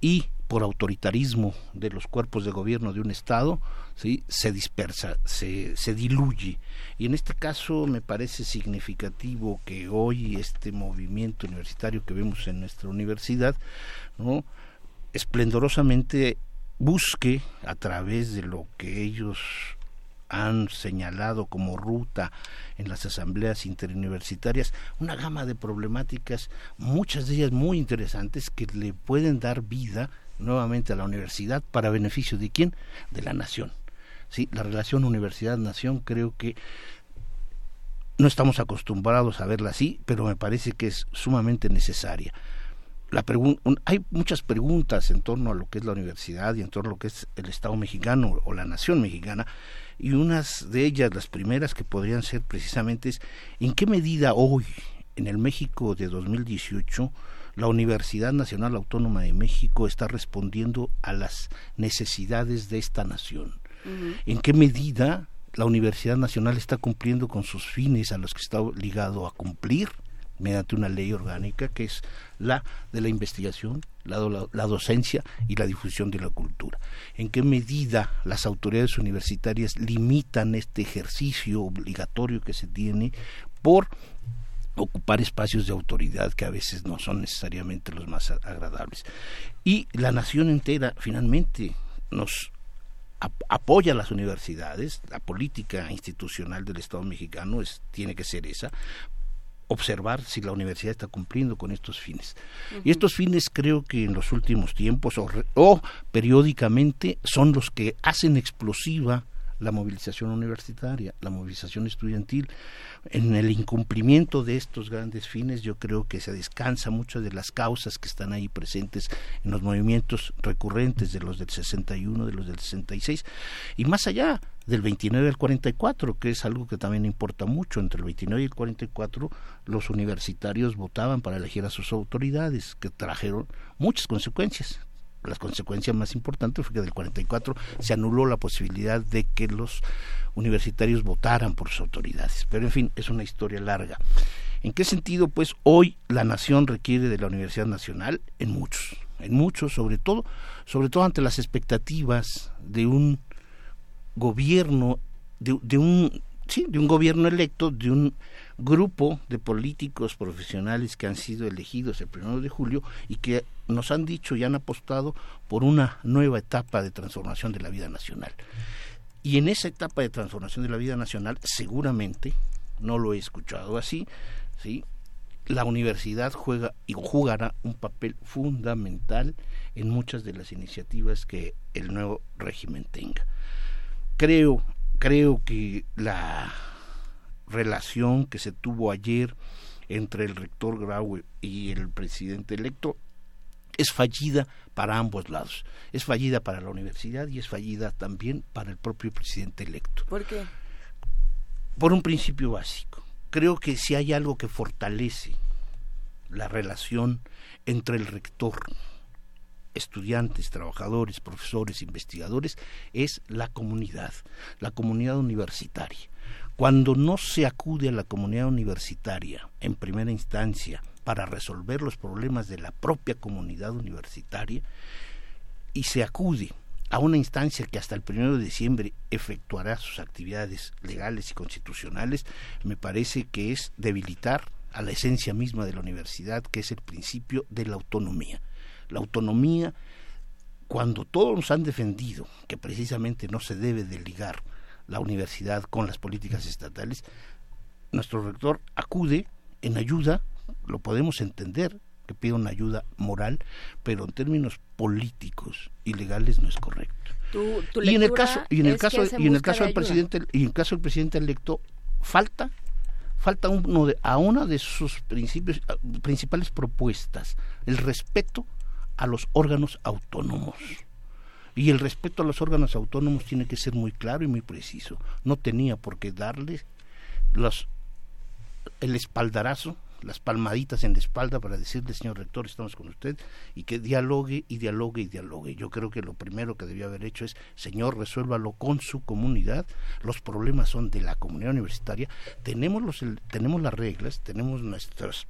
y por autoritarismo de los cuerpos de gobierno de un estado ¿sí? se dispersa, se, se diluye. Y en este caso me parece significativo que hoy este movimiento universitario que vemos en nuestra universidad, ¿no? esplendorosamente busque a través de lo que ellos han señalado como ruta en las asambleas interuniversitarias una gama de problemáticas, muchas de ellas muy interesantes que le pueden dar vida nuevamente a la universidad para beneficio de quién? De la nación. Sí, la relación universidad-nación creo que no estamos acostumbrados a verla así, pero me parece que es sumamente necesaria la hay muchas preguntas en torno a lo que es la universidad y en torno a lo que es el Estado mexicano o la nación mexicana y unas de ellas, las primeras que podrían ser precisamente es en qué medida hoy en el México de 2018 la Universidad Nacional Autónoma de México está respondiendo a las necesidades de esta nación. ¿En qué medida la Universidad Nacional está cumpliendo con sus fines a los que está obligado a cumplir? mediante una ley orgánica que es la de la investigación, la, la, docencia y la difusión de la cultura. ¿En qué medida las autoridades universitarias limitan este ejercicio obligatorio que se tiene por ocupar espacios de autoridad que a veces no son necesariamente los más agradables? Y la nación entera finalmente nos apoya a las universidades, la política institucional del Estado mexicano es, tiene que ser esa, observar si la universidad está cumpliendo con estos fines. Y estos fines creo que en los últimos tiempos o, o periódicamente son los que hacen explosiva la movilización universitaria, la movilización estudiantil. En el incumplimiento de estos grandes fines yo creo que se descansa muchas de las causas que están ahí presentes en los movimientos recurrentes de los del 61, de los del 66 y más allá del 29 al 44, que es algo que también importa mucho. Entre el 29 y el 44 los universitarios votaban para elegir a sus autoridades, que trajeron muchas consecuencias las consecuencias más importantes fue que del 44 se anuló la posibilidad de que los universitarios votaran por sus autoridades. Pero en fin, es una historia larga. ¿En qué sentido? Pues hoy la nación requiere de la Universidad Nacional en muchos, en muchos, sobre todo, sobre todo ante las expectativas de un gobierno, de, de un sí, de un gobierno electo, de un grupo de políticos profesionales que han sido elegidos el primero de julio y que nos han dicho y han apostado por una nueva etapa de transformación de la vida nacional. Y en esa etapa de transformación de la vida nacional, seguramente, no lo he escuchado así, ¿sí? la universidad juega y jugará un papel fundamental en muchas de las iniciativas que el nuevo régimen tenga. Creo, creo que la relación que se tuvo ayer entre el rector Graue y el presidente electo es fallida para ambos lados. Es fallida para la universidad y es fallida también para el propio presidente electo. ¿Por qué? Por un principio básico. Creo que si hay algo que fortalece la relación entre el rector, estudiantes, trabajadores, profesores, investigadores, es la comunidad, la comunidad universitaria. Cuando no se acude a la comunidad universitaria en primera instancia para resolver los problemas de la propia comunidad universitaria y se acude a una instancia que hasta el primero de diciembre efectuará sus actividades legales y constitucionales, me parece que es debilitar a la esencia misma de la universidad, que es el principio de la autonomía. La autonomía, cuando todos nos han defendido que precisamente no se debe de ligar la universidad con las políticas estatales, nuestro rector acude en ayuda, lo podemos entender, que pide una ayuda moral, pero en términos políticos y legales no es correcto. y en el caso y en el caso y en el caso del presidente y en el caso del presidente electo falta falta uno de, a una de sus principios, principales propuestas, el respeto a los órganos autónomos. Y el respeto a los órganos autónomos tiene que ser muy claro y muy preciso. No tenía por qué darle los, el espaldarazo, las palmaditas en la espalda para decirle, señor rector, estamos con usted, y que dialogue y dialogue y dialogue. Yo creo que lo primero que debió haber hecho es, señor, resuélvalo con su comunidad. Los problemas son de la comunidad universitaria. Tenemos, los, tenemos las reglas, tenemos nuestros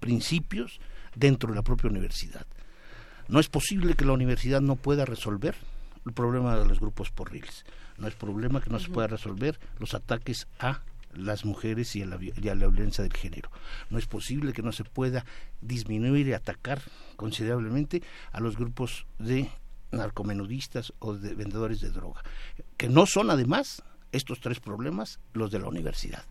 principios dentro de la propia universidad. No es posible que la universidad no pueda resolver el problema de los grupos porriles. No es problema que no se pueda resolver los ataques a las mujeres y a, la, violencia del género. No es posible que no se pueda disminuir y atacar considerablemente a los grupos de narcomenudistas o de vendedores de droga, que no son además estos tres problemas los de la universidad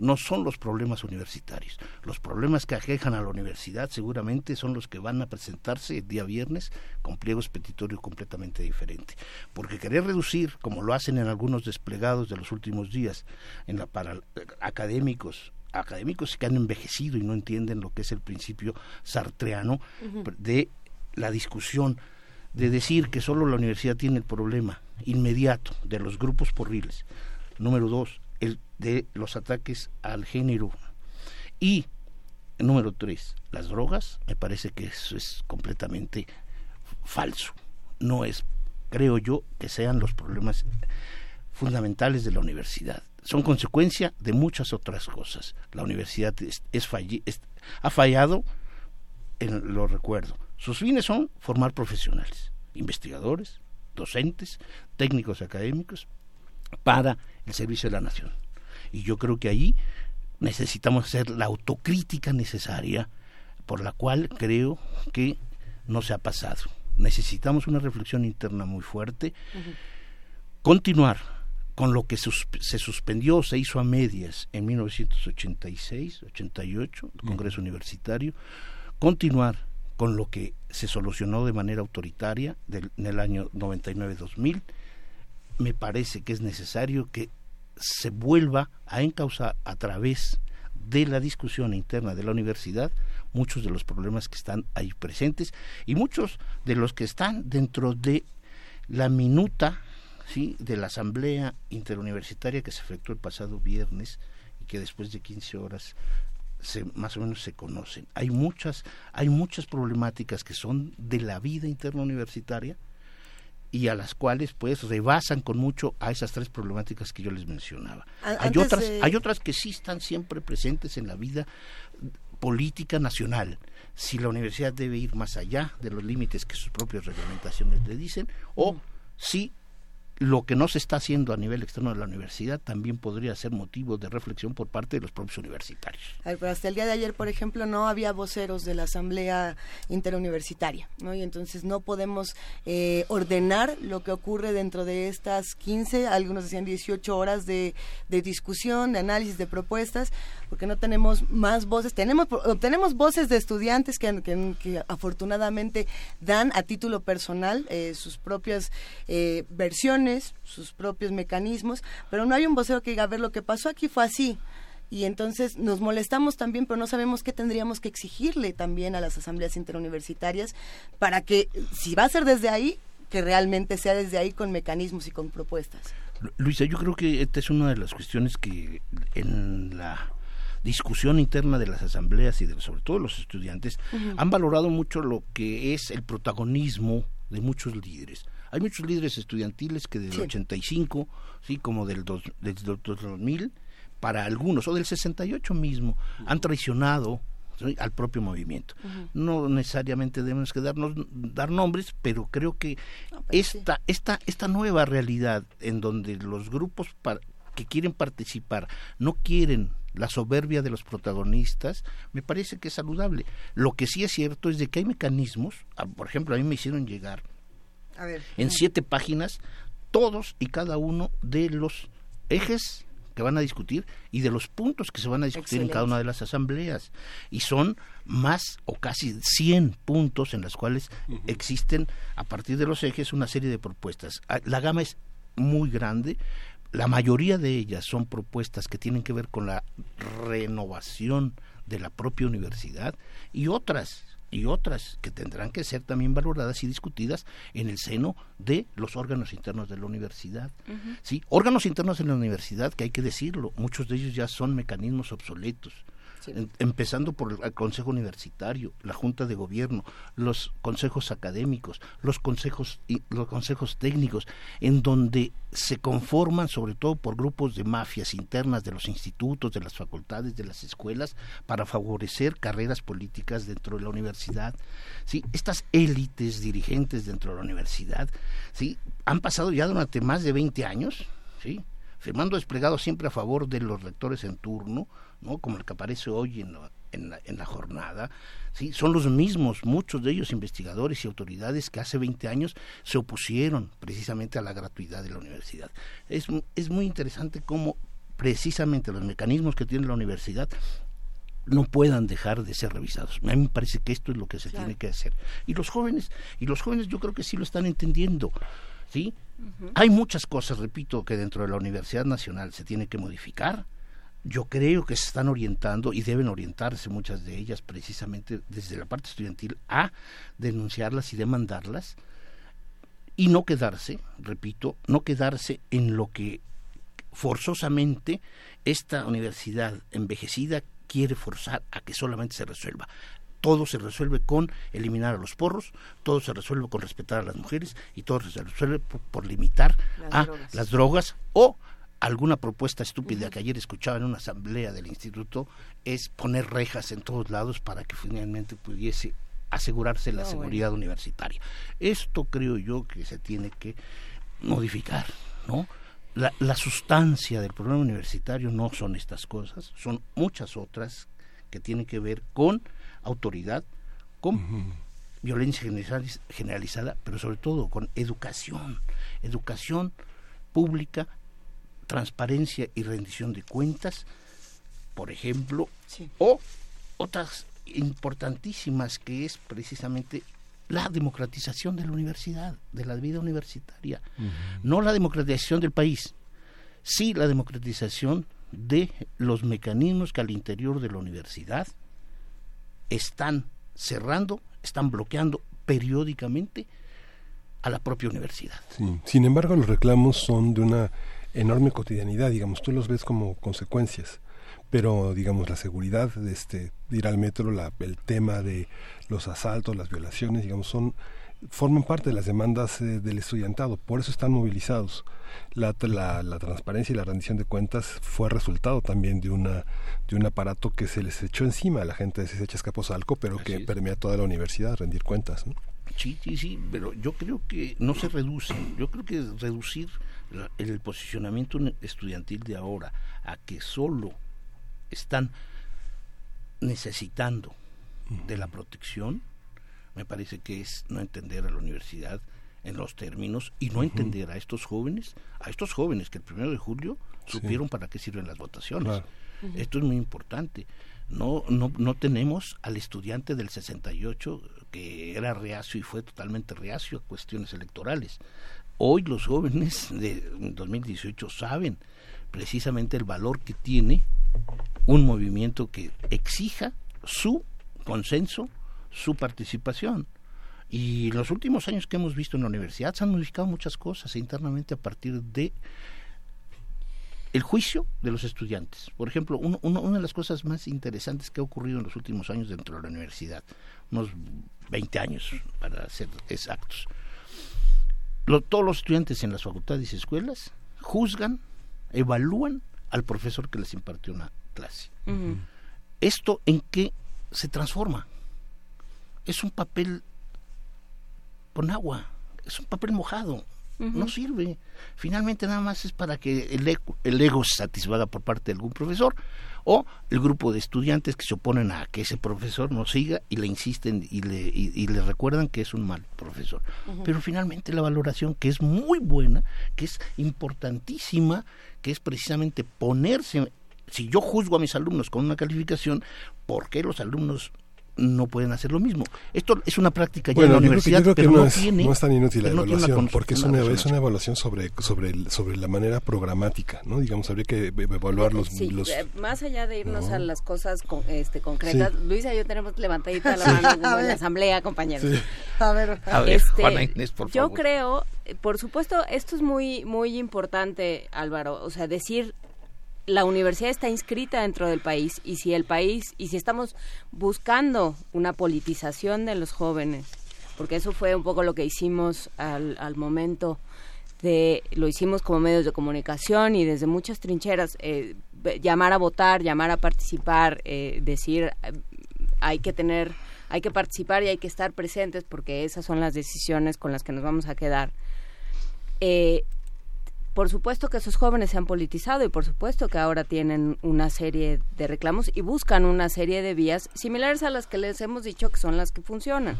no son los problemas universitarios. Los problemas que aquejan a la universidad seguramente son los que van a presentarse el día viernes con pliegos petitorios completamente diferentes. Porque querer reducir, como lo hacen en algunos desplegados de los últimos días, en la para académicos académicos que han envejecido y no entienden lo que es el principio sartreano de la discusión de decir que solo la universidad tiene el problema inmediato de los grupos porriles. Número dos, el de los ataques al género. Y número tres, las drogas, me parece que eso es completamente falso. No es, creo yo, que sean los problemas fundamentales de la universidad. Son consecuencia de muchas otras cosas. La universidad es, ha fallado, en, lo recuerdo. Sus fines son formar profesionales, investigadores, docentes, técnicos académicos, para el servicio de la nación. Y yo creo que ahí necesitamos hacer la autocrítica necesaria por la cual creo que no se ha pasado. Necesitamos una reflexión interna muy fuerte, continuar con lo que se suspendió, se hizo a medias en 1986, 88, el Congreso Universitario, continuar con lo que se solucionó de manera autoritaria en el año 99-2000, me parece que es necesario que se vuelva a encauzar a través de la discusión interna de la universidad muchos de los problemas que están ahí presentes y muchos de los que están dentro de la minuta ¿sí? de la asamblea interuniversitaria que se efectuó el pasado viernes y que después de 15 horas se, más o menos se conocen. Hay muchas, hay muchas problemáticas que son de la vida interna universitaria y a las cuales pues rebasan con mucho a esas tres problemáticas que yo les mencionaba. hay otras, hay otras que sí están siempre presentes en la vida política nacional. Si la universidad debe ir más allá de los límites que sus propias reglamentaciones le dicen, o si lo que no se está haciendo a nivel externo de la universidad también podría ser motivo de reflexión por parte de los propios universitarios. hasta el día de ayer, por ejemplo, no había voceros de la Asamblea Interuniversitaria, ¿no? Y entonces no podemos eh, ordenar lo que ocurre dentro de estas 15, algunos decían 18 horas de, de discusión, de análisis, de propuestas, porque no tenemos más voces. Tenemos, obtenemos voces de estudiantes que, que, afortunadamente dan a título personal eh, sus propias eh, versiones sus propios mecanismos, pero no hay un vocero que diga, a ver, lo que pasó aquí fue así. Y entonces nos molestamos también, pero no sabemos qué tendríamos que exigirle también a las asambleas interuniversitarias para que, si va a ser desde ahí, que realmente sea desde ahí con mecanismos y con propuestas. Luisa, yo creo que esta es una de las cuestiones que en la discusión interna de las asambleas y de, sobre todo los estudiantes han valorado mucho lo que es el protagonismo de muchos líderes. Hay muchos líderes estudiantiles que del 85, sí, como del, dos, del 2000, para algunos, o del 68 mismo, han traicionado al propio movimiento. No necesariamente debemos que darnos, dar nombres, pero creo que esta, esta, esta nueva realidad en donde los grupos que quieren participar no quieren la soberbia de los protagonistas, me parece que es saludable. Lo que sí es cierto es de que hay mecanismos, ah, por ejemplo, a mí me hicieron llegar en siete páginas todos y cada uno de los ejes que van a discutir y de los puntos que se van a discutir en cada una de las asambleas. Y son más o casi 100 puntos en los cuales existen a partir de los ejes una serie de propuestas. Ah, la gama es muy grande. La mayoría de ellas son propuestas que tienen que ver con la renovación de la propia universidad y otras y otras que tendrán que ser también valoradas y discutidas en el seno de los órganos internos de la universidad. ¿sí? Órganos internos en la universidad, que hay que decirlo, muchos de ellos ya son mecanismos obsoletos empezando por el Consejo Universitario, la Junta de Gobierno, los consejos académicos, los consejos los consejos técnicos, en donde se conforman sobre todo por grupos de mafias internas de los institutos, de las facultades, de las escuelas, para favorecer carreras políticas dentro de la universidad. ¿sí? Estas élites dirigentes dentro de la universidad ¿sí? han pasado ya durante más de 20 años, ¿sí? firmando desplegados siempre a favor de los rectores en turno, ¿no? como el que aparece hoy en, en, la, en la, jornada, ¿sí? son los mismos, muchos de ellos investigadores y autoridades que hace 20 años se opusieron precisamente a la gratuidad de la universidad. Es, es muy interesante cómo precisamente los mecanismos que tiene la universidad no puedan dejar de ser revisados. A mí me parece que esto es lo que se tiene que hacer. Y los jóvenes, y los jóvenes yo creo que sí lo están entendiendo. ¿sí? Hay muchas cosas, repito, que dentro de la Universidad Nacional se tiene que modificar yo creo que se están orientando y deben orientarse muchas de ellas precisamente desde la parte estudiantil a denunciarlas y demandarlas y no quedarse, repito, no quedarse en lo que forzosamente esta universidad envejecida quiere forzar a que solamente se resuelva. Todo se resuelve con eliminar a los porros, todo se resuelve con respetar a las mujeres y todo se resuelve por, limitar a las drogas o alguna propuesta estúpida que ayer escuchaba en una asamblea del instituto es poner rejas en todos lados para que finalmente pudiese asegurarse la seguridad universitaria. Esto creo yo que se tiene que modificar, ¿no? La, la, sustancia del problema universitario no son estas cosas, son muchas otras que tienen que ver con autoridad, con violencia generalizada, pero sobre todo con educación, educación pública transparencia y rendición de cuentas, por ejemplo, o otras importantísimas que es precisamente la democratización de la universidad, de la vida universitaria, no la democratización del país, sí la democratización de los mecanismos que al interior de la universidad están cerrando, están bloqueando periódicamente a la propia universidad. Sin embargo, los reclamos son de una enorme cotidianidad, digamos, tú los ves como consecuencias pero digamos la seguridad de este ir al metro la, el tema de los asaltos las violaciones digamos son forman parte de las demandas eh, del estudiantado por eso están movilizados. La, la, la, transparencia y la rendición de cuentas fue resultado también de una de un aparato que se les echó encima a la gente de Cesecha Escaposalco pero que permea toda la universidad rendir cuentas sí sí sí pero yo creo que no se reduce yo creo que reducir el posicionamiento estudiantil de ahora a que solo están necesitando de la protección, me parece que es no entender a la universidad en los términos y no entender a estos jóvenes, a estos jóvenes que el primero de julio supieron para qué sirven las votaciones. Esto es muy importante. No, no, no tenemos al estudiante del 68 que era reacio y fue totalmente reacio a cuestiones electorales. Hoy los jóvenes de 2018 saben precisamente el valor que tiene un movimiento que exija su consenso, su participación. Y los últimos años que hemos visto en la universidad se han modificado muchas cosas internamente a partir de el juicio de los estudiantes. Por ejemplo, una de las cosas más interesantes que ha ocurrido en los últimos años dentro de la universidad, unos 20 años para ser exactos. Todos los estudiantes en las facultades y escuelas juzgan, evalúan al profesor que les impartió una clase. ¿Esto en qué se transforma? Es un papel con agua, es un papel mojado, no sirve. Finalmente nada más es para que el ego, el ego se satisfaga por parte de algún profesor o el grupo de estudiantes que se oponen a que ese profesor no siga y le insisten y le, y, le recuerdan que es un mal profesor. Pero finalmente la valoración, que es muy buena, que es importantísima, que es precisamente ponerse si yo juzgo a mis alumnos con una calificación, ¿por qué los alumnos no pueden hacer lo mismo. Esto es una práctica ya en la universidad, creo que no, es, tiene, no es tan inútil la evaluación, porque es una, es una evaluación sobre sobre sobre la manera programática, ¿no? Digamos, habría que evaluar los... Sí, los eh, más allá de irnos a las cosas con, este, concretas, Luisa y yo tenemos levantadita la mano en la asamblea, compañeros. A ver, a ver este, Juana Inés, por yo creo, eh, por supuesto, esto es muy, muy importante, Álvaro, o sea, decir la universidad está inscrita dentro del país y si el país y si estamos buscando una politización de los jóvenes, porque eso fue un poco lo que hicimos al, al momento de lo hicimos como medios de comunicación y desde muchas trincheras eh, llamar a votar, llamar a participar, eh, decir eh, hay que tener hay que participar y hay que estar presentes porque esas son las decisiones con las que nos vamos a quedar. Por supuesto que esos jóvenes se han politizado y por supuesto que ahora tienen una serie de reclamos y buscan una serie de vías similares a las que les hemos dicho que son las que funcionan.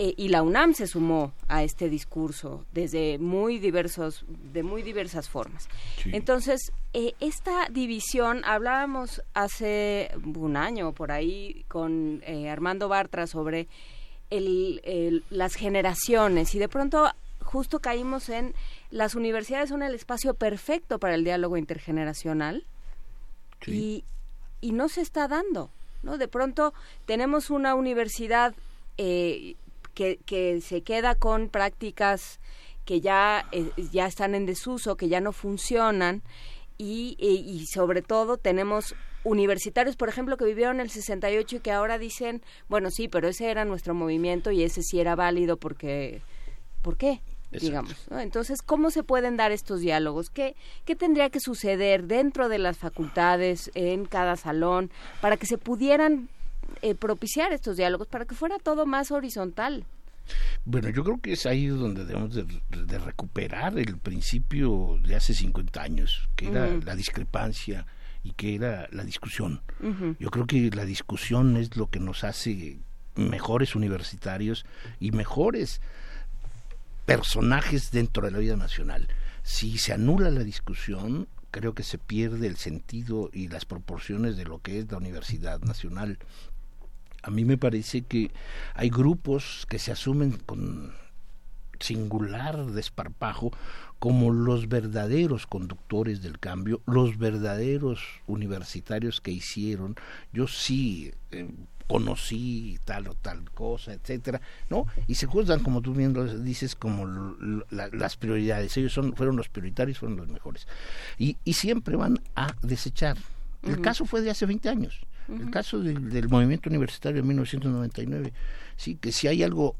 Eh, y la UNAM se sumó a este discurso desde muy diversos, de muy diversas formas. Entonces, eh, esta división, hablábamos hace un año por ahí con eh, Armando Bartra sobre las generaciones y de pronto justo caímos en las universidades son el espacio perfecto para el diálogo intergeneracional y, y no se está dando. ¿no? De pronto tenemos una universidad eh, que, que se queda con prácticas que ya, eh, ya están en desuso, que ya no funcionan y, y, sobre todo tenemos universitarios, por ejemplo, que vivieron el 68 y que ahora dicen, bueno, sí, pero ese era nuestro movimiento y ese sí era válido porque... ¿Por qué? Digamos. Entonces, ¿cómo se pueden dar estos diálogos? ¿Qué, ¿Qué tendría que suceder dentro de las facultades, en cada salón, para que se pudieran eh, propiciar estos diálogos, para que fuera todo más horizontal? Bueno, yo creo que es ahí donde debemos de, recuperar el principio de hace 50 años, que era la discrepancia y que era la discusión. Yo creo que la discusión es lo que nos hace mejores universitarios y mejores personajes dentro de la vida nacional. Si se anula la discusión, creo que se pierde el sentido y las proporciones de lo que es la Universidad Nacional. A mí me parece que hay grupos que se asumen con singular desparpajo como los verdaderos conductores del cambio, los verdaderos universitarios que hicieron. Yo sí eh, conocí tal o tal cosa, etcétera, ¿no? Y se juzgan, como tú bien lo dices, como las prioridades. Ellos son, fueron los prioritarios, fueron los mejores. Y, y siempre van a desechar. El caso fue de hace 20 años. El caso del movimiento universitario de 1999. Sí, que si hay algo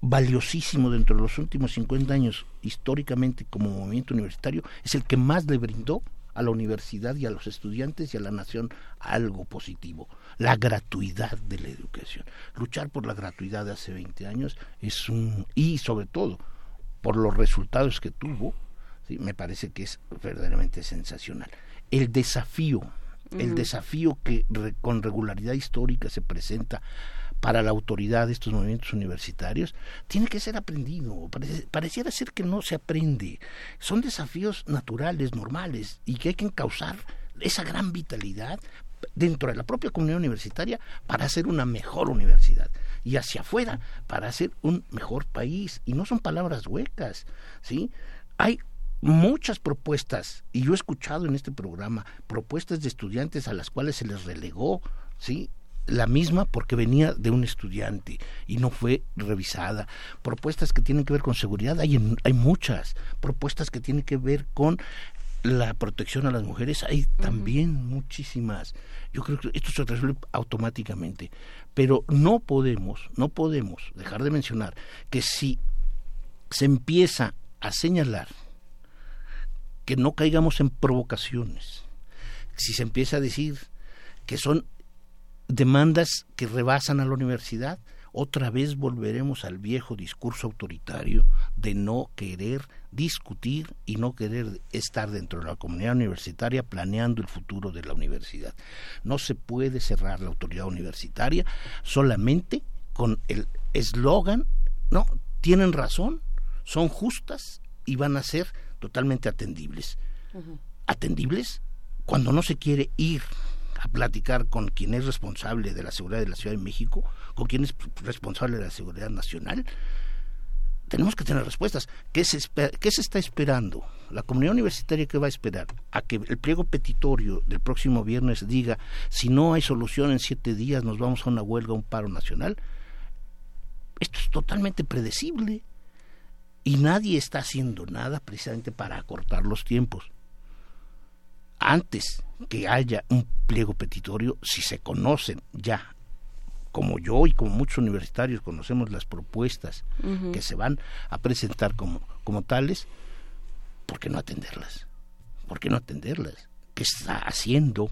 valiosísimo dentro de los últimos 50 años históricamente como movimiento universitario, es el que más le brindó a la universidad y a los estudiantes y a la nación algo positivo, la gratuidad de la educación. Luchar por la gratuidad de hace 20 años es un... y sobre todo por los resultados que tuvo, ¿sí? me parece que es verdaderamente sensacional. El desafío, el desafío que con regularidad histórica se presenta para la autoridad de estos movimientos universitarios tiene que ser aprendido. pareciera ser que no se aprende. Son desafíos naturales, normales, y que hay que encauzar esa gran vitalidad dentro de la propia comunidad universitaria para hacer una mejor universidad y hacia afuera para hacer un mejor país. Y no son palabras huecas, ¿sí? Hay muchas propuestas, y yo he escuchado en este programa propuestas de estudiantes a las cuales se les relegó, ¿sí? la misma porque venía de un estudiante y no fue revisada. Propuestas que tienen que ver con seguridad, hay, hay muchas. Propuestas que tienen que ver con la protección a las mujeres, hay también muchísimas. Yo creo que esto se resuelve automáticamente. Pero no podemos, no podemos dejar de mencionar que si se empieza a señalar que no caigamos en provocaciones, si se empieza a decir que son demandas que rebasan a la universidad, otra vez volveremos al viejo discurso autoritario de no querer discutir y no querer estar dentro de la comunidad universitaria planeando el futuro de la universidad. No se puede cerrar la autoridad universitaria solamente con el eslogan, no, tienen razón, son justas y van a ser totalmente atendibles. Atendibles cuando no se quiere ir a platicar con quien es responsable de la seguridad de la Ciudad de México, con quien es responsable de la seguridad nacional, tenemos que tener respuestas. ¿Qué se, ¿Qué está esperando? La comunidad universitaria que va a esperar a que el pliego petitorio del próximo viernes diga si no hay solución en siete días nos vamos a una huelga, un paro nacional. Esto es totalmente predecible y nadie está haciendo nada precisamente para acortar los tiempos antes que haya un pliego petitorio, si se conocen ya, como yo y como muchos universitarios conocemos las propuestas que se van a presentar como, como tales, ¿por qué no atenderlas? ¿Por qué no atenderlas? ¿Qué está haciendo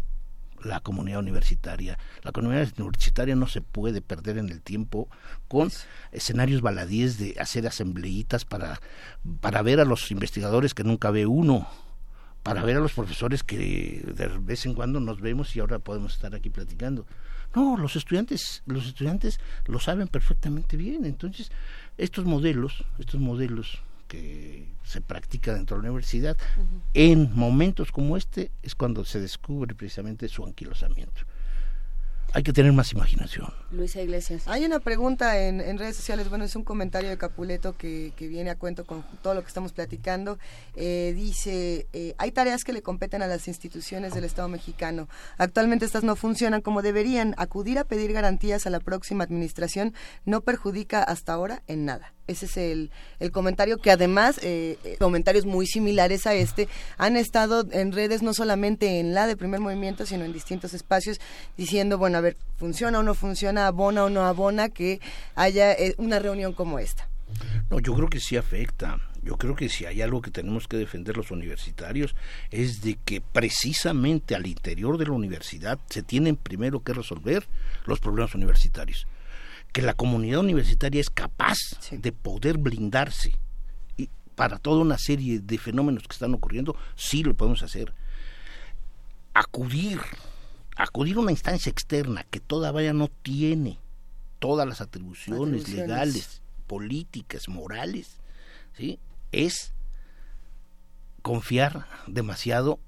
la comunidad universitaria? La comunidad universitaria no se puede perder en el tiempo con escenarios baladíes de hacer asambleitas para, para ver a los investigadores que nunca ve uno para ver a los profesores que de vez en cuando nos vemos y ahora podemos estar aquí platicando. No, los estudiantes, los estudiantes lo saben perfectamente bien. Entonces, estos modelos, estos modelos que se practican dentro de la universidad, en momentos como este es cuando se descubre precisamente su anquilosamiento hay que tener más imaginación. Luisa Iglesias. Hay una pregunta en, redes sociales, bueno, es un comentario de Capuleto que, viene a cuento con todo lo que estamos platicando. Eh, dice, eh, hay tareas que le competen a las instituciones del Estado mexicano. Actualmente estas no funcionan como deberían. Acudir a pedir garantías a la próxima administración no perjudica hasta ahora en nada. Ese es el, el comentario que además, eh, eh, comentarios muy similares a este, han estado en redes no solamente en la de primer movimiento, sino en distintos espacios, diciendo, bueno, a ver, funciona o no funciona, abona o no abona que haya eh, una reunión como esta. No, yo creo que sí afecta. Yo creo que si hay algo que tenemos que defender los universitarios es de que precisamente al interior de la universidad se tienen primero que resolver los problemas universitarios que la comunidad universitaria es capaz de poder blindarse y para toda una serie de fenómenos que están ocurriendo, sí lo podemos hacer. Acudir, acudir a una instancia externa que todavía no tiene todas las atribuciones, legales, políticas, morales, ¿sí? es confiar demasiado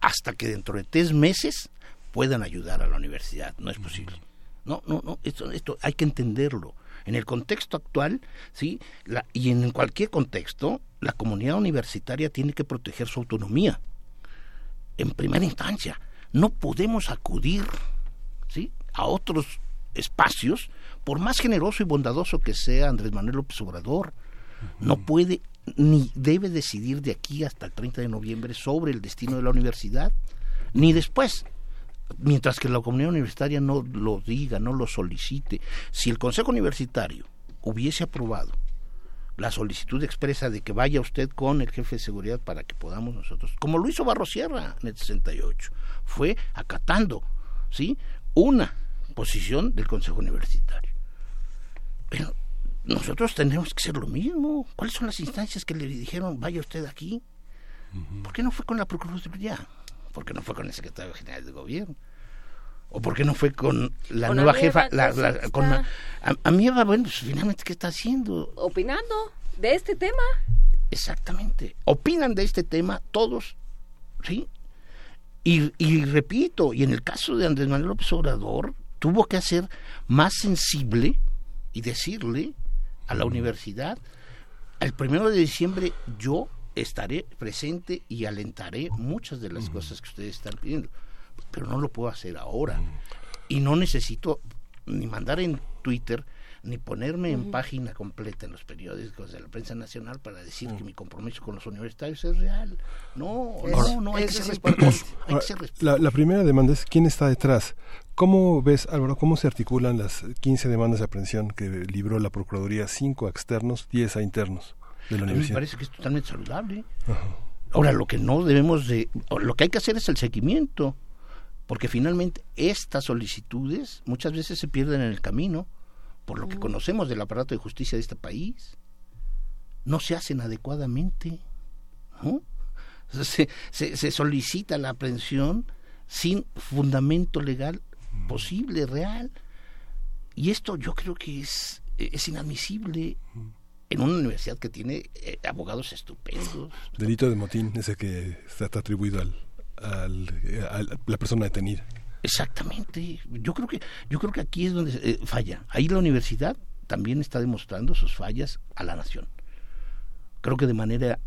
hasta que dentro de tres meses puedan ayudar a la universidad. No es posible. No, no, no, esto, esto hay que entenderlo. En el contexto actual, sí, la, y en cualquier contexto, la comunidad universitaria tiene que proteger su autonomía. En primera instancia, no podemos acudir, sí, a otros espacios, por más generoso y bondadoso que sea Andrés Manuel López Obrador, no puede ni debe decidir de aquí hasta el 30 de noviembre sobre el destino de la universidad, ni después mientras que la comunidad universitaria no lo diga, no lo solicite. Si el Consejo Universitario hubiese aprobado la solicitud expresa de que vaya usted con el jefe de seguridad para que podamos nosotros, como lo hizo Barrosierra en el 68, fue acatando, ¿sí? Una posición del Consejo Universitario. Pero nosotros tenemos que hacer lo mismo. ¿Cuáles son las instancias que le dijeron, vaya usted aquí? ¿Por qué no fue con la Procuraduría? ¿Por qué no fue con el secretario general de gobierno? ¿O por qué no fue con la nueva jefa? La, con a, a, bueno, pues, finalmente, ¿qué está haciendo? Opinando de este tema. Exactamente. Opinan de este tema todos, ¿sí? Y, y repito, y en el caso de Andrés Manuel López Obrador, tuvo que hacer más sensible y decirle a la universidad, el primero de diciembre yo estaré presente y alentaré muchas de las cosas que ustedes están pidiendo, pero no lo puedo hacer ahora. Y no necesito ni mandar en Twitter ni ponerme en página completa en los periódicos de la prensa nacional para decir que mi compromiso con los universitarios es real. No, no, no, hay que ser. La, la, primera demanda es quién está detrás. ¿Cómo ves, Álvaro, cómo se articulan las 15 demandas de aprehensión que libró la Procuraduría, 5 a externos, 10 a internos? De la a mí me parece que es totalmente saludable. Ahora, lo que no debemos de... Lo que hay que hacer es el seguimiento, porque finalmente estas solicitudes muchas veces se pierden en el camino, por lo que conocemos del aparato de justicia de este país. No se hacen adecuadamente. Se, se, se solicita la aprehensión sin fundamento legal posible, real. Y esto yo creo que es, es inadmisible en una universidad que tiene eh, abogados estupendos. Delito de motín, ese que está atribuido al, a la persona detenida. Exactamente. Yo creo que yo creo que aquí es donde eh, falla. Ahí la universidad también está demostrando sus fallas a la nación. Creo que de manera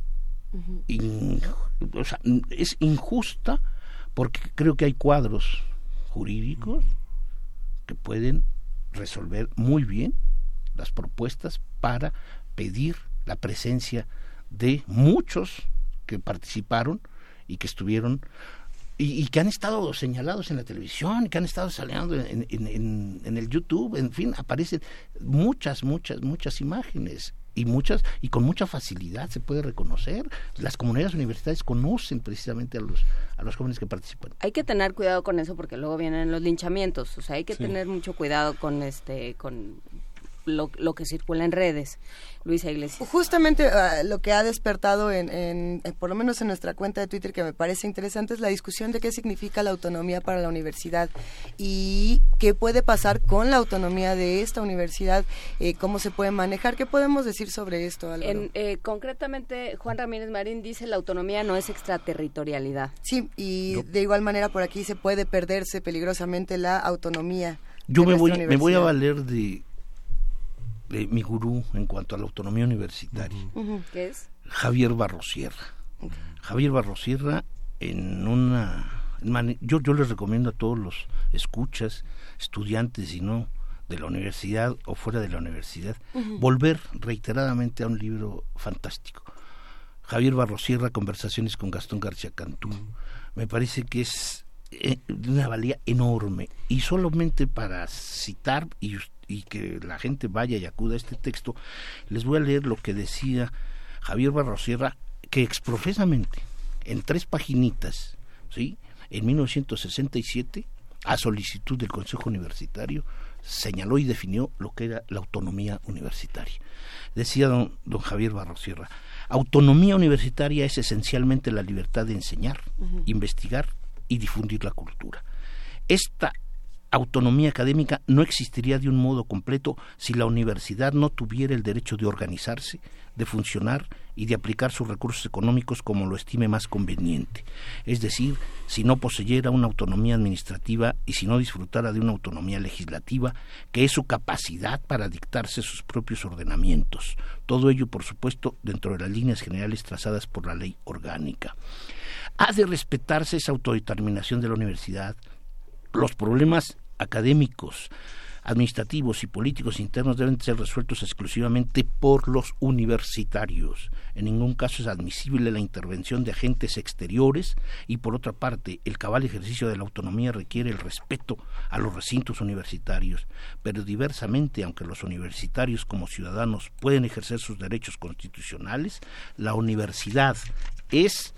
o sea, es injusta porque creo que hay cuadros jurídicos que pueden resolver muy bien las propuestas para pedir la presencia de muchos que participaron y que estuvieron y, que han estado señalados en la televisión, y que han estado saliendo en, en, el YouTube, en fin, aparecen muchas, muchas, muchas imágenes y muchas y con mucha facilidad se puede reconocer. Las comunidades universitarias conocen precisamente a los a los jóvenes que participan. Hay que tener cuidado con eso porque luego vienen los linchamientos, o sea, hay que tener mucho cuidado con este con lo, lo, que circula en redes. Luisa Iglesias. Justamente uh, lo que ha despertado, en, en, por lo menos en nuestra cuenta de Twitter, que me parece interesante, es la discusión de qué significa la autonomía para la universidad y qué puede pasar con la autonomía de esta universidad, eh, cómo se puede manejar. ¿Qué podemos decir sobre esto, en, eh, concretamente, Juan Ramírez Marín dice la autonomía no es extraterritorialidad. Sí, y de igual manera por aquí se puede perderse peligrosamente la autonomía. Yo me voy, me voy a valer de mi gurú en cuanto a la autonomía universitaria. ¿Qué es? Javier Barrosierra. Javier Barrosierra en una... Yo, yo les recomiendo a todos los escuchas, estudiantes y no de la universidad o fuera de la universidad, volver reiteradamente a un libro fantástico. Javier Barrosierra, Conversaciones con Gastón García Cantú. Me parece que es eh, de una valía enorme. Y solamente para citar, y y que la gente vaya y acuda a este texto, les voy a leer lo que decía Javier Barrosierra, que exprofesamente, en tres paginitas, ¿sí? en 1967, a solicitud del Consejo Universitario, señaló y definió lo que era la autonomía universitaria. Decía don, don Javier Barrosierra, autonomía universitaria es esencialmente la libertad de enseñar, investigar y difundir la cultura. Esta autonomía académica no existiría de un modo completo si la universidad no tuviera el derecho de organizarse, de funcionar y de aplicar sus recursos económicos como lo estime más conveniente. Es decir, si no poseyera una autonomía administrativa y si no disfrutara de una autonomía legislativa, que es su capacidad para dictarse sus propios ordenamientos. Todo ello, por supuesto, dentro de las líneas generales trazadas por la ley orgánica. Ha de respetarse esa autodeterminación de la universidad, los problemas académicos, administrativos y políticos internos deben ser resueltos exclusivamente por los universitarios. En ningún caso es admisible la intervención de agentes exteriores y por otra parte el cabal ejercicio de la autonomía requiere el respeto a los recintos universitarios. Pero diversamente, aunque los universitarios como ciudadanos pueden ejercer sus derechos constitucionales, la universidad es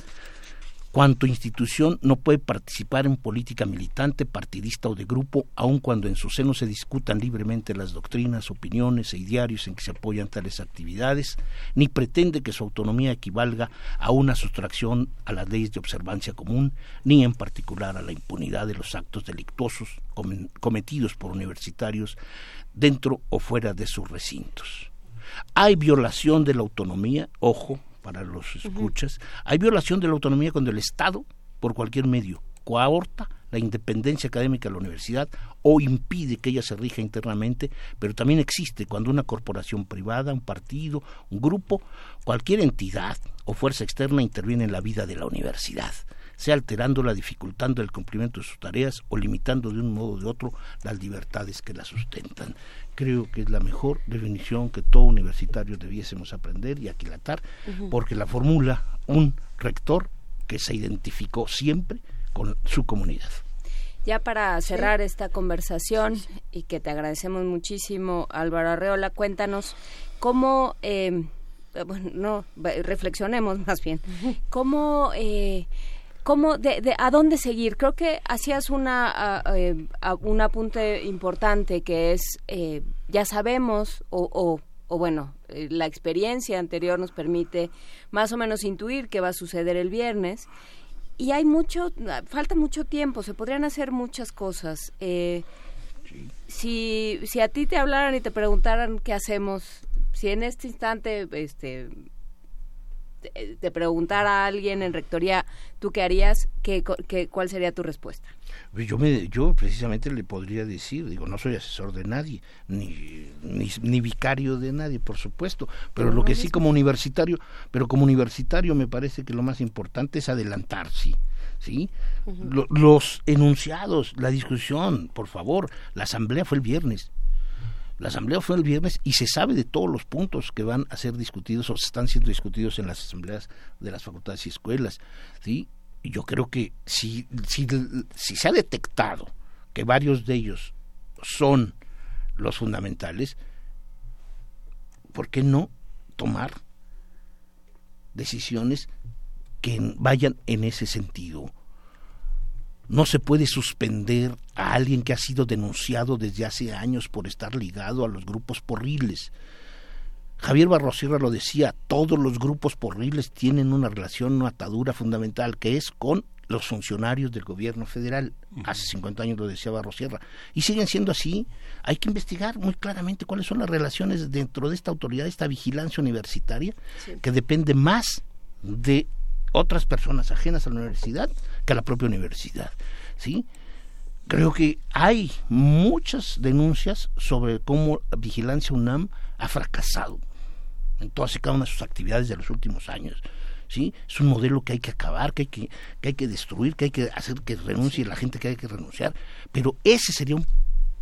Cuanto institución no puede participar en política militante, partidista o de grupo, aun cuando en su seno se discutan libremente las doctrinas, opiniones e idearios en que se apoyan tales actividades, ni pretende que su autonomía equivalga a una sustracción a las leyes de observancia común, ni en particular a la impunidad de los actos delictuosos cometidos por universitarios dentro o fuera de sus recintos. Hay violación de la autonomía, ojo, para los escuchas, hay violación de la autonomía cuando el Estado, por cualquier medio, coaorta la independencia académica de la universidad o impide que ella se rija internamente, pero también existe cuando una corporación privada, un partido, un grupo, cualquier entidad o fuerza externa interviene en la vida de la universidad sea alterándola, dificultando el cumplimiento de sus tareas o limitando de un modo o de otro las libertades que la sustentan. Creo que es la mejor definición que todo universitario debiésemos aprender y aquilatar, porque la formula un rector que se identificó siempre con su comunidad. Ya para cerrar esta conversación y que te agradecemos muchísimo, Álvaro Arreola, cuéntanos cómo, eh, bueno, no, reflexionemos [laughs] más bien, cómo eh, ¿Cómo, de, ¿A dónde seguir? Creo que hacías una, eh, un apunte importante que es, eh, ya sabemos, o, o, bueno, eh, la experiencia anterior nos permite más o menos intuir qué va a suceder el viernes. Y hay mucho, falta mucho tiempo, se podrían hacer muchas cosas. si, si a ti te hablaran y te preguntaran qué hacemos, si en este instante este, te preguntara a alguien en rectoría, ¿tú qué harías? ¿Qué, cuál sería tu respuesta? Pues yo, me, yo precisamente le podría decir, digo, no soy asesor de nadie, ni, ni, vicario de nadie, por supuesto, pero, lo que sí como universitario, pero como universitario me parece que lo más importante es adelantarse. ¿sí? los enunciados, la discusión, por favor, la asamblea fue el viernes, la asamblea fue el viernes y se sabe de todos los puntos que van a ser discutidos o están siendo discutidos en las asambleas de las facultades y escuelas. ¿sí? Y yo creo que si, si, si se ha detectado que varios de ellos son los fundamentales, ¿por qué no tomar decisiones que vayan en ese sentido? No se puede suspender a alguien que ha sido denunciado desde hace años por estar ligado a los grupos porriles. Javier Barrosierra lo decía, todos los grupos porriles tienen una relación, una atadura fundamental, que es con los funcionarios del gobierno federal. Hace 50 años lo decía Barrosierra. Y siguen siendo así. Hay que investigar muy claramente cuáles son las relaciones dentro de esta autoridad, esta vigilancia universitaria, que depende más de otras personas ajenas a la universidad que a la propia universidad. ¿sí? Creo que hay muchas denuncias sobre cómo Vigilancia UNAM ha fracasado en todas y cada una de sus actividades de los últimos años. ¿sí? Es un modelo que hay que acabar, que hay que, que hay que destruir, que hay que hacer que renuncie la gente que hay que renunciar. Pero ese sería un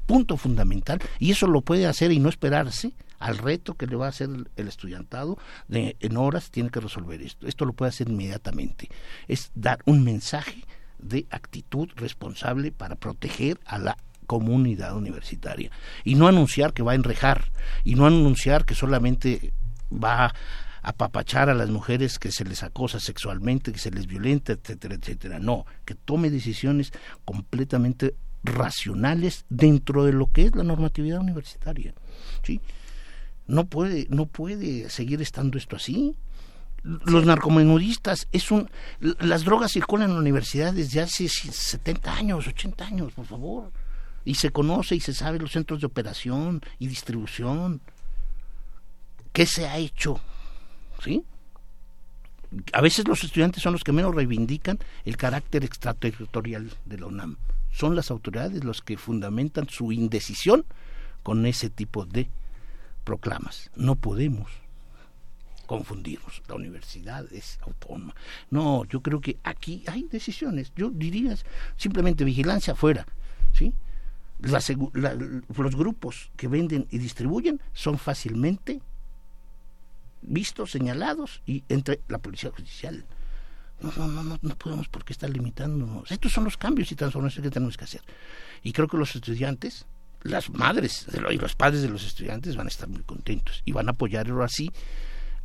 punto fundamental y eso lo puede hacer y no esperarse al reto que le va a hacer el estudiantado de, en horas tiene que resolver esto. Esto lo puede hacer inmediatamente. Es dar un mensaje de actitud responsable para proteger a la comunidad universitaria y no anunciar que va a enrejar y no anunciar que solamente va a apapachar a las mujeres que se les acosa sexualmente, que se les violenta, etcétera, etcétera. No, que tome decisiones completamente racionales dentro de lo que es la normatividad universitaria. ¿sí? No puede, no puede seguir estando esto así. Los narcomenudistas, es un, las drogas circulan en la universidad desde hace 70 años, 80 años, por favor. y se conoce y se sabe los centros de operación y distribución. ¿Qué se ha hecho? ¿Sí? A veces los estudiantes son los que menos reivindican el carácter extraterritorial de la UNAM. Son las autoridades los que fundamentan su indecisión con ese tipo de proclamas. No podemos confundirnos. La universidad es autónoma. No, yo creo que aquí hay decisiones. Yo diría simplemente vigilancia afuera. ¿sí? los grupos que venden y distribuyen son fácilmente vistos, señalados y entre la policía judicial. No, no, no, no, podemos por qué estar limitándonos. Estos son los cambios y transformaciones que tenemos que hacer. Y creo que los estudiantes, las madres y los padres de los estudiantes van a estar muy contentos y van a apoyarlo así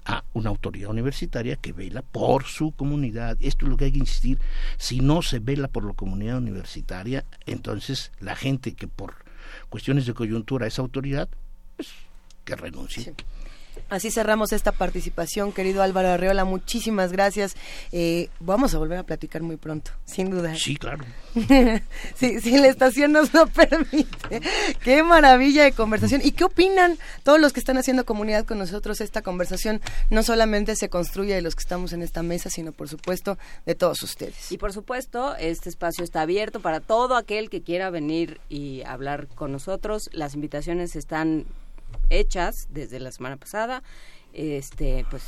a una autoridad universitaria que vela por su comunidad. Esto es lo que hay que insistir. Si no se vela por la comunidad universitaria, entonces la gente que por cuestiones de coyuntura es autoridad, pues que renuncie. Así cerramos esta participación, querido Álvaro Arreola. Muchísimas gracias. Eh, vamos a volver a platicar muy pronto, sin duda. Sí, claro. [laughs] si, la estación nos lo permite. Qué maravilla de conversación. ¿Y qué opinan todos los que están haciendo comunidad con nosotros? Esta conversación no solamente se construye de los que estamos en esta mesa, sino por supuesto de todos ustedes. Y por supuesto, este espacio está abierto para todo aquel que quiera venir y hablar con nosotros. Las invitaciones están hechas desde la semana pasada. Este, pues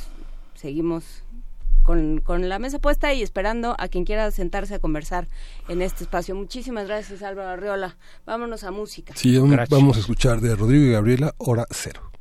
seguimos con, con, la mesa puesta y esperando a quien quiera sentarse a conversar en este espacio. Muchísimas gracias, Álvaro Arriola. Vámonos a música. Sí, vamos a escuchar de Rodrigo y Gabriela, Hora Cero.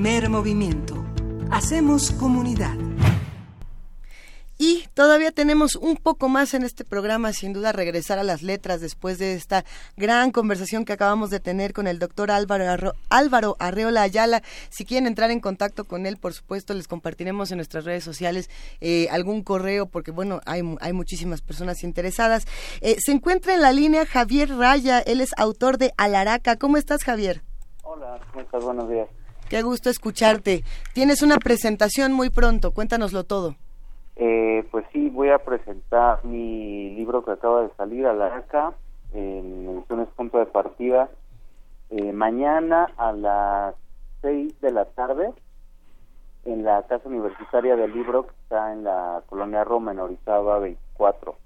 Primer movimiento. Hacemos comunidad. Y Todavía tenemos un poco más en este programa, sin duda regresar a las letras después de esta gran conversación que acabamos de tener con el doctor Álvaro, Álvaro Arreola Ayala. Si quieren entrar en contacto con él, por supuesto, les compartiremos en nuestras redes sociales eh, algún correo, porque bueno, hay, hay muchísimas personas interesadas. Eh, se encuentra en la línea Javier Raya, él es autor de Alaraca. ¿Cómo estás, Javier? Hola, ¿cómo estás? Buenos días. Qué gusto escucharte. Tienes una presentación muy pronto, cuéntanoslo todo. Eh, pues sí, voy a presentar mi libro que acaba de salir a la ACA en ediciones punto de partida eh, mañana a las 6 de la tarde en la Casa Universitaria del Libro que está en la colonia Roma en Orizaba 24.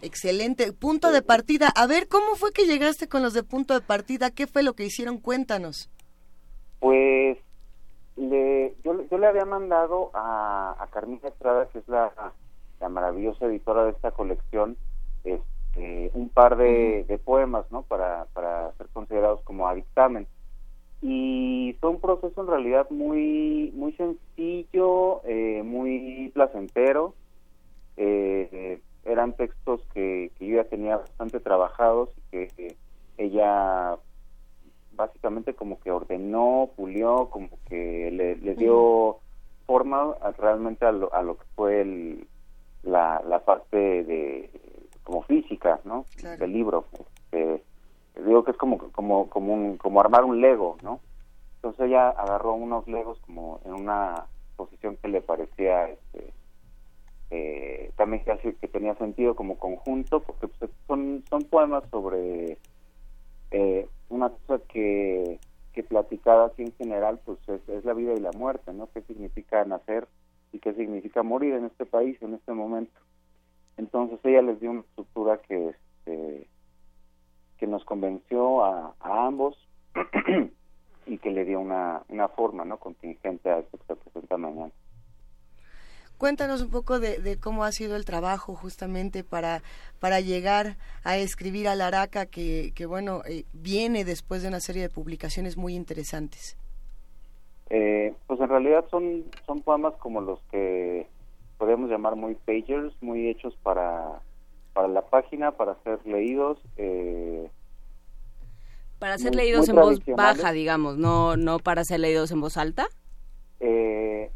Excelente. Punto de partida. A ver, ¿cómo fue que llegaste con los de punto de partida? ¿Qué fue lo que hicieron? Cuéntanos. Pues le, yo, yo le había mandado a, a Carmina Estrada, que es la, la maravillosa editora de esta colección, este, un par de, de poemas, ¿no? Para, para ser considerados como a dictamen. Y fue un proceso en realidad muy, muy sencillo, eh, muy placentero. Eh, eran textos que, que yo ya tenía bastante trabajados y que, ella básicamente como que ordenó, pulió, como que le, dio forma realmente a lo, a lo que fue el, la, la parte de como física, ¿no? Del libro. Este, digo que es como como como un, como armar un Lego, ¿no? Entonces ella agarró unos Legos como en una posición que le parecía este, eh, también que, que tenía sentido como conjunto, porque pues, son, son poemas sobre eh, una cosa que, que platicada así en general, pues es, la vida y la muerte, ¿no? ¿Qué significa nacer y qué significa morir en este país, en este momento? Entonces ella les dio una estructura que, este, que nos convenció a, a ambos [clears throat] y que le dio una, una forma, ¿no? Contingente a esto que se presenta mañana. Cuéntanos un poco de, cómo ha sido el trabajo justamente para, para llegar a escribir a Laraca, que, que bueno, eh, viene después de una serie de publicaciones muy interesantes. Eh, pues en realidad son, son poemas como los que podríamos llamar muy pagers, muy hechos para, para la página, para ser leídos. Eh, para ser leídos en voz baja, digamos, no, no para ser leídos en voz alta. Eh,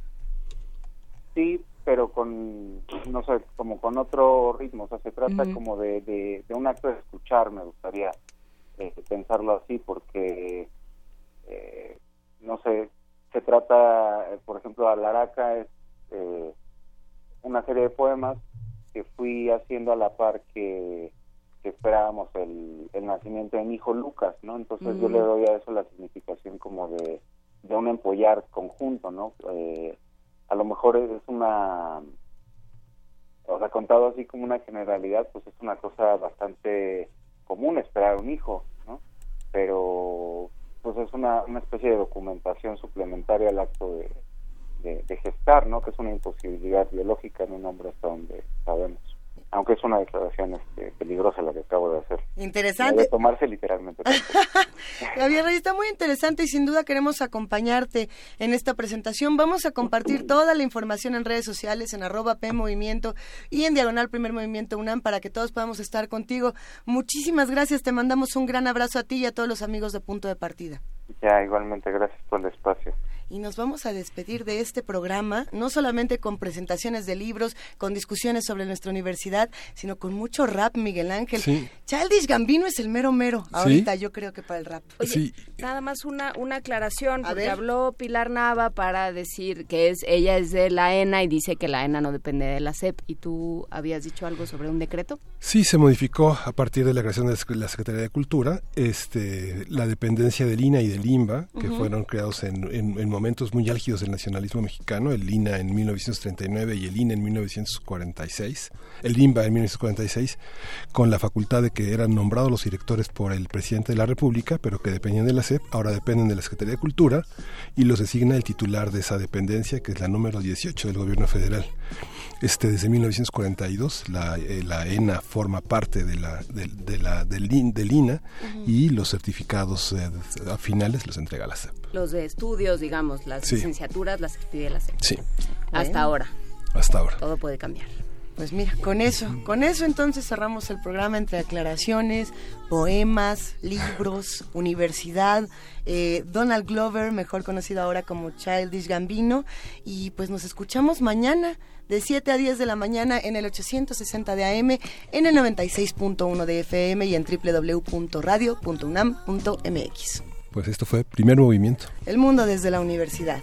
sí, pero con, no sé, como con otro ritmo, o sea, se trata como de, de, un acto de escuchar, me gustaría eh, pensarlo así, porque, eh, no sé, se trata, eh, por ejemplo, Alaraca es una serie de poemas que fui haciendo a la par que, que esperábamos el, el, nacimiento de mi hijo Lucas, ¿no? Entonces yo le doy a eso la significación como de, de un empollar conjunto, ¿no? Eh, a lo mejor es una, o sea, contado así como una generalidad, pues es una cosa bastante común esperar un hijo, ¿no? Pero pues es una, una especie de documentación suplementaria al acto de, de, de gestar, ¿no? Que es una imposibilidad biológica en un hombre hasta donde sabemos aunque es una declaración este, peligrosa la que acabo de hacer. Interesante. De tomarse literalmente. [laughs] Javier está muy interesante y sin duda queremos acompañarte en esta presentación. Vamos a compartir toda la información en redes sociales, en arroba P Movimiento y en Diagonal Primer Movimiento UNAM para que todos podamos estar contigo. Muchísimas gracias, te mandamos un gran abrazo a ti y a todos los amigos de Punto de Partida. Ya, igualmente, gracias por el espacio y nos vamos a despedir de este programa, no solamente con presentaciones de libros, con discusiones sobre nuestra universidad, sino con mucho rap, Miguel Ángel. Sí. Childish Gambino es el mero mero ahorita, yo creo que para el rap. Oye, nada más una, una aclaración, porque habló Pilar Nava para decir que es ella es de la ENA y dice que la ENA no depende de la SEP. ¿Y tú habías dicho algo sobre un decreto? Sí, se modificó a partir de la creación de la Secretaría de Cultura este, la dependencia del INA y del INBA, que fueron creados en, en, en momentos muy álgidos del nacionalismo mexicano, el INA en 1939 y el INA en 1946, el INBA en 1946, con la facultad de que eran nombrados los directores por el presidente de la República, pero que dependían de la SEP, ahora dependen de la Secretaría de Cultura y los designa el titular de esa dependencia, que es la número 18 del gobierno federal. Este, desde 1942 la, eh, la ENA forma parte de la, de, la, del, del INA y los certificados eh, finales los entrega la SEP. Los de estudios, digamos, las licenciaturas las pide la SEP. Sí. Hasta ahora. Hasta ahora. Todo puede cambiar. Pues mira, con eso, con eso entonces cerramos el programa entre aclaraciones, poemas, libros, [laughs] universidad, eh, Donald Glover, mejor conocido ahora como Childish Gambino, y pues nos escuchamos mañana de 7 a 10 de la mañana en el 860 de AM, en el 96.1 de FM y en www.radio.unam.mx. Pues esto fue Primer Movimiento. El mundo desde la universidad.